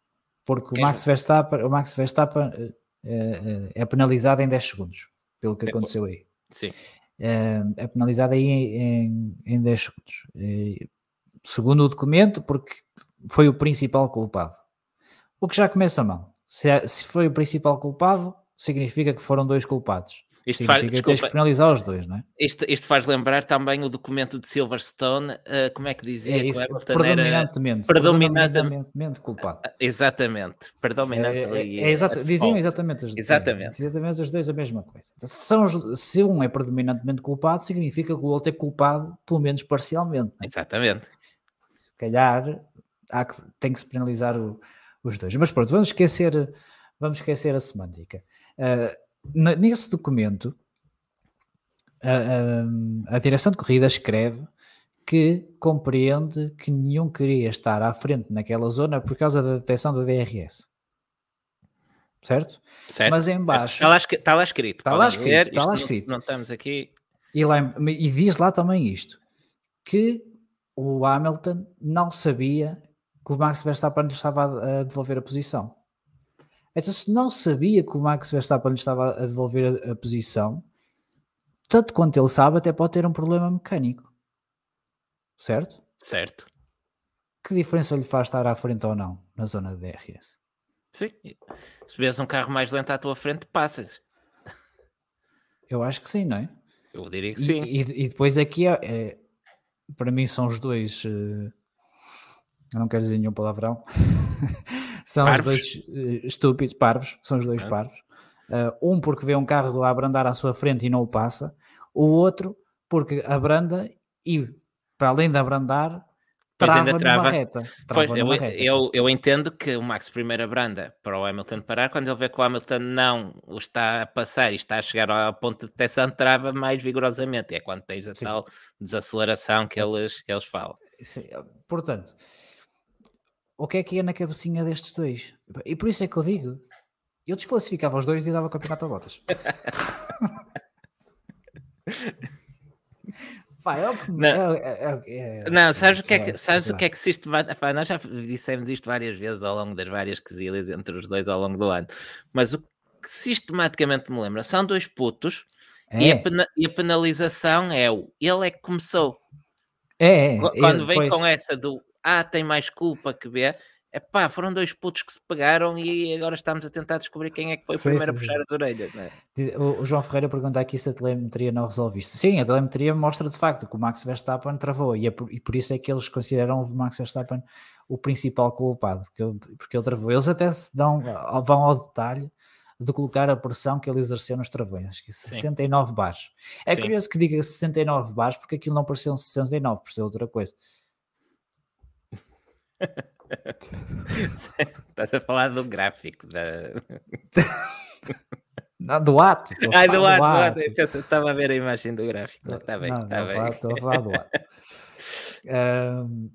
porque o Max Verstappen, o Max Verstappen é, é penalizado em 10 segundos, pelo que aconteceu aí. Sim. É, é penalizado aí em, em 10 segundos. segundo o documento, porque foi o principal culpado. O que já começa mal. Se, é, se foi o principal culpado, significa que foram dois culpados. Isto faz, desculpa, tens que penalizar os dois, não é? Isto, isto faz lembrar também o documento de Silverstone, uh, como é que dizia? É isso, predominantemente, predominantemente culpado. Uh, exatamente, predominante. É, é, é exata, diziam exatamente os, exatamente. exatamente os dois a mesma coisa. Então, se, são se um é predominantemente culpado, significa que o outro é culpado, pelo menos parcialmente. É? Exatamente. Se calhar há que, tem que se penalizar o, os dois. Mas pronto, vamos esquecer, vamos esquecer a semântica. Uh, nesse documento, a, a, a direção de corrida escreve que compreende que nenhum queria estar à frente naquela zona por causa da detecção da DRS. Certo? certo. Mas em baixo... Está lá, está lá escrito. Está lá escrito. Está lá escrito. Não, não, estamos aqui... E, lá, e diz lá também isto, que o Hamilton não sabia que o Max Verstappen estava a devolver a posição. Então, se não sabia que o Max Verstappen lhe estava a devolver a, a posição, tanto quanto ele sabe, até pode ter um problema mecânico. Certo? Certo. Que diferença lhe faz estar à frente ou não na zona de DRS? Sim. Se vês um carro mais lento à tua frente, passas. Eu acho que sim, não é? Eu diria que sim. E, e, e depois aqui, é, é, para mim, são os dois. Uh, eu não quero dizer nenhum palavrão. (laughs) são parvos. os dois uh, estúpidos, parvos. São os dois é. parvos. Uh, um porque vê um carro a abrandar à sua frente e não o passa. O outro porque abranda e, para além de abrandar, trava ainda trava. Reta, trava pois, eu, reta. Eu, eu entendo que o Max primeiro abranda para o Hamilton parar, quando ele vê que o Hamilton não o está a passar e está a chegar ao ponto de detecção, trava mais vigorosamente. É quando tens a Sim. tal desaceleração que eles, que eles falam. Sim. Portanto, o que é que ia na cabecinha destes dois? E por isso é que eu digo, eu desclassificava os dois e dava o campeonato a botas. (laughs) Pá, é o que, não, é, é, é, não sabes, o que é que, sabes o que é que. Nós já dissemos isto várias vezes ao longo das várias quesilhas entre os dois ao longo do ano, mas o que sistematicamente me lembra são dois putos e a, é. pena, e, a penalização é o ele é que começou. É, é quando vem depois... com essa do ah, tem mais culpa que B, é pá, foram dois putos que se pegaram e agora estamos a tentar descobrir quem é que foi o primeiro sim, a puxar as orelhas. Né? O, o, João Ferreira pergunta aqui se a telemetria não resolve isto. Sim, a telemetria mostra de facto que o Max Verstappen travou e, é por, e por isso é que eles consideram o Max Verstappen o principal culpado, porque ele, porque ele travou. Eles até se dão, vão ao detalhe de colocar a pressão que ele exerceu nos travões, que 69 bares. É Sim. curioso que diga 69 bares, porque aquilo não pareceu um 69, pareceu outra coisa. (laughs) Estás a falar do gráfico da. Não, do ato. Ah, do do ato. ato. Estava a ver a imagem do gráfico. Está bem, está bem. Estou a falar do ato. (laughs) um,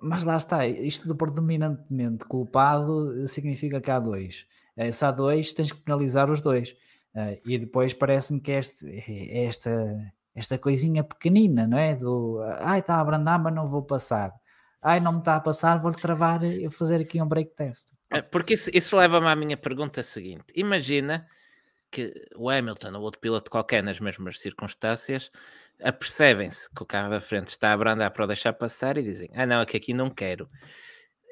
mas lá está, isto do predominantemente culpado significa que há dois. Eh, se há dois, tens que penalizar os dois. Uh, e depois parece-me que este, esta, esta coisinha pequenina, não é? Do ai, está a abrandar, mas não vou passar ai, não me está a passar, vou travar e fazer aqui um break test. É, porque isso, isso leva-me à minha pergunta seguinte: imagina que o Hamilton ou outro piloto qualquer nas mesmas circunstâncias apercebem-se que o carro da frente está a abrandar para o deixar passar e dizem: Ah, não, é que aqui não quero.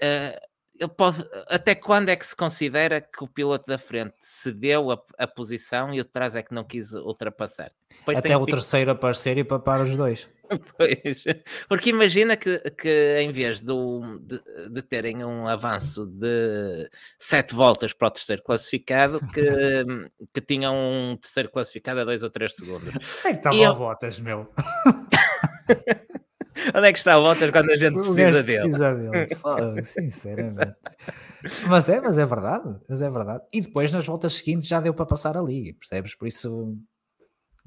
Uh, pode, até quando é que se considera que o piloto da frente cedeu a, a posição e o de trás é que não quis ultrapassar? Depois até o terceiro aparecer e papar os dois. (laughs) pois, porque imagina que, que em vez do, de, de, terem um avanço de sete voltas para o terceiro classificado, que, (laughs) que tinham um terceiro classificado a dois ou três segundos. É que estava eu... voltas, meu. (laughs) Onde é que está o Bottas quando a gente precisa dele? Precisa dele. (laughs) sinceramente. Mas é, mas é verdade, mas é verdade. E depois nas voltas seguintes já deu para passar ali, percebes? Por isso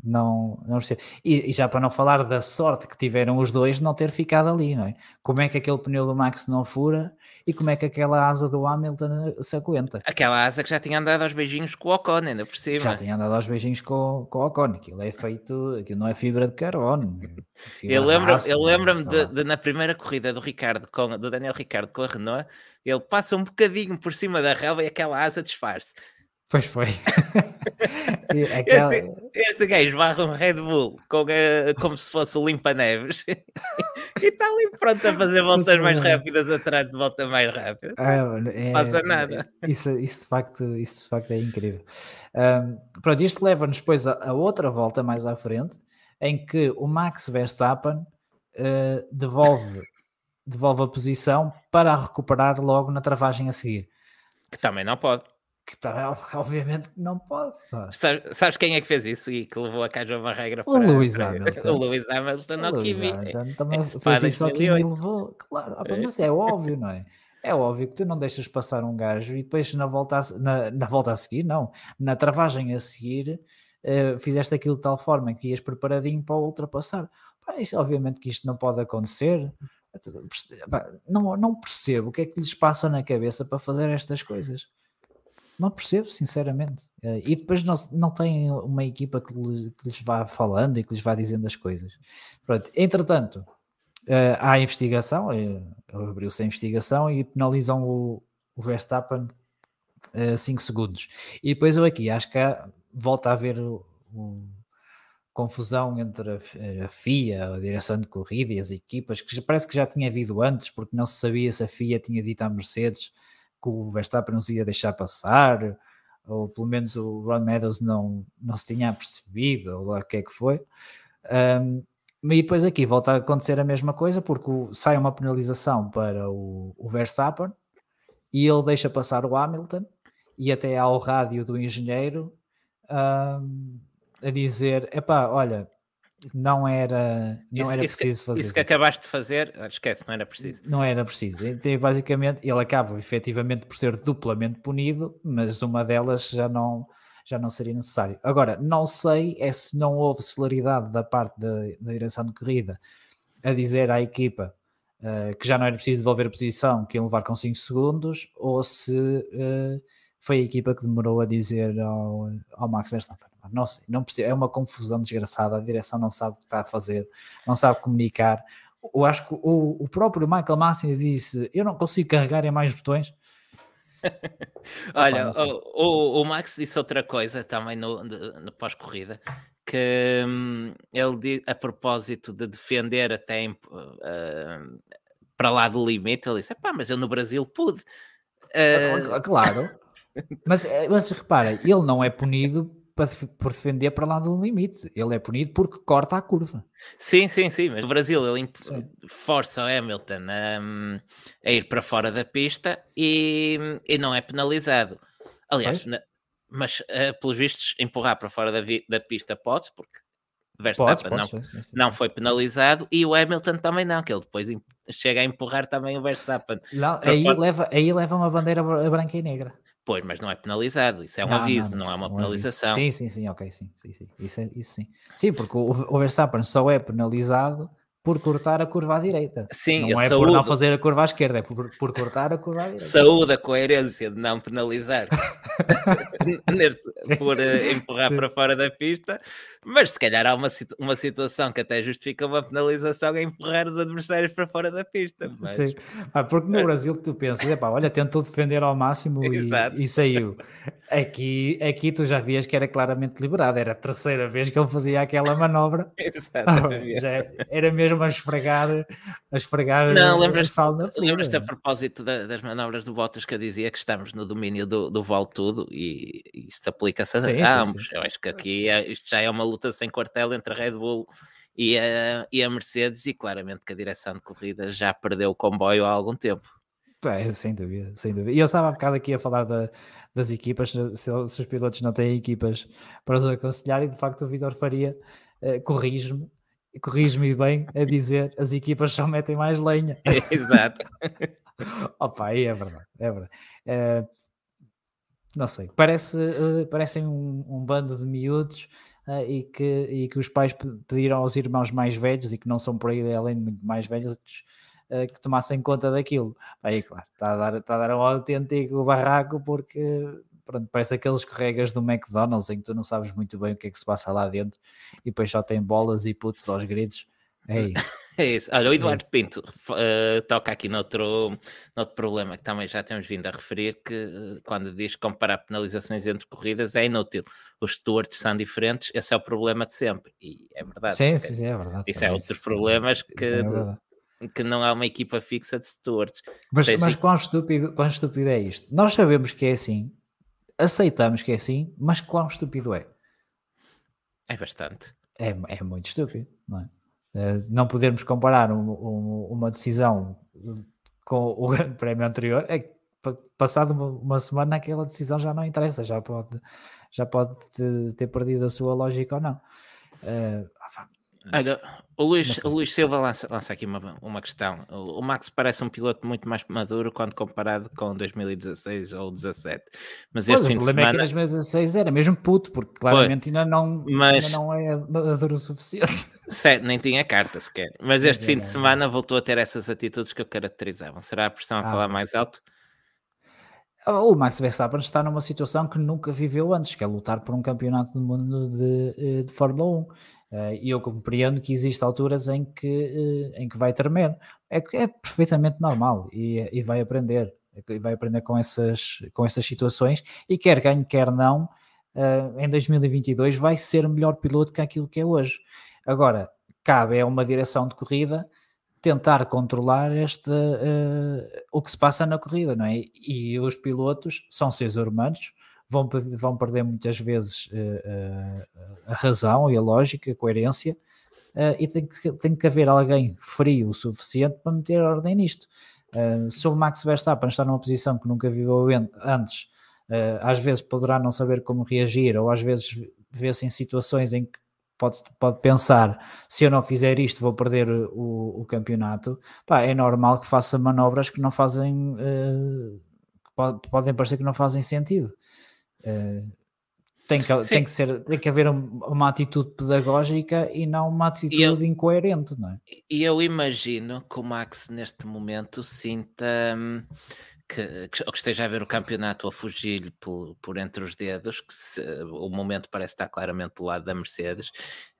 não, não e, e, já para não falar da sorte que tiveram os dois de não ter ficado ali, não é? Como é que aquele pneu do Max não fura e como é que aquela asa do Hamilton se aguenta? Aquela asa que já tinha andado aos beijinhos com o Ocon, ainda por cima. Já tinha andado aos beijinhos com, com o Ocon, aquilo é feito, aquilo não é fibra de carbono. É eu lembro-me eu lembro de, de, na primeira corrida do Ricardo, com, do Daniel Ricardo com a Renault, ele passa um bocadinho por cima da relva e aquela asa disfarce. Pois foi. (laughs) Aquela... este, este gajo barra um Red Bull com a, como se fosse o limpa-neves (laughs) e está ali pronto a fazer voltas mais rápidas atrás de volta mais rápida. Ah, não é, passa nada. Isso, isso, de facto, isso de facto é incrível. Um, pronto, isto leva-nos depois a, a, outra volta mais à frente em que o Max Verstappen uh, devolve, devolve a posição para a recuperar logo na travagem a seguir. Que também não pode. Que tá, (laughs) obviamente não pode. Sabes, sabes, quem é que fez isso e que levou a casa uma regra para... (laughs) O Lewis Hamilton. o Lewis Hamilton ao Kimi. também é fez isso ao Kimi e levou. Claro, é. mas é óbvio, não é? É óbvio que tu não deixas passar um gajo e depois na volta a, na, na volta a seguir, não, na travagem a seguir, uh, fizeste aquilo de tal forma que ias preparadinho para ultrapassar. Pá, isso, obviamente que isto não pode acontecer. Não, não percebo o que é que lhes passa na cabeça para fazer estas coisas. Não percebo, sinceramente. Uh, e depois não, não tem uma equipa que lhes, que lhes vá falando e que lhes vá dizendo as coisas. Pronto, entretanto, uh, há investigação, uh, abriu-se a investigação e penalizam o, o Verstappen 5 segundos. E depois eu aqui acho que volta a haver o, o, confusão entre a, a, FIA, a direção de corrida e as equipas, que parece que já tinha havido antes, porque não se sabia se a FIA tinha dito à Mercedes que o Verstappen não se ia deixar passar, ou pelo menos o Ron Meadows não, não se tinha percebido, ou lá o que é que foi. Um, e depois aqui volta a acontecer a mesma coisa, porque o, sai uma penalização para o, o Verstappen e ele deixa passar o Hamilton e até ao rádio do engenheiro um, a dizer: epá, olha, não era, não isso, era isso preciso que, fazer isso. que acabaste de fazer, ah, esquece, não era preciso. Não era preciso. Então, basicamente, ele acaba efetivamente por ser duplamente punido, mas uma delas já não, já não seria necessário. Agora, não sei é se não houve celeridade da parte da, da direção de corrida a dizer à equipa uh, que já não era preciso devolver a posição, que iam levar com 5 segundos, ou se uh, foi a equipa que demorou a dizer ao, ao Max Verstappen não sei, não precisa, é uma confusão desgraçada, a direção não sabe o que está a fazer, não sabe comunicar. Eu acho que o, o próprio Michael Massi disse: Eu não consigo carregar em mais botões. (laughs) Olha, o, o, o, Max disse outra coisa também no, no pós-corrida, que hum, ele a propósito de defender até uh, para lá do limite, ele disse: pá, mas eu no Brasil pude. Uh... Claro, mas, eh, mas repara, ele não é punido por defender para lá do limite. Ele é punido porque corta a curva. Sim, sim, sim. Mas o Brasil ele força o Hamilton a, a, ir para fora da pista e, e não é penalizado. Aliás, na, mas uh, pelos vistos, empurrar para fora da, vi, da pista pode-se, porque Verstappen não, sim, sim, sim. não foi penalizado e o Hamilton também não, que ele depois chega a empurrar também o Verstappen. Não, aí, fora... leva, aí leva uma bandeira branca e negra. Pois, mas não é penalizado, isso é um não, aviso, não, não, é uma penalização. sim, sim, sim, ok, sim, sim, sim. Isso, é, isso sim. Sim, porque o, o Verstappen só é penalizado por cortar a curva à direita. Sim, não é saúde... por não fazer a curva à esquerda, é por, por cortar a curva à direita. Saúde a coerência de não penalizar (laughs) por uh, empurrar Sim. para fora da pista, mas se calhar há uma, uma situação que até justifica uma penalização em empurrar os adversários para fora da pista. Mas... Sim. Ah, porque no Brasil tu pensas, epá, olha, tentou defender ao máximo e, e, saiu. Aqui, aqui tu já vias que era claramente liberado, era a terceira vez que ele fazia aquela manobra. (laughs) Exatamente. Ah, (laughs) já era mesmo a esfregar, a esfregar Não, lembras, sal na Lembras-te a propósito da, das manobras do Bottas que eu dizia que estamos no domínio do, do vale tudo e isto aplica-se a, sim, a ambos. Sim. Eu acho que aqui é, isto já é uma luta sem quartel entre a Red Bull e a, e a Mercedes, e claramente que a direção de corrida já perdeu o comboio há algum tempo. É, sem dúvida, sem dúvida. E eu estava há bocado aqui a falar da, das equipas, se, se, os pilotos não têm equipas para os aconselhar, e de facto o Vitor Faria uh, corrige-me, corrige-me bem a dizer as equipas só metem mais lenha. (laughs) Exato. (laughs) Opa, aí é verdade, é verdade. Uh, não sei, parece, uh, parecem um, um, bando de miúdos uh, e, que, e que os pais pediram aos irmãos mais velhos e que não são por aí além de muito mais velhos uh, que tomassem conta daquilo. Aí, claro, está a dar, está a dar um autêntico barraco porque pronto, parece aqueles escorregas do McDonald's em que tu não sabes muito bem o que é que se passa lá dentro e depois só tem bolas e putos aos gritos. É isso. (laughs) É isso. Olha, o Eduardo é. Pinto uh, toca aqui noutro, noutro problema que também já temos vindo a referir, que uh, quando diz comparar penalizações entre corridas é inútil. Os stewards são diferentes, esse é o problema de sempre. E é verdade. Sim, sim, sim é verdade. Isso é outros problemas que, é que não há uma equipa fixa de stewards. Mas, mas quão, estúpido, quão estúpido é isto? Nós sabemos que é assim, aceitamos que é assim, mas quão estúpido é? É bastante. É, é muito estúpido, não é? Eh, não podermos comparar um, um, uma decisão com o (laughs) Grande Prémio anterior é passado uma, uma, semana aquela decisão já não interessa, já pode, já pode ter perdido a sua lógica ou não. Uh, Olha, o Luís, o Luís Silva lança, lança aqui uma, uma questão. O, o, Max parece um piloto muito mais maduro quando comparado com 2016 ou 2017. Mas pois, este fim de semana. É que 2016 era mesmo puto, porque claramente ainda não, mas... ainda não é maduro o suficiente. Certo, nem tinha carta sequer. Mas este é, fim de semana voltou a ter essas atitudes que eu caracterizavam. Será a pressão a ah, falar mais alto? O Max Verstappen está numa situação que nunca viveu antes, que é lutar por um campeonato do mundo de, eh, de Fórmula 1. Eh, e eu compreendo que existem alturas em que, eh, em que vai tremer. É, é perfeitamente normal e, e vai aprender. E vai aprender com essas, com essas situações e quer ganhe, quer não, em 2022 vai ser melhor piloto que aquilo que é hoje. Agora, cabe a uma direção de corrida tentar controlar este, uh, o que se passa na corrida, não é? E os pilotos são seres humanos, vão, vão perder muitas vezes uh, uh, a razão e a lógica, a coerência, e tem que, tem que haver alguém frio o suficiente para meter ordem nisto. se o Max Verstappen está numa posição que nunca viveu antes, às vezes poderá não saber como reagir, ou às vezes vê-se em situações em que pode, pode pensar, se eu não fizer isto vou perder o, o campeonato, Pá, é normal que faça manobras que não fazem, que podem parecer que não fazem sentido. Uh, tem que, tem que ser, tem que haver uma atitude pedagógica e não uma atitude eu, incoerente, não é? E eu imagino que o Max neste momento sinta hum, que, que, que, esteja a ver o campeonato a fugir por, por entre os dedos, que se, o momento parece estar claramente do lado da Mercedes,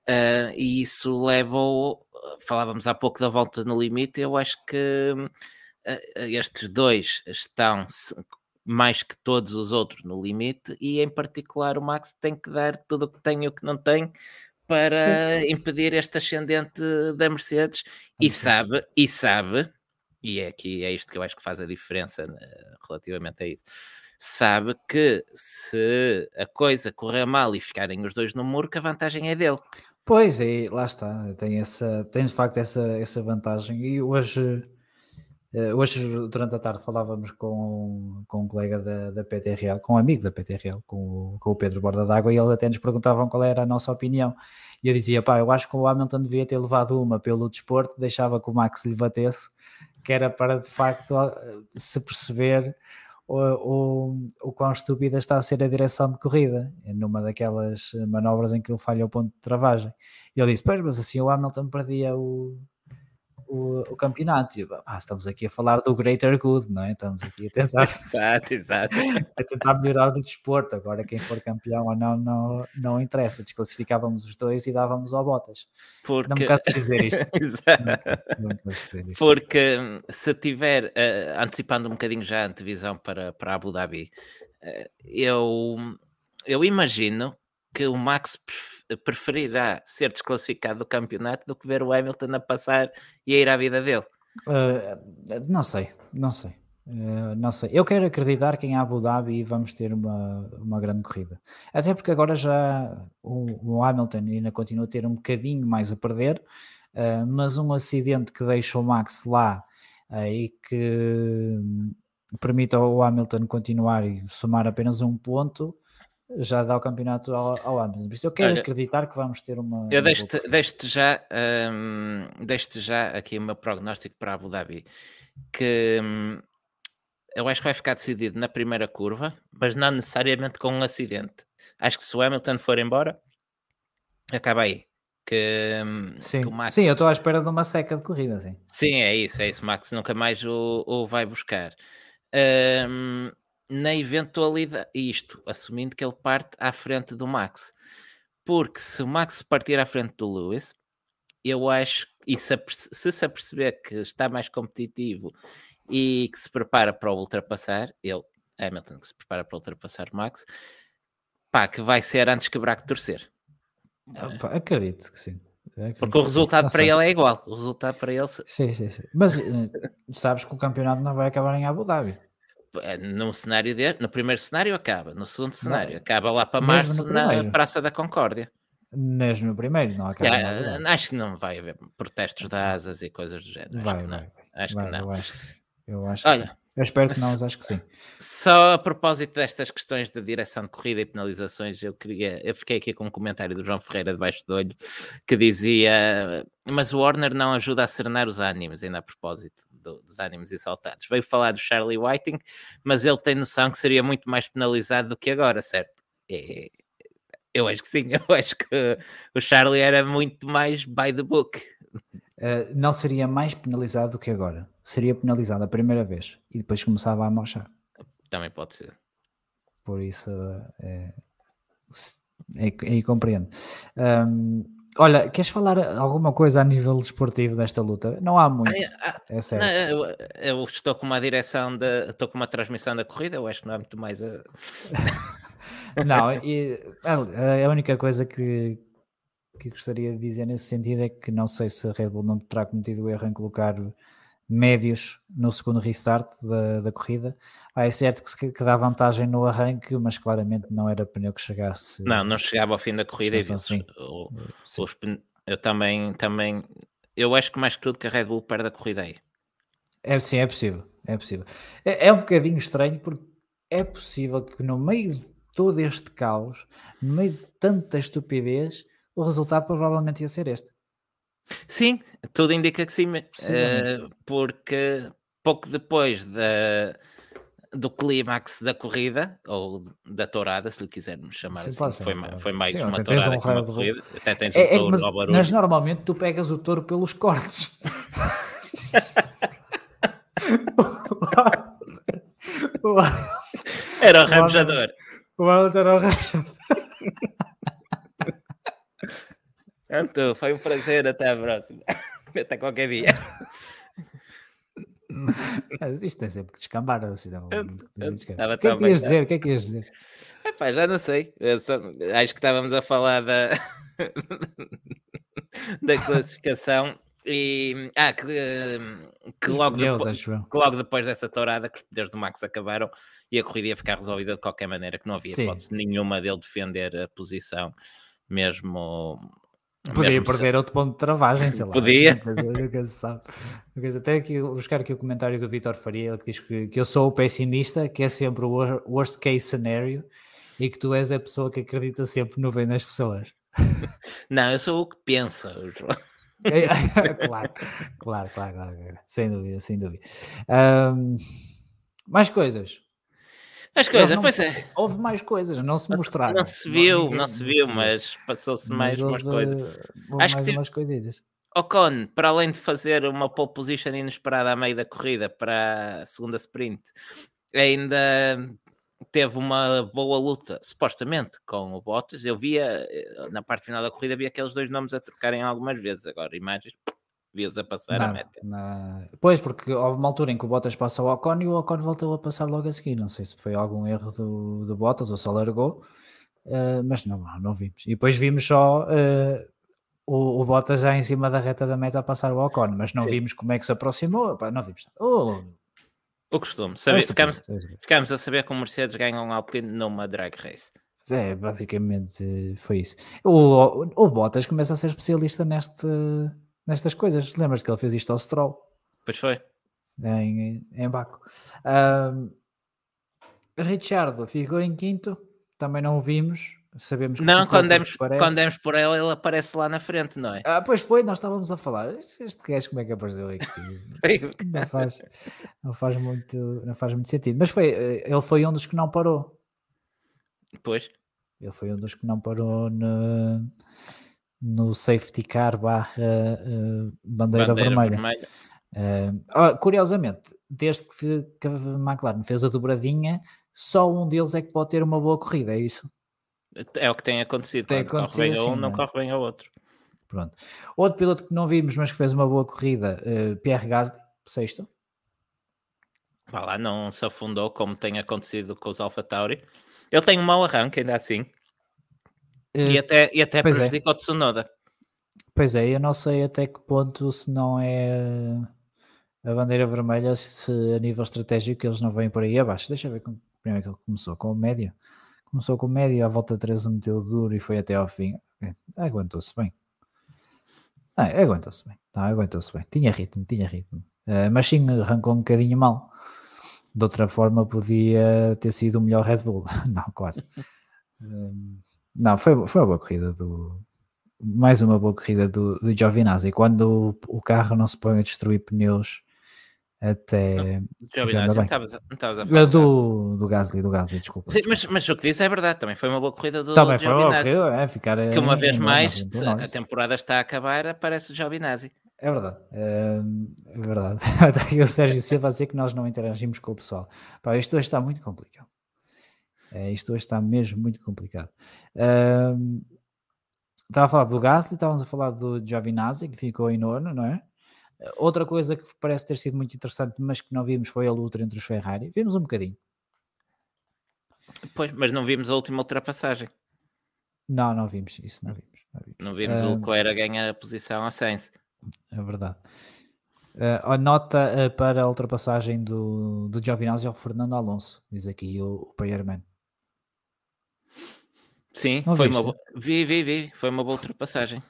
uh, e isso leva-o, falávamos há pouco da volta no limite, eu acho que uh, estes dois estão mais que todos os outros no limite, e em particular o Max tem que dar tudo o que tem e o que não tem para Sim. impedir este ascendente da Mercedes, e sabe, e sabe e é aqui é isto que eu acho que faz a diferença né, relativamente a isso. Sabe que se a coisa correr mal e ficarem os dois no muro, que a vantagem é dele. Pois, e lá está, tem, essa, tem de facto essa, essa vantagem. E hoje, eh, hoje, durante a tarde, falávamos com, com um colega da, da PTRL, com um amigo da PTRL, com, com o Pedro Borda d'Água, e ele até nos perguntavam qual era a nossa opinião. E eu dizia, pá, eu acho que o Hamilton devia ter levado uma pelo desporto, deixava que o Max lhe batesse que era para de facto se perceber o, o, o quão estúpida está a ser a direção de corrida, numa daquelas manobras em que ele falha o ponto de travagem. E ele disse: Pois, mas assim o Hamilton perdia o, o, o campeonato. E, ah, estamos aqui a falar do greater good, não é? Estamos aqui a tentar, (laughs) exato, exato. (laughs) a tentar melhorar o desporto. Agora, quem for campeão ou não, não, não interessa. Desclassificávamos os dois e dávamos ao Bottas. Porque... (laughs) Não me canso de dizer isto. não, não dizer isto. Porque hum, se tiver, uh, antecipando um bocadinho já a antevisão para, para Abu Dhabi, uh, eu, eu imagino que o Max preferirá ser desclassificado do campeonato do que ver o Hamilton a passar e a ir à vida dele? Uh, não sei, não sei. Uh, não sei. Eu quero acreditar que em Abu Dhabi vamos ter uma, uma grande corrida. Até porque agora já o, o Hamilton ainda continua a ter um bocadinho mais a perder, uh, mas um acidente que deixa o Max lá e que permite ao Hamilton continuar e somar apenas um ponto já dá o campeonato ao, ao Hamilton. Por isso eu quero Olha, acreditar que vamos ter uma. Eu deixo-te já, um, já aqui o meu prognóstico para Abu Dhabi, que um, eu acho que vai ficar decidido na primeira curva, mas não necessariamente com um acidente. Acho que se o Hamilton for embora, acaba aí. Que, hum, sim. Que Max... sim, eu estou à espera de uma seca de corrida, sim. Sim, é isso, é isso. O Max nunca mais o, o vai buscar. Um, na eventualidade, isto, assumindo que ele parte à frente do Max. Porque se o Max partir à frente do Lewis, eu acho, e se, se se aperceber que está mais competitivo e que se prepara para o ultrapassar, ele, Hamilton, que se prepara para ultrapassar o Max, pá, que vai ser antes quebrar que torcer. Opa, acredito que sim. Acredito Porque o resultado para ele é igual. O resultado para ele. Sim, sim, sim. Mas eh, sabes que o campeonato não vai acabar em Abu Dhabi. É, num cenário de, no primeiro cenário acaba, no segundo cenário não. acaba lá para março na Praça da Concórdia. Mesmo no primeiro, não acaba. Yeah, acho que não vai haver protestos de asas e coisas do género. Vai, acho que não. Vai, acho vai, que não. Eu acho que sim. Eu acho Olha, Eu espero que não, mas acho que sim. Só a propósito destas questões da direção de corrida e penalizações, eu queria, eu fiquei aqui com um comentário do João Ferreira debaixo do olho que dizia: Mas o Warner não ajuda a serenar os ânimos, ainda a propósito do, dos ânimos exaltados. Veio falar do Charlie Whiting, mas ele tem noção que seria muito mais penalizado do que agora, certo? É, eu acho que sim, (laughs) eu acho que o Charlie era muito mais by the book. Uh, não seria mais penalizado do que agora. Seria penalizado a primeira vez e depois começava a marchar. Também pode ser. Por isso é, é, é, compreendo. Um, olha, queres falar alguma coisa a nível desportivo desta luta? Não há muito. Ah, é sério. Não, eu, eu, estou com uma direção de. Estou com uma transmissão da corrida, eu acho que não há muito mais a. (laughs) não, e, a, a única coisa que, que gostaria de dizer nesse sentido é que não sei se a Red Bull não terá cometido o erro em colocar médios no segundo restart da, da corrida. Ah, é certo que, que dá vantagem no arranque, mas claramente não era pneu que chegasse. Não, não chegava ao fim da corrida assim. o, os, eu também, também, eu acho que mais que tudo que a Red Bull perde a corrida aí. É, sim, é possível, é possível. É, é um bocadinho estranho porque é possível que no meio de todo este caos, no meio de tanta estupidez, o resultado provavelmente ia ser este. Sim, tudo indica que sim, uh, porque pouco depois da, do clímax da corrida, ou da tourada, se lhe quisermos chamar sim, assim, foi, foi mais sim, uma tourada um que uma corrida, até tens é, um é, touro mas, mas normalmente tu pegas o touro pelos cortes. (laughs) (laughs) era o rabejador. O Arnold era o rabejador. Anto, foi um prazer. Até a próxima. (laughs) Até qualquer dia. (laughs) Mas isto tem sempre que descambar. O que é que ias dizer? O que é que ias dizer? Epá, já não sei. Só, acho que estávamos a falar da, (laughs) da classificação e ah, que, que, logo depois, que logo depois dessa tourada que os poderes do Max acabaram e a corrida ia ficar resolvida de qualquer maneira, que não havia hipótese nenhuma dele defender a posição, mesmo Podia perder se... outro ponto de travagem, sei lá. Podia. Nunca se sabe. Até aqui, buscar aqui o comentário do Vitor Faria, ele que diz que, que eu sou o pessimista, que é sempre o worst case scenario e que tu és a pessoa que acredita sempre no bem das pessoas. (laughs) Não, eu sou o que pensa, João. claro, claro, claro, claro, sem dúvida, sem dúvida. Um, mais coisas. As coisas, não, pois é. Houve mais coisas, não se mostraram. Não se viu, não, não se viu, mas passou-se mais houve, umas coisas. Acho mais que umas coisitas. Ocon, para além de fazer uma pole position inesperada a meio da corrida para a segunda sprint, ainda teve uma boa luta, supostamente, com o Bottas. Eu via, eh, na parte final da corrida, havia aqueles dois nomes a trocarem algumas vezes. Agora, imagens, vias a passar a meta. Pois, porque houve uma altura em que o Bottas passa o Ocon e o Ocon voltou a passar logo a seguir. Não sei se foi algum erro do, do Bottas ou só largou, uh, mas não, não vimos. E depois vimos só uh, o, o Bottas já em cima da reta da meta a passar o Ocon, mas não Sim. vimos como é que se aproximou. Pá, não vimos. Oh, o costume. Saber, ficamos, ficamos a saber como o Mercedes ganha um Alpine numa drag race. É, basicamente foi isso. O, o, o Bottas começa a ser especialista neste, nestas coisas. Lembras que ele fez isto ao Stroll? Pois foi. Em, em Baco. Um, Richard ficou em quinto, também não o vimos. Sabemos que não, quando demos, quando demos por ele, ele aparece lá na frente, não é? Ah, pois foi, nós estávamos a falar. Este gajo, como é que apareceu (laughs) aqui? não, faz, não, faz muito, não faz muito sentido. Mas foi, eh, ele foi um dos que não parou. Pois. Ele foi um dos que não parou no, no safety car barra uh, bandeira, bandeira, vermelha. vermelha. Uh, curiosamente, desde que, que a McLaren fez a dobradinha, só um deles é que pode ter uma boa corrida, é isso? É o que tem acontecido. Tem acontecido corre bem assim, a um, não, é? corre bem ao outro. Pronto. Outro piloto que não vimos, mas que fez uma boa corrida, uh, Pierre Gasly, sexto. Vá lá, não se afundou como tem acontecido com os Alpha Tauri. Ele tem um mau arranque, ainda assim. E eh, até, e até é. prejudica é. o Tsunoda. Pois é, eu não sei até que ponto se não é a bandeira vermelha, se a nível estratégico eles não vêm por aí abaixo. Deixa eu ver como primeiro que ele começou com o médio. Começou com o médio, à volta 13 meteu duro e foi até ao fim. É, aguentou-se bem. Ah, aguentou-se bem. Não, aguentou-se bem. Tinha ritmo, tinha ritmo. Uh, mas sim, arrancou um bocadinho mal. de outra forma podia ter sido o melhor Red Bull. (laughs) não, quase. um, (laughs) não, foi, foi uma boa corrida do. Mais uma boa corrida do, do Giovinazzi. Quando o, o carro não se põe a destruir pneus até. Giovinazzi, não estavas a falar. Do, do Gasly, do Gasly, desculpa. Sim, mas, mas o que disse é verdade, também foi uma boa corrida do Também foi uma boa corrida, é, ficar. Que uma vez mais, a temporada está a acabar, aparece o Giovinazzi. É verdade, é, é verdade. (laughs) Até o Sérgio Silva a dizer que nós não interagimos com o pessoal. Pá, isto hoje está muito complicado. É, isto hoje está mesmo muito complicado. Um, estava a falar do Gasly, estávamos a falar do Giovinazzi, que ficou em nono, não é? Outra coisa que parece ter sido muito interessante, mas que não vimos, foi a luta entre os Ferrari. Vimos um bocadinho. Pois, mas não vimos a última ultrapassagem. Não, não vimos isso, não vimos. Não vimos, não vimos o Leclerc a ganhar a posição a Sainz. É verdade. Uh, a nota uh, para a ultrapassagem do, do Giovinazzi ao Fernando Alonso, diz aqui o, o Payerman. Sim, foi uma boa... vi, vi, vi, foi uma boa ultrapassagem.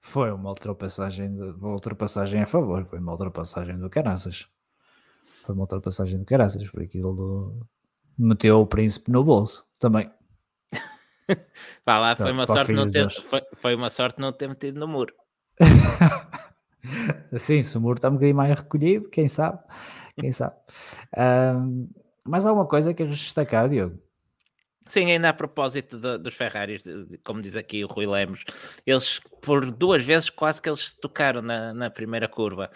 Foi uma ultrapassagem, de, uma ultrapassagem a favor, foi uma ultrapassagem do Caraças. Foi uma ultrapassagem do Caraças, por aquilo do... meteu o príncipe no bolso também. (laughs) Vá lá, foi uma, sorte não ter, foi, foi uma sorte não ter metido no muro. (laughs) Sim, se o muro está um bocadinho mais recolhido, quem sabe? Quem sabe? Um, mais alguma coisa que queres destacar, Diogo? Sim, ainda a propósito de, dos Ferraris, como diz aqui o Rui Lemos, eles por duas vezes quase que eles tocaram na, na primeira curva.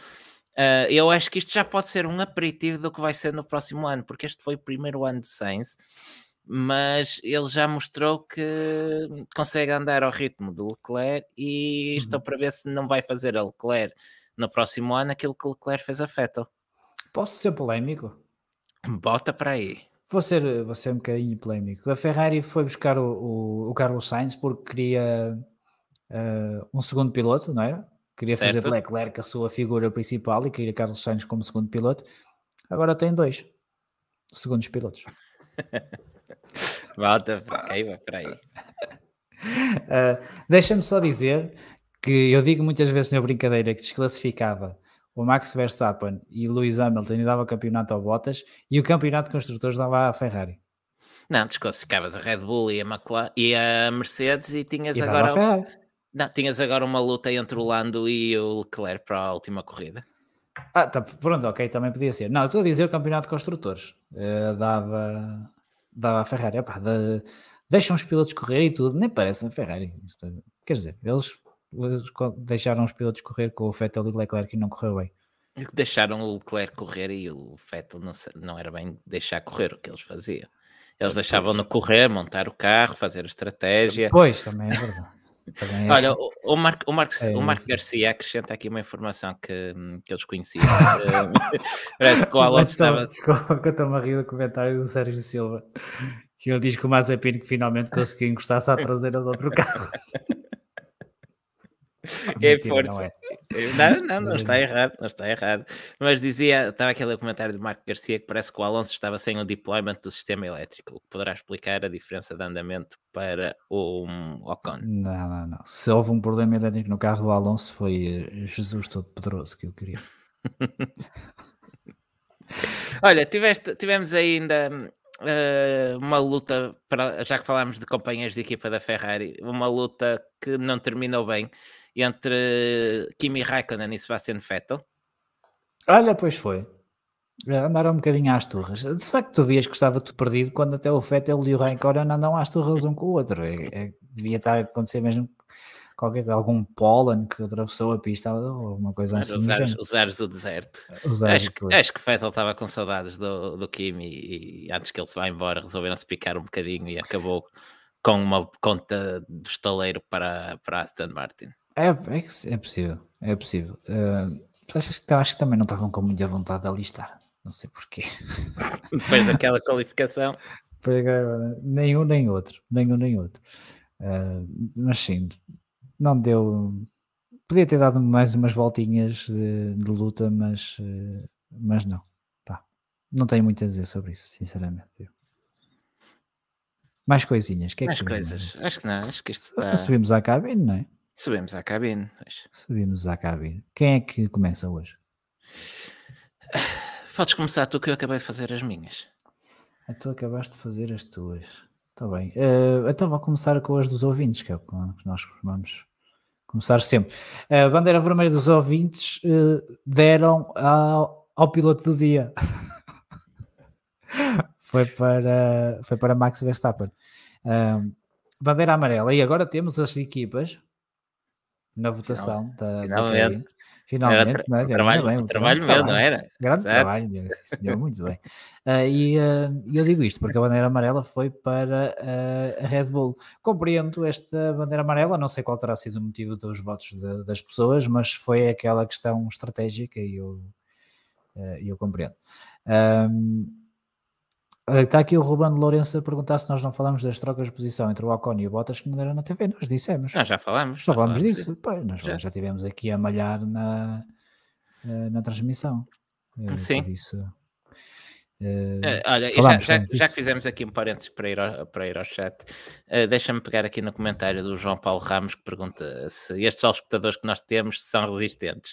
Uh, eu acho que isto já pode ser um aperitivo do que vai ser no próximo ano, porque este foi o primeiro ano de Sainz, mas ele já mostrou que consegue andar ao ritmo do Leclerc e estou uhum. para ver se não vai fazer a Leclerc no próximo ano aquilo que o Leclerc fez a Vettel. Posso ser polémico? Bota para aí. Vou ser, vou ser um bocadinho polémico. A Ferrari foi buscar o, o, o Carlos Sainz porque queria uh, um segundo piloto, não era? Queria certo. fazer Leclerc a sua figura principal e queria Carlos Sainz como segundo piloto. Agora tem dois segundos pilotos. (laughs) Volta, ok, para aí. Uh, Deixa-me só dizer que eu digo muitas vezes na brincadeira que desclassificava o Max Verstappen e Lewis Hamilton e dava campeonato ao Bottas e o campeonato de construtores dava à Ferrari. Não, desclassificavas a Red Bull e a, McLaren, e a Mercedes e tinhas e agora. Não, tinhas agora uma luta entre o Lando e o Leclerc para a última corrida. Ah, tá, pronto, ok, também podia ser. Não, estou a dizer o campeonato de construtores. Uh, dava, dava a Ferrari. Epá, de, deixam os pilotos correr e tudo, nem parece a Ferrari. Quer dizer, eles deixaram os pilotos correr com o Vettel e o Leclerc e não correu bem. Deixaram o Leclerc correr e o Vettel não, não era bem deixar correr o que eles faziam. Eles deixavam-no correr, montar o carro, fazer a estratégia. Pois, também é verdade. Também é. (laughs) Olha, o, o, Marco, o, Marco, é. o Marco Garcia acrescenta aqui uma informação que, que eles conheciam. (laughs) Parece que o Alonso estava. Desculpa, que eu estou a rir do comentário do Sérgio Silva. Que ele diz que o Mazepin que finalmente conseguiu encostar-se à traseira do outro carro. (laughs) (laughs) É força. Não, é. não, não, não está errado, não está errado. Mas dizia, estava aquele comentário do Marco Garcia que parece que o Alonso estava sem o deployment do sistema elétrico, o que poderá explicar a diferença de andamento para o Ocon. Não, não, não. Se houve um problema elétrico no carro do Alonso, foi eh, Jesus Todo-Poderoso que eu queria. (laughs) Olha, tiveste, tivemos ainda uh, uma luta, para, já que falámos de companheiros de equipa da Ferrari, uma luta que não terminou bem entre Kimi Raikkonen e Sebastian Vettel? Olha, pois foi. Andaram um bocadinho às turras. De facto, tu vias que estava tudo perdido quando até o Vettel e o Raikkonen andam às turras um com o outro. É, é, devia estar a acontecer mesmo qualquer, algum pólen que atravessou a pista ou alguma coisa assim. Os ares, os ares, do deserto. Ares acho, que, acho que Vettel estava com saudades do, do Kimi e, e antes que ele se vá embora resolveram-se picar um bocadinho e acabou com uma conta do estaleiro para, para Aston Martin. É, é, é possível, é possível. Uh, acho, que, acho que também não estavam com muita vontade de alistar, não sei porquê. (laughs) Depois daquela qualificação. nenhum nem outro, nenhum nem outro. Uh, mas sim, não deu. Podia ter dado mais umas voltinhas de, de luta, mas, uh, mas não. Pá, não tenho muito a dizer sobre isso, sinceramente. Mais coisinhas. Que é mais que coisas. Acho que não. Acho que isto está... Subimos à cabine, não é? Subimos à cabine. Subimos à cabine. Quem é que começa hoje? (sighs) podes começar tu que eu acabei de fazer as minhas. Ah, tu acabaste de fazer as tuas. Está bem. Uh, então vou começar com as dos ouvintes, que é o que nós vamos começar sempre. A bandeira vermelha dos ouvintes uh, deram ao, ao piloto do dia. (laughs) foi, para, foi para Max Verstappen. Uh, bandeira amarela. E agora temos as equipas na votação da, finalmente. Da finalmente, era não é? trabalho, bem, um trabalho meu, não era? Grande certo. trabalho, sim, senhor, muito bem. Uh, e uh, eu digo isto porque a bandeira amarela foi para uh, a Red Bull. Compreendo esta bandeira amarela, não sei qual terá sido o motivo dos votos de, das pessoas, mas foi aquela questão estratégica e eu, eu compreendo. Está aqui o Ruben Lourenço a perguntar se nós não falamos das trocas de posição entre o Ocon e o Bottas que não deram na TV. Nós dissemos. Ah, já falamos. Já, falamos disso. Pois, nós já. já tivemos aqui a malhar na, eh, na transmissão. Sim. Por isso, Uh, olha, já, já, já, que fizemos aqui um parênteses para ir ao, para ir ao chat, uh, deixa-me pegar aqui no comentário do João Paulo Ramos que pergunta se estes espectadores que nós temos são resistentes.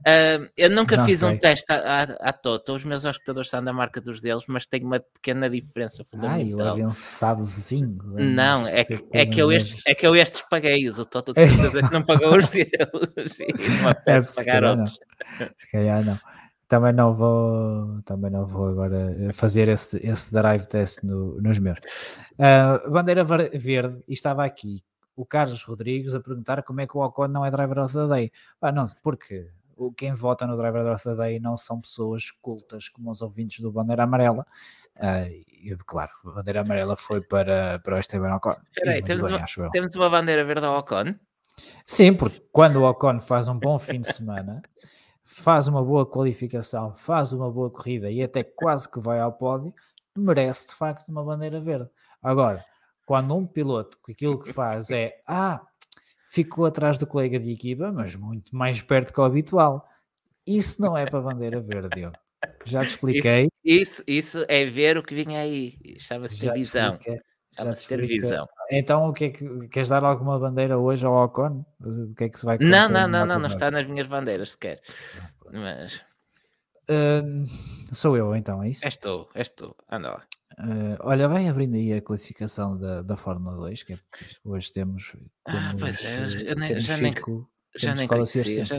Uh, eu nunca Não fiz sei. um teste à, à, à Toto, os meus espectadores são da marca dos deles, mas tem uma pequena diferença fundamental. Ai, o avançadozinho. Não, é que, é, que eu estes, é que eu estes paguei-os, o Toto de (laughs) certeza que não pagou os (laughs) deles e não é, pagar outros. Se calhar não também não vou também não vou agora fazer esse, esse drive test no, nos meus. Uh, bandeira verde e estava aqui o Carlos Rodrigues a perguntar como é que o Ocon não é driver of the day. Ah, não, porque quem vota no driver of the day não são pessoas cultas como os ouvintes do Bandeira Amarela. Uh, e, claro, a bandeira amarela foi para, para o Esteban Ocon. Peraí, temos, bem, uma, temos uma bandeira verde ao Ocon? Sim, porque quando o Ocon faz um bom fim de semana faz uma boa qualificação, faz uma boa corrida e até quase que vai ao pódio, merece de facto uma bandeira verde. Agora, quando um piloto que aquilo que faz é ah, ficou atrás do colega de equipa, mas muito mais perto que o habitual, isso não é para bandeira verde. Eu. Já te expliquei. Isso, isso, isso é ver o que vinha aí. Chama-se televisão. Chama-se televisão. Então, o que é que queres dar alguma bandeira hoje ao Ocon? O que é que se vai Não, não, não, não, não está nas minhas bandeiras sequer. Mas uh, sou eu então, é isso? És tu, és tu, anda lá. Uh, olha, vai abrindo aí a classificação da, da Fórmula 2, que é, hoje temos, temos, ah, pois é, nem, já nem, já nem conhecia, já,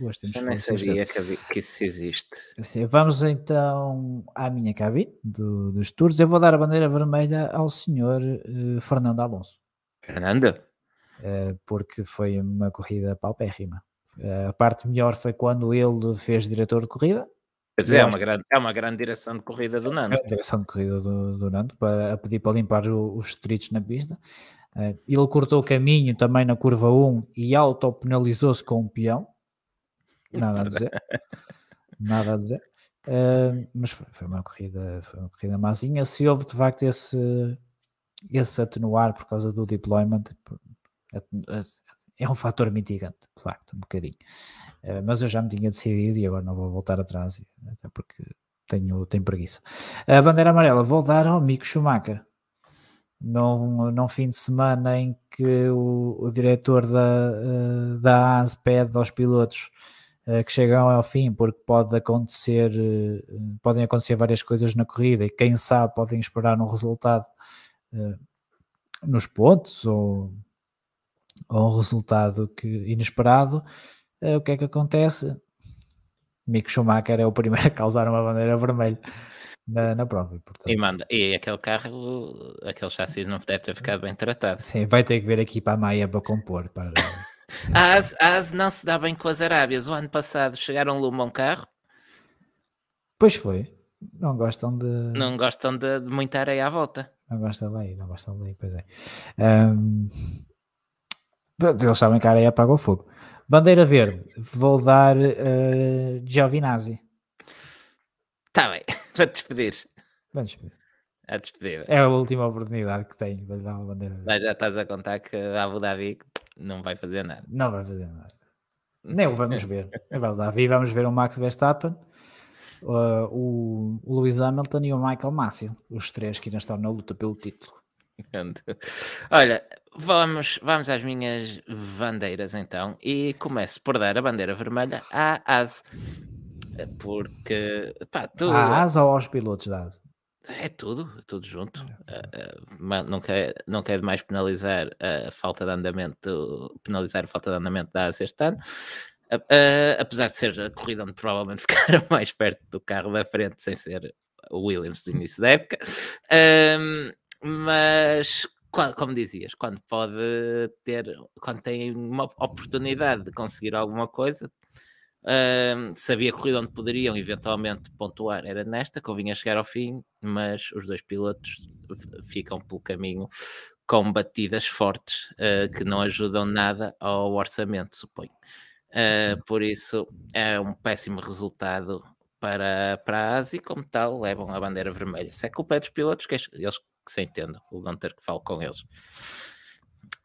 Hoje temos já nem sabia que, que, isso existe. Assim, vamos então à minha cabine do, dos tours. Eu vou dar a bandeira vermelha ao senhor uh, Fernando Alonso. Fernando? Uh, porque foi uma corrida paupérrima. Uh, a parte melhor foi quando ele fez diretor de corrida. Pois é, é uma, grande, é uma grande direção de corrida do Nando. É direção de corrida do, do Nando, para, a pedir para limpar o, os streets na pista. Uh, ele cortou o caminho também na curva 1 e autopenalizou-se com um peão. Nada a (laughs) dizer. Nada a dizer. Uh, mas foi, foi, uma corrida, foi uma corrida mazinha. Se houve de facto esse, esse atenuar por causa do deployment, é um fator mitigante, de facto, um bocadinho. Uh, mas eu já me tinha decidido e agora não vou voltar atrás, até porque tenho, tenho preguiça. A bandeira amarela vou dar ao Mico Schumacher num, num fim de semana em que o, o diretor da, uh, da AS pede aos pilotos uh, que chegam ao fim, porque pode acontecer, podem acontecer várias coisas na corrida e quem sabe podem esperar um resultado nos pontos ou, ou um resultado que, inesperado. o que é que acontece? Mick Schumacher é o primeiro a causar uma bandeira vermelha na, na prova. Portanto. E, manda, e aquele carro, aquele chassi não deve ter ficado bem tratado. Sim, vai ter que vir aqui para a Maia para compor. Para... (laughs) a, AS, AS não se dá bem com as Arábias. O ano passado chegaram a um carro. Pois foi. Não gostam de. Não gostam de, de muita areia à volta. Não gostam daí, não gostam daí, pois é. Um... Eles sabem que a areia apaga o fogo. Bandeira verde, vou dar uh, Giovinazzi. Está bem, (laughs) para despedir. Vamos despedir. A despedir. É a última oportunidade que tenho para dar uma bandeira. Já estás a contar que a Abu Dhabi não vai fazer nada. Não vai fazer nada. Nem o vamos (laughs) ver. É Abu Dhabi vamos ver o Max Verstappen, uh, o, o Lewis Hamilton e o Michael Massey. Os três que ainda estão na luta pelo título. Olha, vamos, vamos às minhas bandeiras então. E começo por dar a bandeira vermelha à ASE porque pá, tu, à ou aos pilotos da asa? É tudo, é tudo junto. Uh, não, quer, não quer mais penalizar a falta de andamento, penalizar a falta de andamento da ASA este ano. Uh, apesar de ser a corrida onde provavelmente (laughs) ficaram mais perto do carro da frente, sem ser o Williams do início da época. Uh, mas, como dizias, quando pode ter, quando tem uma oportunidade de conseguir alguma coisa, Uh, sabia a corrida onde poderiam eventualmente pontuar era nesta, convinha chegar ao fim, mas os dois pilotos ficam pelo caminho com batidas fortes uh, que não ajudam nada ao orçamento, suponho. Uh, por isso é um péssimo resultado para, para a ASI, como tal, levam a bandeira vermelha. Se é culpa é dos pilotos, que eles que se entendam, o Gunter que falo com eles.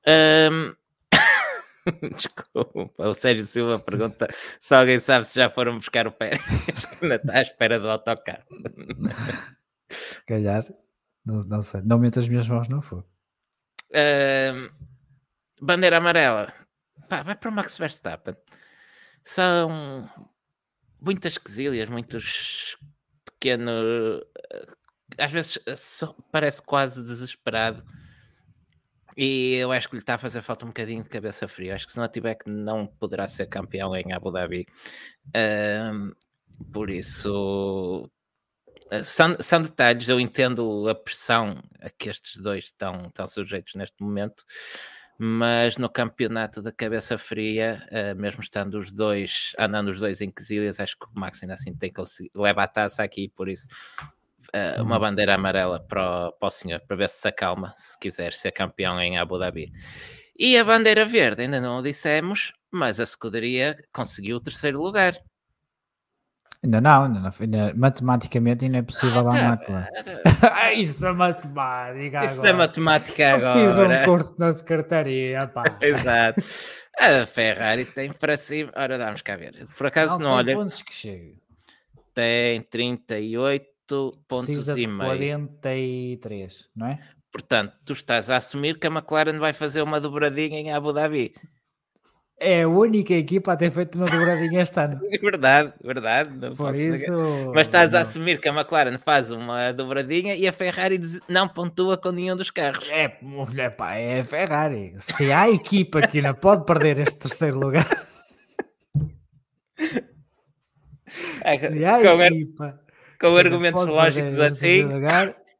Um, (laughs) Desculpa, o Sérgio Silva pergunta se alguém sabe se já foram buscar o Pérez, que ainda está à espera do autocarro. Se calhar, não, não sei, não mente as minhas mãos, não foi. Uh, bandeira amarela, Pá, vai para o Max Verstappen. São muitas quesilhas, muitos pequenos. Às vezes parece quase desesperado e eu acho que lhe está a fazer falta um bocadinho de cabeça fria. Acho que se não tiver que não poderá ser campeão em Abu Dhabi. Por isso, eh, são, são, detalhes. Eu entendo a pressão a que estes dois estão, estão sujeitos neste momento, mas no campeonato da cabeça fria, uh, mesmo estando os dois, andando os dois em quesilhas, acho que o Max ainda assim tem leva a taça aqui, por isso uh, uma bandeira amarela para o, para o senhor, para ver se se acalma, se quiser ser campeão em Abu Dhabi. E a bandeira verde, ainda não o dissemos, mas a escuderia conseguiu o terceiro lugar. Ainda não, ainda não ainda, matematicamente ainda é possível ah, dar tá, ah, (laughs) Isso da matemática Isso da matemática agora. Eu fiz um curso na secretaria, pá. (laughs) Exato. A Ferrari tem para cima. Ora, vamos cá ver. Por acaso não, não olha. pontos que chega. Tem 38 pontos Precisa e meio. 43, não é? Portanto, tu estás a assumir que a McLaren vai fazer uma dobradinha em Abu Dhabi. É a única equipa a ter feito uma dobradinha este ano. (laughs) verdade, verdade. Por isso. Negar. Mas estás não. a assumir que a McLaren faz uma dobradinha e a Ferrari não pontua com nenhum dos carros. É, mulher, pá, é a Ferrari. Se há equipa que não pode perder este terceiro lugar. (laughs) É, se há equipa com argumentos lógicos assim.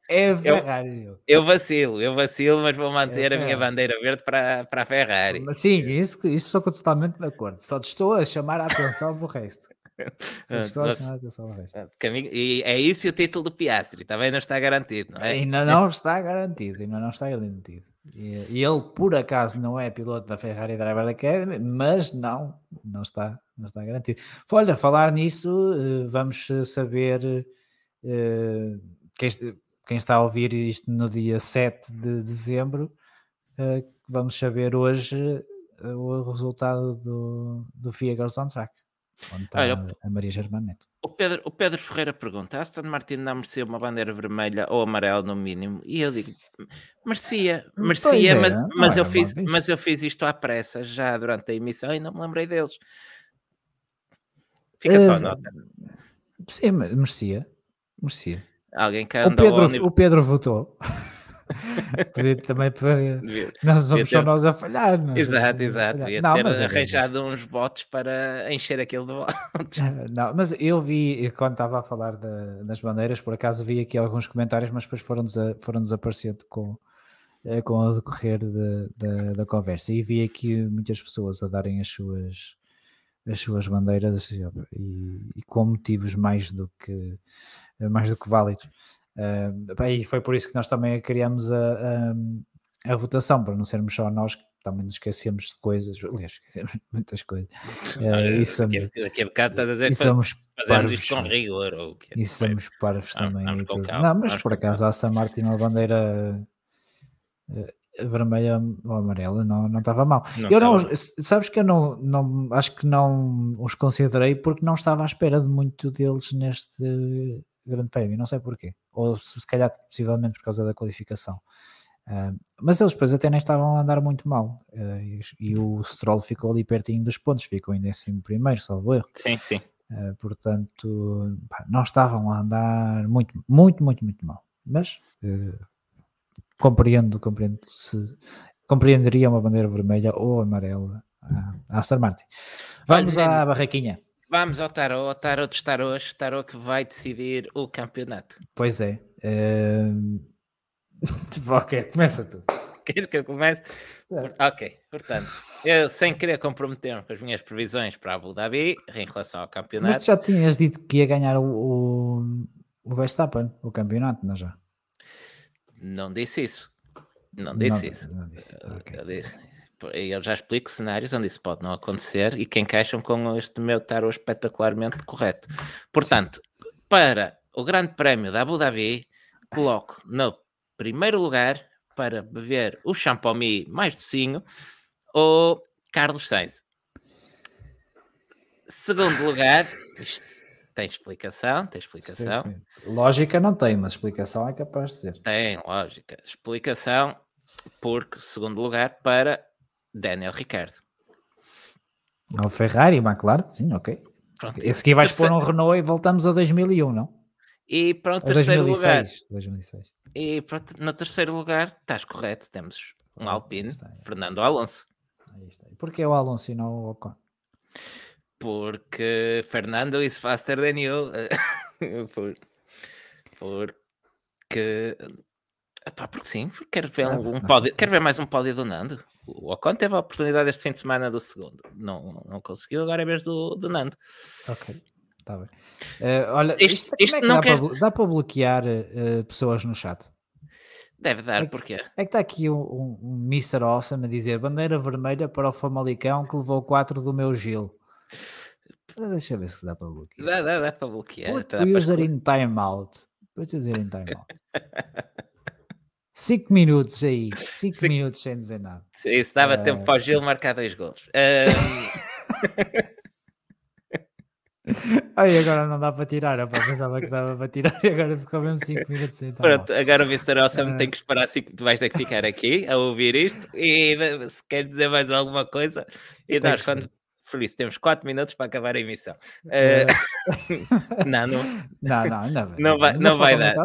é Ferrari. Eu, eu, vacilo, eu vacilo, mas vou manter é a minha bandeira verde para, para a Ferrari. Sim, isso, isso estou totalmente de acordo. Só te estou a chamar a atenção do resto. (laughs) Só a chamar a atenção do resto. E é isso o título do Piastri, também não está garantido, não é? Ainda não está garantido, ainda não está garantido. E, ele, por acaso, não é piloto da Ferrari Driver Academy, mas não, não está, não está garantido. Olha, falar nisso, eh, vamos saber eh, quem, está a ouvir isto no dia 7 de dezembro, eh, vamos saber hoje o resultado do, do FIA Girls on Track. Onde está Olha, a Maria Germaneto. O Pedro, o Pedro Ferreira pergunta: Aston Martin não merecia uma bandeira vermelha ou amarela no mínimo? E eu digo: merecia, merecia, é, mas, mas eu fiz, mas eu fiz isto à pressa já durante a emissão e não me lembrei deles. Fica só a nota. Sim, merecia. Merecia. Alguém que o Pedro, o Pedro votou. (laughs) também para. Nós somos só nós a falhar. Exato, exato. Devia não, ter é arranjado uns votos para encher aquilo de votos. (laughs) Não, mas eu vi, quando estava a falar de, das bandeiras, por acaso vi aqui alguns comentários, mas depois foram, foram desaparecendo com, eh, com o decorrer de, de, da conversa. E vi aqui muitas pessoas a darem as suas as suas bandeiras e, e com motivos mais do que mais do que válidos. Uh, e foi por isso que nós também criamos a, a, a, votação, para não sermos só nós que também nos esquecemos de coisas, aliás, esquecemos muitas coisas. Uh, e somos, daqui a bocado estás a dizer que somos fazemos isto com rigor. Ou que, e somos parvos também. Vamos não, mas por acaso a Aston Martin, a bandeira uh, vermelha ou amarela, não, não estava mal. Não eu não, sabes que eu não, não acho que não os considerei porque não estava à espera de muito deles neste Grande Prémio, não sei porquê, ou se calhar possivelmente por causa da qualificação. Uh, mas eles depois até nem estavam a andar muito mal uh, e, e, o Stroll ficou ali pertinho dos pontos, ficou ainda em cima primeiro, salvo erro. Sim, sim. Uh, portanto, pá, não estavam a andar muito, muito, muito, muito mal. Mas uh, compreendo, compreendo se compreenderia uma bandeira vermelha ou amarela à Aston Martin. Vamos à barraquinha. Vamos ao Tarot, ao Tarot dos Tarôs, Tarot que vai decidir o campeonato. Pois é. Uh... (laughs) ok, começa tu. Queres que eu comece? É. Ok, portanto, eu sem querer comprometer-me com as minhas previsões para Abu Dhabi em relação ao campeonato. Mas tu já tinhas dito que ia ganhar o, o, o Verstappen, o campeonato, não já? Não disse isso. Não disse não, isso. Não disse, okay. Eu disse eu já explico cenários onde isso pode não acontecer e que encaixam com este meu tarot espetacularmente correto. Portanto, para o Grande Prémio da Abu Dhabi, coloco no primeiro lugar para beber o champomi mais docinho o Carlos Sainz. Segundo lugar, isto tem explicação, tem explicação. Sim, sim. Lógica não tem, mas explicação é capaz de ter. Tem, lógica. Explicação, porque, segundo lugar, para Daniel Ricciardo. O Ferrari, McLaren, sim, ok. Pronto, Esse aqui vais pôr um Renault e voltamos a 2001, não? E pronto, terceiro 2006, lugar. 2006. E pronto, no terceiro lugar, estás correto, temos um Alpine, está, é. Fernando Alonso. Aí está. Porquê o Alonso e não o Ocon? Porque Fernando is faster than you. (laughs) Por, porque Epá, porque sim, porque quero ver, um, um pódio, quero ver mais um pódio do Nando. O Ocon teve a oportunidade este fim de semana do segundo, não, não conseguiu, agora é vez do, do Nando. Ok, está bem. Uh, olha, isto, isto, é não dá, quer... para, dá para bloquear uh, pessoas no chat? Deve dar, é porquê? É que está aqui um, um, um Mr. Awesome a dizer bandeira vermelha para o Famalicão que levou 4 do meu Gil. Deixa eu ver se dá para bloquear. Dá, dá, dá para bloquear. Put tá, user in timeout. Put user in timeout. (laughs) 5 minutos aí, 5 minutos sem dizer nada. Isso dava uh... tempo para o Gil marcar dois gols. Um... (laughs) Ai, agora não dá para tirar. Eu pensava que dava para tirar e agora ficou mesmo 5 minutos sem Pronto, agora o Mr. Awesome uh... tem que esperar 5 tu vais ter que ficar aqui a ouvir isto e se quer dizer mais alguma coisa e nós quando por isso temos 4 minutos para acabar a emissão. Uh... (laughs) não, não, não, não, não, não vai, não vai dar.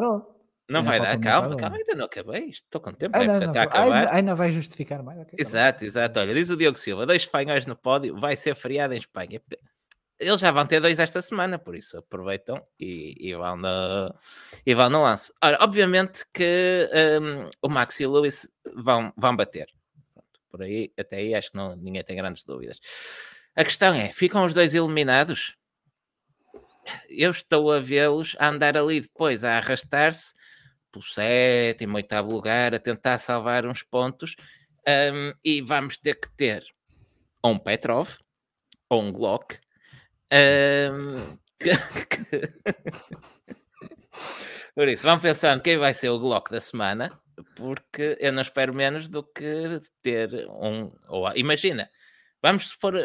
Não vai dar, calma, calma, ainda não acabei. Estou com tempo, ah, não, não, acabar. Ainda, ainda vai justificar mais. Okay, tá exato, tá exato. Olha, diz o Diogo Silva: dois espanhóis no pódio, vai ser feriado em Espanha. Eles já vão ter dois esta semana, por isso aproveitam e, e vão, no, e vão no lance. Ora, obviamente que um, o Max e o Lewis vão, vão bater. Pronto, por aí, até aí, acho que não, ninguém tem grandes dúvidas. A questão é: ficam os dois eliminados? Eu estou a vê-los a andar ali depois, a arrastar-se pelo sétimo, oitavo lugar, a tentar salvar uns pontos, um, e vamos ter que ter ou um Petrov ou um Glock. (laughs) Um, Por isso, vamos pensando quem vai ser o Glock da semana, porque eu não espero menos do que ter um. Ou, imagina, vamos supor uh,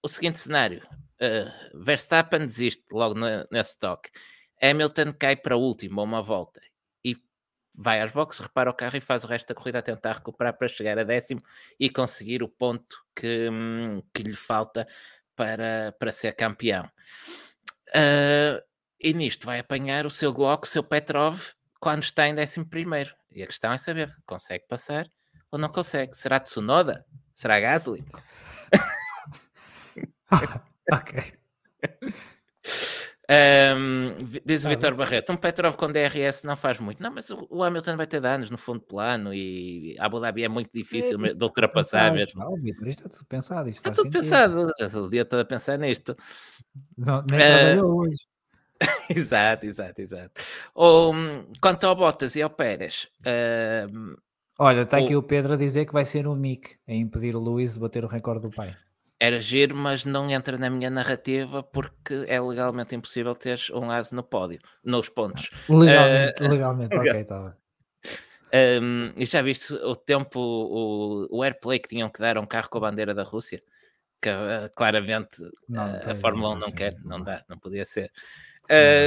o seguinte cenário: uh, Verstappen desiste logo nesse toque, Hamilton cai para último, uma volta, vai às boxes, repara o carro e faz o resto da corrida a tentar recuperar para chegar a décimo e conseguir o ponto que, hum, que lhe falta para, para ser campeão. Uh, e nisto vai apanhar o seu Glock, o seu Petrov, quando está em décimo primeiro. E a questão é saber, consegue passar ou não consegue? Será Tsunoda? Será Gasly? (laughs) ok. (laughs) Um, diz o Vitor Barreto, um Petrov com DRS não faz muito. Não, mas o, o Hamilton vai ter danos no fundo plano e a Abu Dhabi é muito difícil é, de ultrapassar mesmo. Não, Vitor, isto é tudo pensado. Isto está tudo pensado. O dia todo a pensar nisto. Não, nem uh, hoje. (laughs) exato, exato, exato. Um, quanto ao Bottas e ao Pérez, uh, olha, está aqui o Pedro a dizer que vai ser o Mick a impedir o Luís de bater o recorde do pai era giro, mas não entra na minha narrativa porque é legalmente impossível teres um aso no pódio, nos pontos. Legalmente, uh, legalmente, ok, (laughs) está Um, e já viste o tempo, o, o airplay que tinham que dar a um carro com a bandeira da Rússia? Que uh, claramente não, uh, a Fórmula 1 não quer, não dá, não podia ser.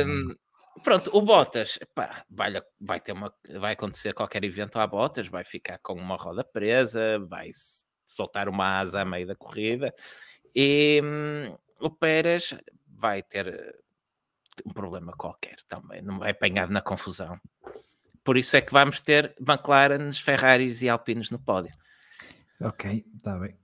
Um, pronto, o Bottas pá, vai, vai, ter uma, vai acontecer qualquer evento à Bottas, vai ficar com uma roda presa, vai soltar uma asa a meio da corrida. E hum, o Pérez vai ter eh, um problema qualquer também, não vai apanhado na confusão. Por isso é que vamos ter McLarens, Ferraris e Alpines no pódio. Ok, está bem.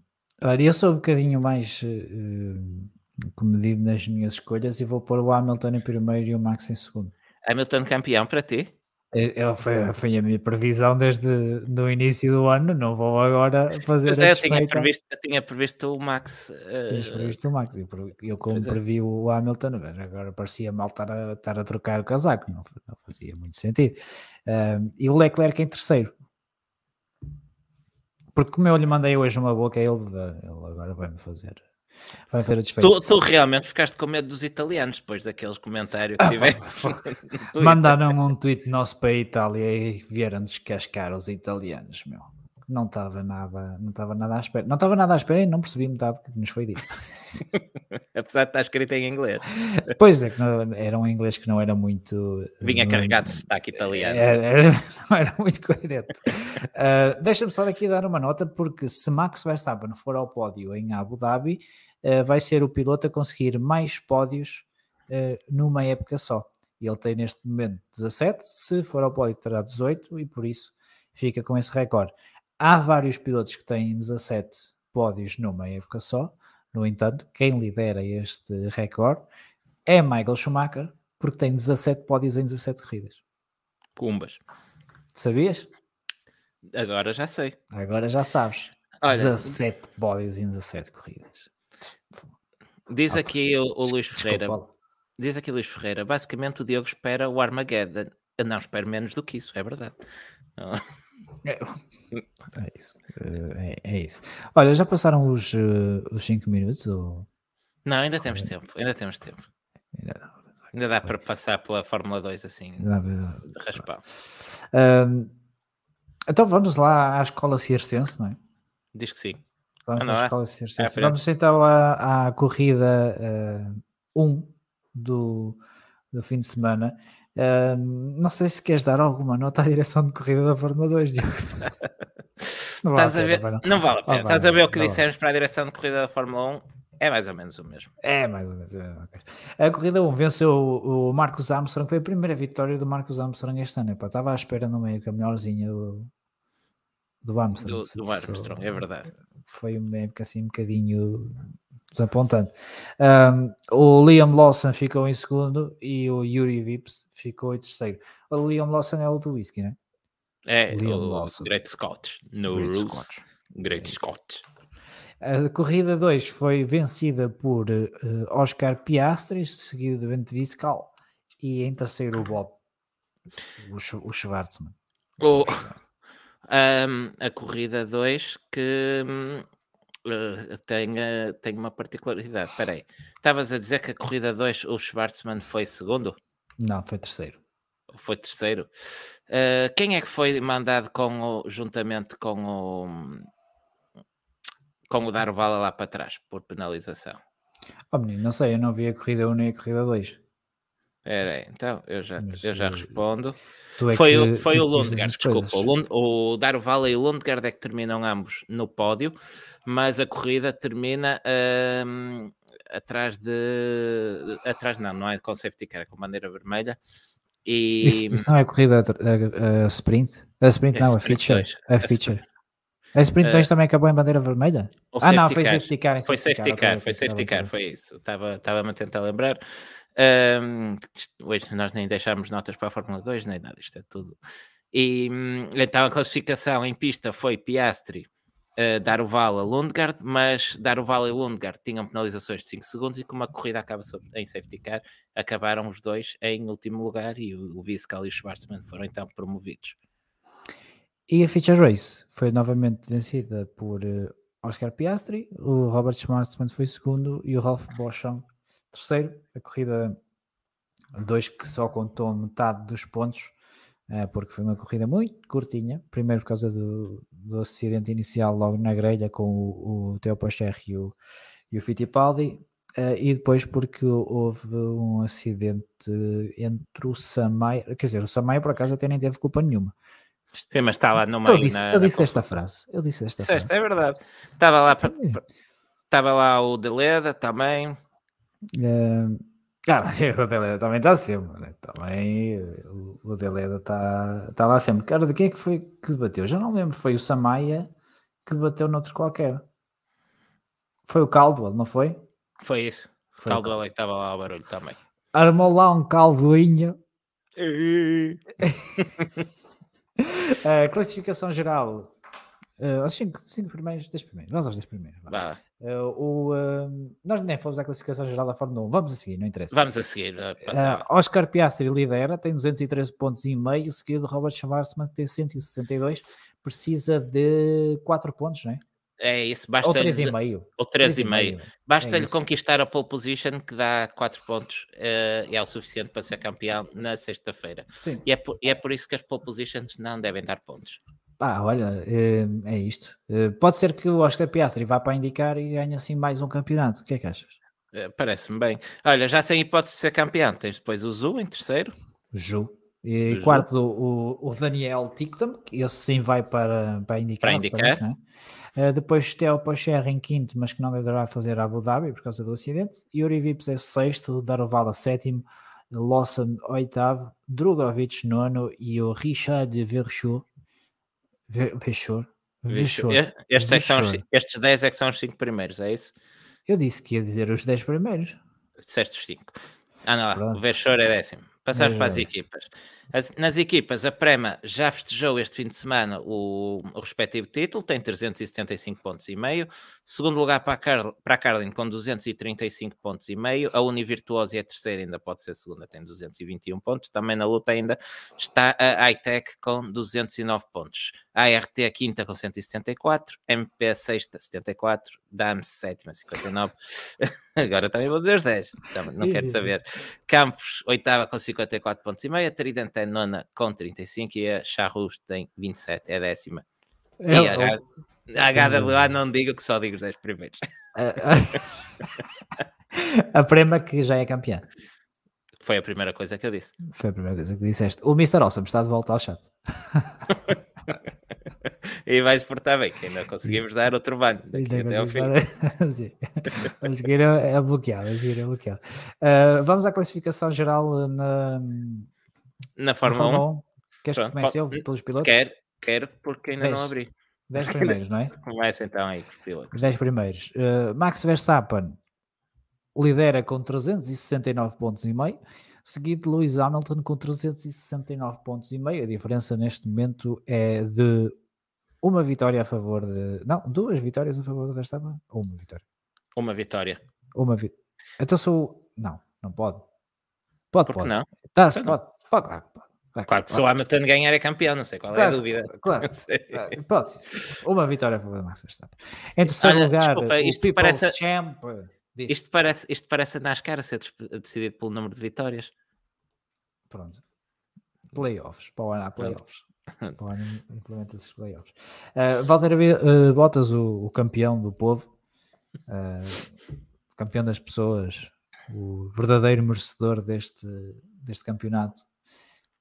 Olha, eu sou um bocadinho mais uh, comedido nas minhas escolhas e vou pôr o Hamilton em primeiro e o Max em segundo. Hamilton campeão para ti? É, é, foi, foi, a minha previsão desde o início do ano, não vou agora fazer Mas é, eu tinha, previsto, eu tinha previsto o Max. Uh... Tinhas previsto o Max, eu, eu como é. previ o Hamilton, agora parecia mal estar a, estar a trocar o casaco, não, não fazia muito sentido. Uh, e o Leclerc em terceiro. Porque como eu lhe mandei hoje uma boca, ele, ele agora vai-me fazer Vai ver tu, tu, realmente ficaste com medo dos italianos depois daqueles comentários que ah, tivemos. (laughs) Mandaram um tweet nosso para a Itália e vieram descascar os italianos, meu. Não estava nada, não estava nada à espera. Não estava nada à espera e não percebi metade do que nos foi dito. (laughs) Apesar de estar escrito em inglês. Pois é, que não, era um inglês que não era muito. Vinha carregado de sotaque italiano. Era, era, (laughs) não era muito coerente. Uh, Deixa-me só aqui dar uma nota, porque se Max Verstappen for ao pódio em Abu Dhabi, vai ser o piloto a conseguir mais pódios uh, numa época só. Ele tem neste momento 17, se for ao pódio terá 18 e por isso fica com esse recorde. Há vários pilotos que têm 17 pódios numa época só, no entanto, quem lidera este recorde é Michael Schumacher, porque tem 17 pódios em 17 corridas. Cumbas. Sabias? Agora já sei. Agora já sabes. Olha, 17 pódios em 17 corridas. Diz aqui o, o Luís Ferreira. Desculpa. Diz aqui o Luís Ferreira. Basicamente o Diogo espera o Armageddon. Eu não espero menos do que isso, é verdade. (laughs) É, é isso. É, é, isso. Olha, já passaram os 5 uh, minutos? Ou... Não, ainda temos tempo. Ainda temos tempo. Ainda, ainda dá para passar pela Fórmula 2 assim, de raspão. Um, então vamos lá à escola circense, não é? Diz que sim. Vamos ah, à é? É, vamos então à, à corrida 1 uh, um do, do fim de semana. Uh, não sei se queres dar alguma nota à direção de corrida da Fórmula 2, Diogo. (laughs) não, vale a ver, não. não vale a pena. Oh, Estás a ver o que dissemos para a direção de corrida da Fórmula 1? É mais ou menos o mesmo. É mais ou menos. É, a corrida 1 venceu o, o Marcos Armstrong, foi a primeira vitória do Marcos Armstrong este ano. Epá, estava à espera no meio que a melhorzinha do, do Armstrong. Do, do Armstrong, é verdade. Foi uma época assim um bocadinho desapontante. Um, o Liam Lawson ficou em segundo e o Yuri Vips ficou em terceiro. O Liam Lawson é o do whisky, né? É, Liam o Lawson. Great Scott. No Great Rules. Scott. Great é Scott. A corrida 2 foi vencida por uh, Oscar Piastri, seguido de Bente Viscal, e em terceiro o Bob, o, o Schwarzman. O, um, a corrida 2 que uh, tem, uh, tem uma particularidade. Espera aí, estavas a dizer que a corrida 2 o Schwarzman foi segundo? Não, foi terceiro. Foi terceiro. Uh, quem é que foi mandado com o, juntamente com o com o Darvala lá para trás por penalização? Oh menino, não sei, eu não vi a corrida 1 nem a corrida 2. Espera aí, então eu já, eu já respondo. É foi, que, foi o Lundgaard, desculpa. O, Lund, o Darvala e o Lundgaard é que terminam ambos no pódio mas a corrida termina um, atrás de. Atrás não, não é com safety car, é com bandeira vermelha. E... Isso, isso não é corrida a, a, a sprint? A sprint é não, a feature. A feature. A sprint 2 uh, também acabou em bandeira vermelha? Ah, não, foi safety car. Foi safety car, foi safety car, foi isso. Estava-me a tentar lembrar. Um, hoje nós nem deixámos notas para a Fórmula 2, nem nada, isto é tudo. E hum, então a classificação em pista foi Piastri, uh, dar o vale a Lundgaard, mas dar o vale a Lundgaard tinham penalizações de 5 segundos e como a corrida acaba em safety car, acabaram os dois em último lugar e o, o Viscal e o Schwarzman foram então promovidos. E a Feature Race foi novamente vencida por uh, Oscar Piastri, o Robert Schwarzman foi segundo e o Ralph Boschon terceiro. A corrida 2 que só contou metade dos pontos eh, porque foi uma corrida muito curtinha, primeiro por causa do, do acidente inicial logo na grelha com o, o Theo Pocher e o, e o Fittipaldi, uh, e depois porque houve um acidente entre o Samay, quer dizer, o Samay por acaso até nem teve culpa nenhuma. Sim, mas está lá no meio. Eu disse, na, eu disse esta frase. Eu disse esta frase. É verdade. Estava lá, estava lá o Deleda também. Uh, ah, (laughs) mas o Deleda também está sempre, né? também o Deleda está tá lá sempre. Cara, de quem é que foi que bateu? Já não lembro, foi o Samaia que bateu noutro qualquer. Foi o Caldwell, não foi? Foi isso. O foi Caldwell é que estava lá ao barulho também. Armou lá um caldoinho. uh, (laughs) classificação geral. Uh, aos 5 primeiros, 10 primeiros. Vamos aos 10 primeiros. Uh, o, uh, nós nem fomos à classificação geral da Fórmula 1. Vamos a seguir, não interessa. Vamos a seguir. Uh, Oscar Piastri lidera, tem 213 pontos e meio, seguido de Robert Schwarzman, tem 162. Precisa de 4 pontos, não é? É isso, basta ou 3,5. Ou 3,5. Basta-lhe é conquistar a pole position que dá 4 pontos uh, e é o suficiente para ser campeão na sexta-feira. E, é e é por isso que as pole positions não devem dar pontos. Ah, olha, é, é isto. Eh, pode ser que o Oscar Piastri vá para indicar e ganhe assim mais um campeonato. O que é que achas? Eh, parece-me bem. Olha, já sem hipótese de ser campeão, tens depois o Zu em terceiro. Ju. E o quarto, o, o Daniel Tictum, que esse sim vai para, para indicar. Para indicar. Parece, né? Uh, depois Theo Pocher em quinto, mas que não deverá fazer Abu Dhabi por causa do acidente. Yuri Vips é sexto, Darovala sétimo, Lawson oitavo, Drogovic nono e o Richard Verchot. Verchot. Verchot. Estes, é são, estes 10 é que são os 5 primeiros, é isso? Eu disse que ia dizer os 10 primeiros. Disseste os 5. Ah, não, Pronto. o Verchot é décimo. Passamos para as equipas. As, nas equipas, a Prema já festejou este fim de semana o, o respectivo título, tem 375 pontos e meio. Segundo lugar para a, Carl, para a Carlin com 235 pontos e meio. A Univirtuosa é a terceira, ainda pode ser segunda, tem 221 pontos. Também na luta ainda está a iTech com 209 pontos. A ART a quinta com 174, MP a sexta 74, DAMS sétima 59. (laughs) Agora também vou dizer os 10, não quero saber. Campos oitava com 54 pontos e meio, a Trident é nona com 35 e a Charrus tem 27, é décima. É, e a, a, a HWA não digo que só digo os 10 primeiros. (laughs) a Prema que já é campeã. Foi a primeira coisa que eu disse. Foi a primeira coisa que disseste. O Mr. Awesome está de volta ao chat. (laughs) e vai-se portar bem, que ainda conseguimos dar outro banho daqui até ao fim. (laughs) a seguir é, é bloqueado, a seguir é bloqueado. Uh, vamos à classificação geral na, na Fórmula, na Fórmula 1. 1. Queres Pronto, que comece eu pelos pilotos? Quero, quero, porque ainda não abri. 10 (laughs) primeiros, não é? Começa então aí com os pilotos. 10 primeiros. Uh, Max Verstappen lidera com 369 pontos e meio, seguido de Lewis Hamilton com 369 pontos e meio. A diferença neste momento é de uma vitória a favor de. Não, duas vitórias a favor do Verstappen ou uma vitória? Uma vitória. Uma vitória. Então sou. Não, não pode. Pode, Porque pode. não? Tá, pode, pode, pode, claro, pode. Claro, que se o Hamilton ganhar é campeão, não sei qual claro, é a dúvida. Claro, claro pode ser. Uma vitória a favor do Max Verstappen. Em terceiro Olha, lugar, desculpa, isto parece, Champ. Isto parece, isto parece NASCAR a ser decidido pelo número de vitórias. Pronto. Playoffs. Para o ano há playoffs. para o ano implementa esses playoffs. Uh, Walter uh, Bottas, o, o, campeão do povo, uh, campeão das pessoas, o verdadeiro merecedor deste, deste campeonato,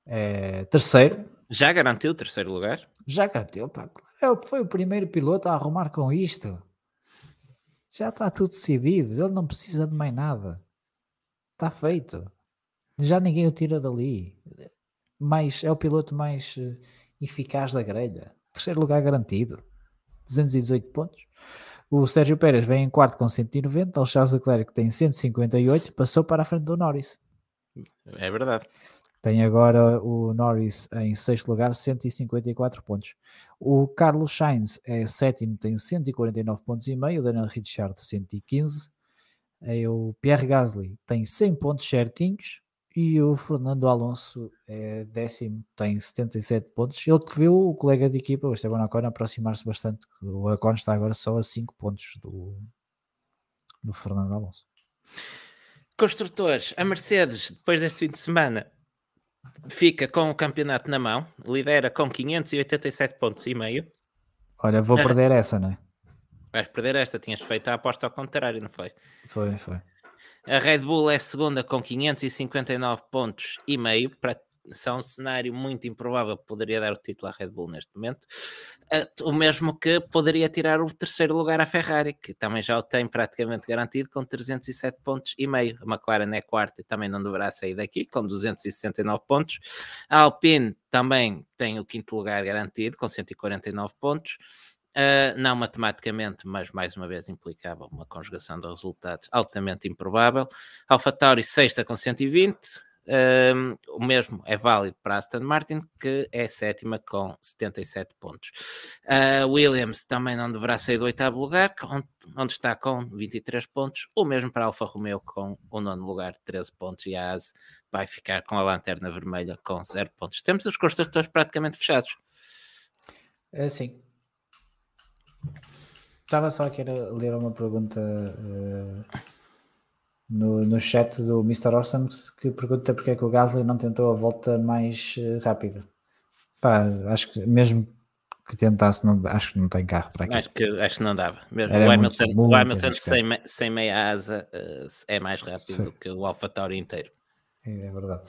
é terceiro. Já garantiu o terceiro lugar? Já garantiu, pá. É foi o primeiro piloto a arrumar com isto. Já está tudo decidido. Ele não precisa de mais nada. Está feito. Já ninguém o tira dali. Mais, é o piloto mais uh, eficaz da grelha. Terceiro lugar garantido. 218 pontos. O Sérgio Pérez vem em quarto com 190. O Charles Leclerc tem 158. Passou para a frente do Norris. É verdade. Tem agora o Norris em sexto lugar, 154 pontos. O Carlos Sainz é sétimo, tem 149 pontos e meio. O Daniel Ricciardo, 115. Aí o Pierre Gasly tem 100 pontos certinhos. E o Fernando Alonso é décimo, tem 77 pontos. Ele que viu o colega de equipa, o Esteban Ocon, aproximar-se bastante. O Ocon está agora só a 5 pontos do, do Fernando Alonso. Construtores, a Mercedes, depois deste fim de semana, fica com o campeonato na mão, lidera com 587 pontos e meio. Olha, vou perder essa, não é? Vais perder esta, tinhas feito a aposta ao contrário, não foi? Foi, foi. A Red Bull é segunda com 559 pontos e meio, só um cenário muito improvável que poderia dar o título à Red Bull neste momento, uh, o mesmo que poderia tirar o terceiro lugar à Ferrari, que também já o tem praticamente garantido com 307 pontos e meio. A McLaren é quarta e também não deverá sair daqui com 269 pontos. A Alpine também tem o quinto lugar garantido com 149 pontos. Uh, não matematicamente, mas mais uma vez implicava uma conjugação de resultados altamente improvável. AlphaTauri sexta com 120, um, o mesmo é válido para Aston Martin, que é sétima com 77 pontos. Uh, Williams também não deverá sair do oitavo lugar, onde, onde, está com 23 pontos. O mesmo para Alfa Romeo com o nono lugar, 13 pontos. E a AS vai ficar com a lanterna vermelha com 0 pontos. Temos os construtores praticamente fechados. É, sim, Estava só a ler uma pergunta uh, no, no chat do Mr. Awesome que pergunta porque é que o Gasly não tentou a volta mais uh, rápida. Pá, acho que mesmo que tentasse, não, acho que não tem carro para aqui. Acho que, acho que não dava. Mesmo o Hamilton, muito, muito o Hamilton sem, sem meia asa uh, é mais rápido Sim. do que o AlphaTauri inteiro. É, é verdade.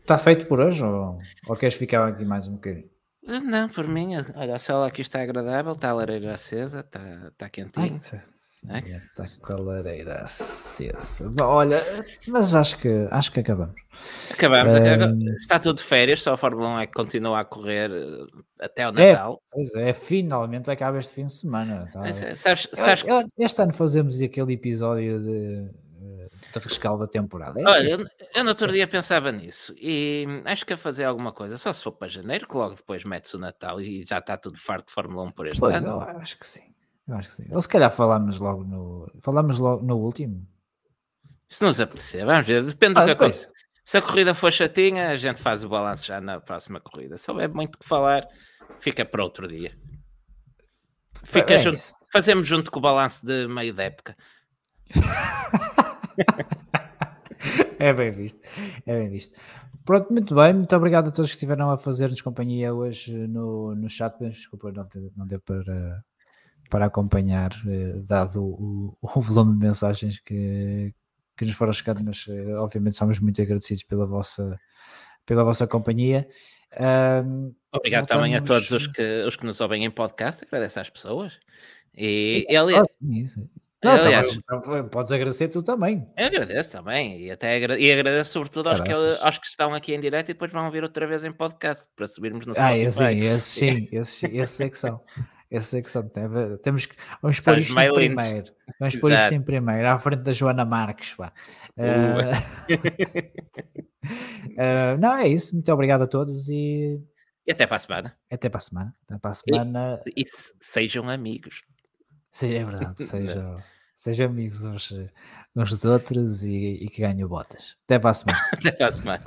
Está feito por hoje ou, ou queres ficar aqui mais um bocadinho? Não, por mim, olha, a cela aqui está agradável, está a lareira acesa, está, está quentinho. Ai, é? Está com a lareira acesa. Olha, mas acho que, acho que acabamos. Acabamos, uh, está tudo de férias, só a Fórmula 1 é que continua a correr eh, até o é, Natal. É, pois é, finalmente acaba este fim de semana. Tá? Eh, sabes, sabes... Este ano fazemos aquele episódio de de rescaldo da temporada. É Olha, eu, eu, no outro dia pensava nisso e acho que a fazer alguma coisa, só se for para janeiro, que logo depois metes o Natal e já está tudo farto de Fórmula 1 por este pois, ano. Eu acho que sim. Eu acho que sim. Ou se calhar falámos logo no. Falámos logo no último. Se nos apetecer, vamos ver, depende ah, do que acontece. Se a corrida for chatinha, a gente faz o balanço já na próxima corrida. Se houver muito que falar, fica para outro dia. Fica é junto, fazemos junto com o balanço de meio da época. (laughs) é bem visto, é bem visto. Pronto, muito bem, muito obrigado a todos que estiveram a fazer-nos companhia hoje no, no chat. Desculpa, não, não deu para, para acompanhar, eh, dado o, o, volume de mensagens que, que nos foram chegando, mas eh, obviamente somos muito agradecidos pela vossa, pela vossa companhia. Um, Obrigado voltamos... também a todos os que, os que nos ouvem em podcast, agradeço às pessoas. E, e aliás, oh, sim, sim. Não, Aliás, também, podes agradecer tu também. Eu agradeço também, e até agra e agradeço sobretudo aos que, aos que, estão aqui em direto e depois vão vir outra vez em podcast para subirmos no Ah, esse, esse, sim, (laughs) esses, esses é que são. Esses é que são. Temos que, vamos pôr isto em primeiro. Vamos pôr isto em primeiro, à frente da Joana Marques. Uh. uh, (laughs) não, é isso. Muito obrigado a todos e. E até para a semana. Até para a semana. Até para a semana. E, e sejam amigos. Sim, é verdade. (laughs) Sejam, sejam amigos uns, uns dos outros e, e que ganhem botas. Até para a semana. (laughs) Até para a semana.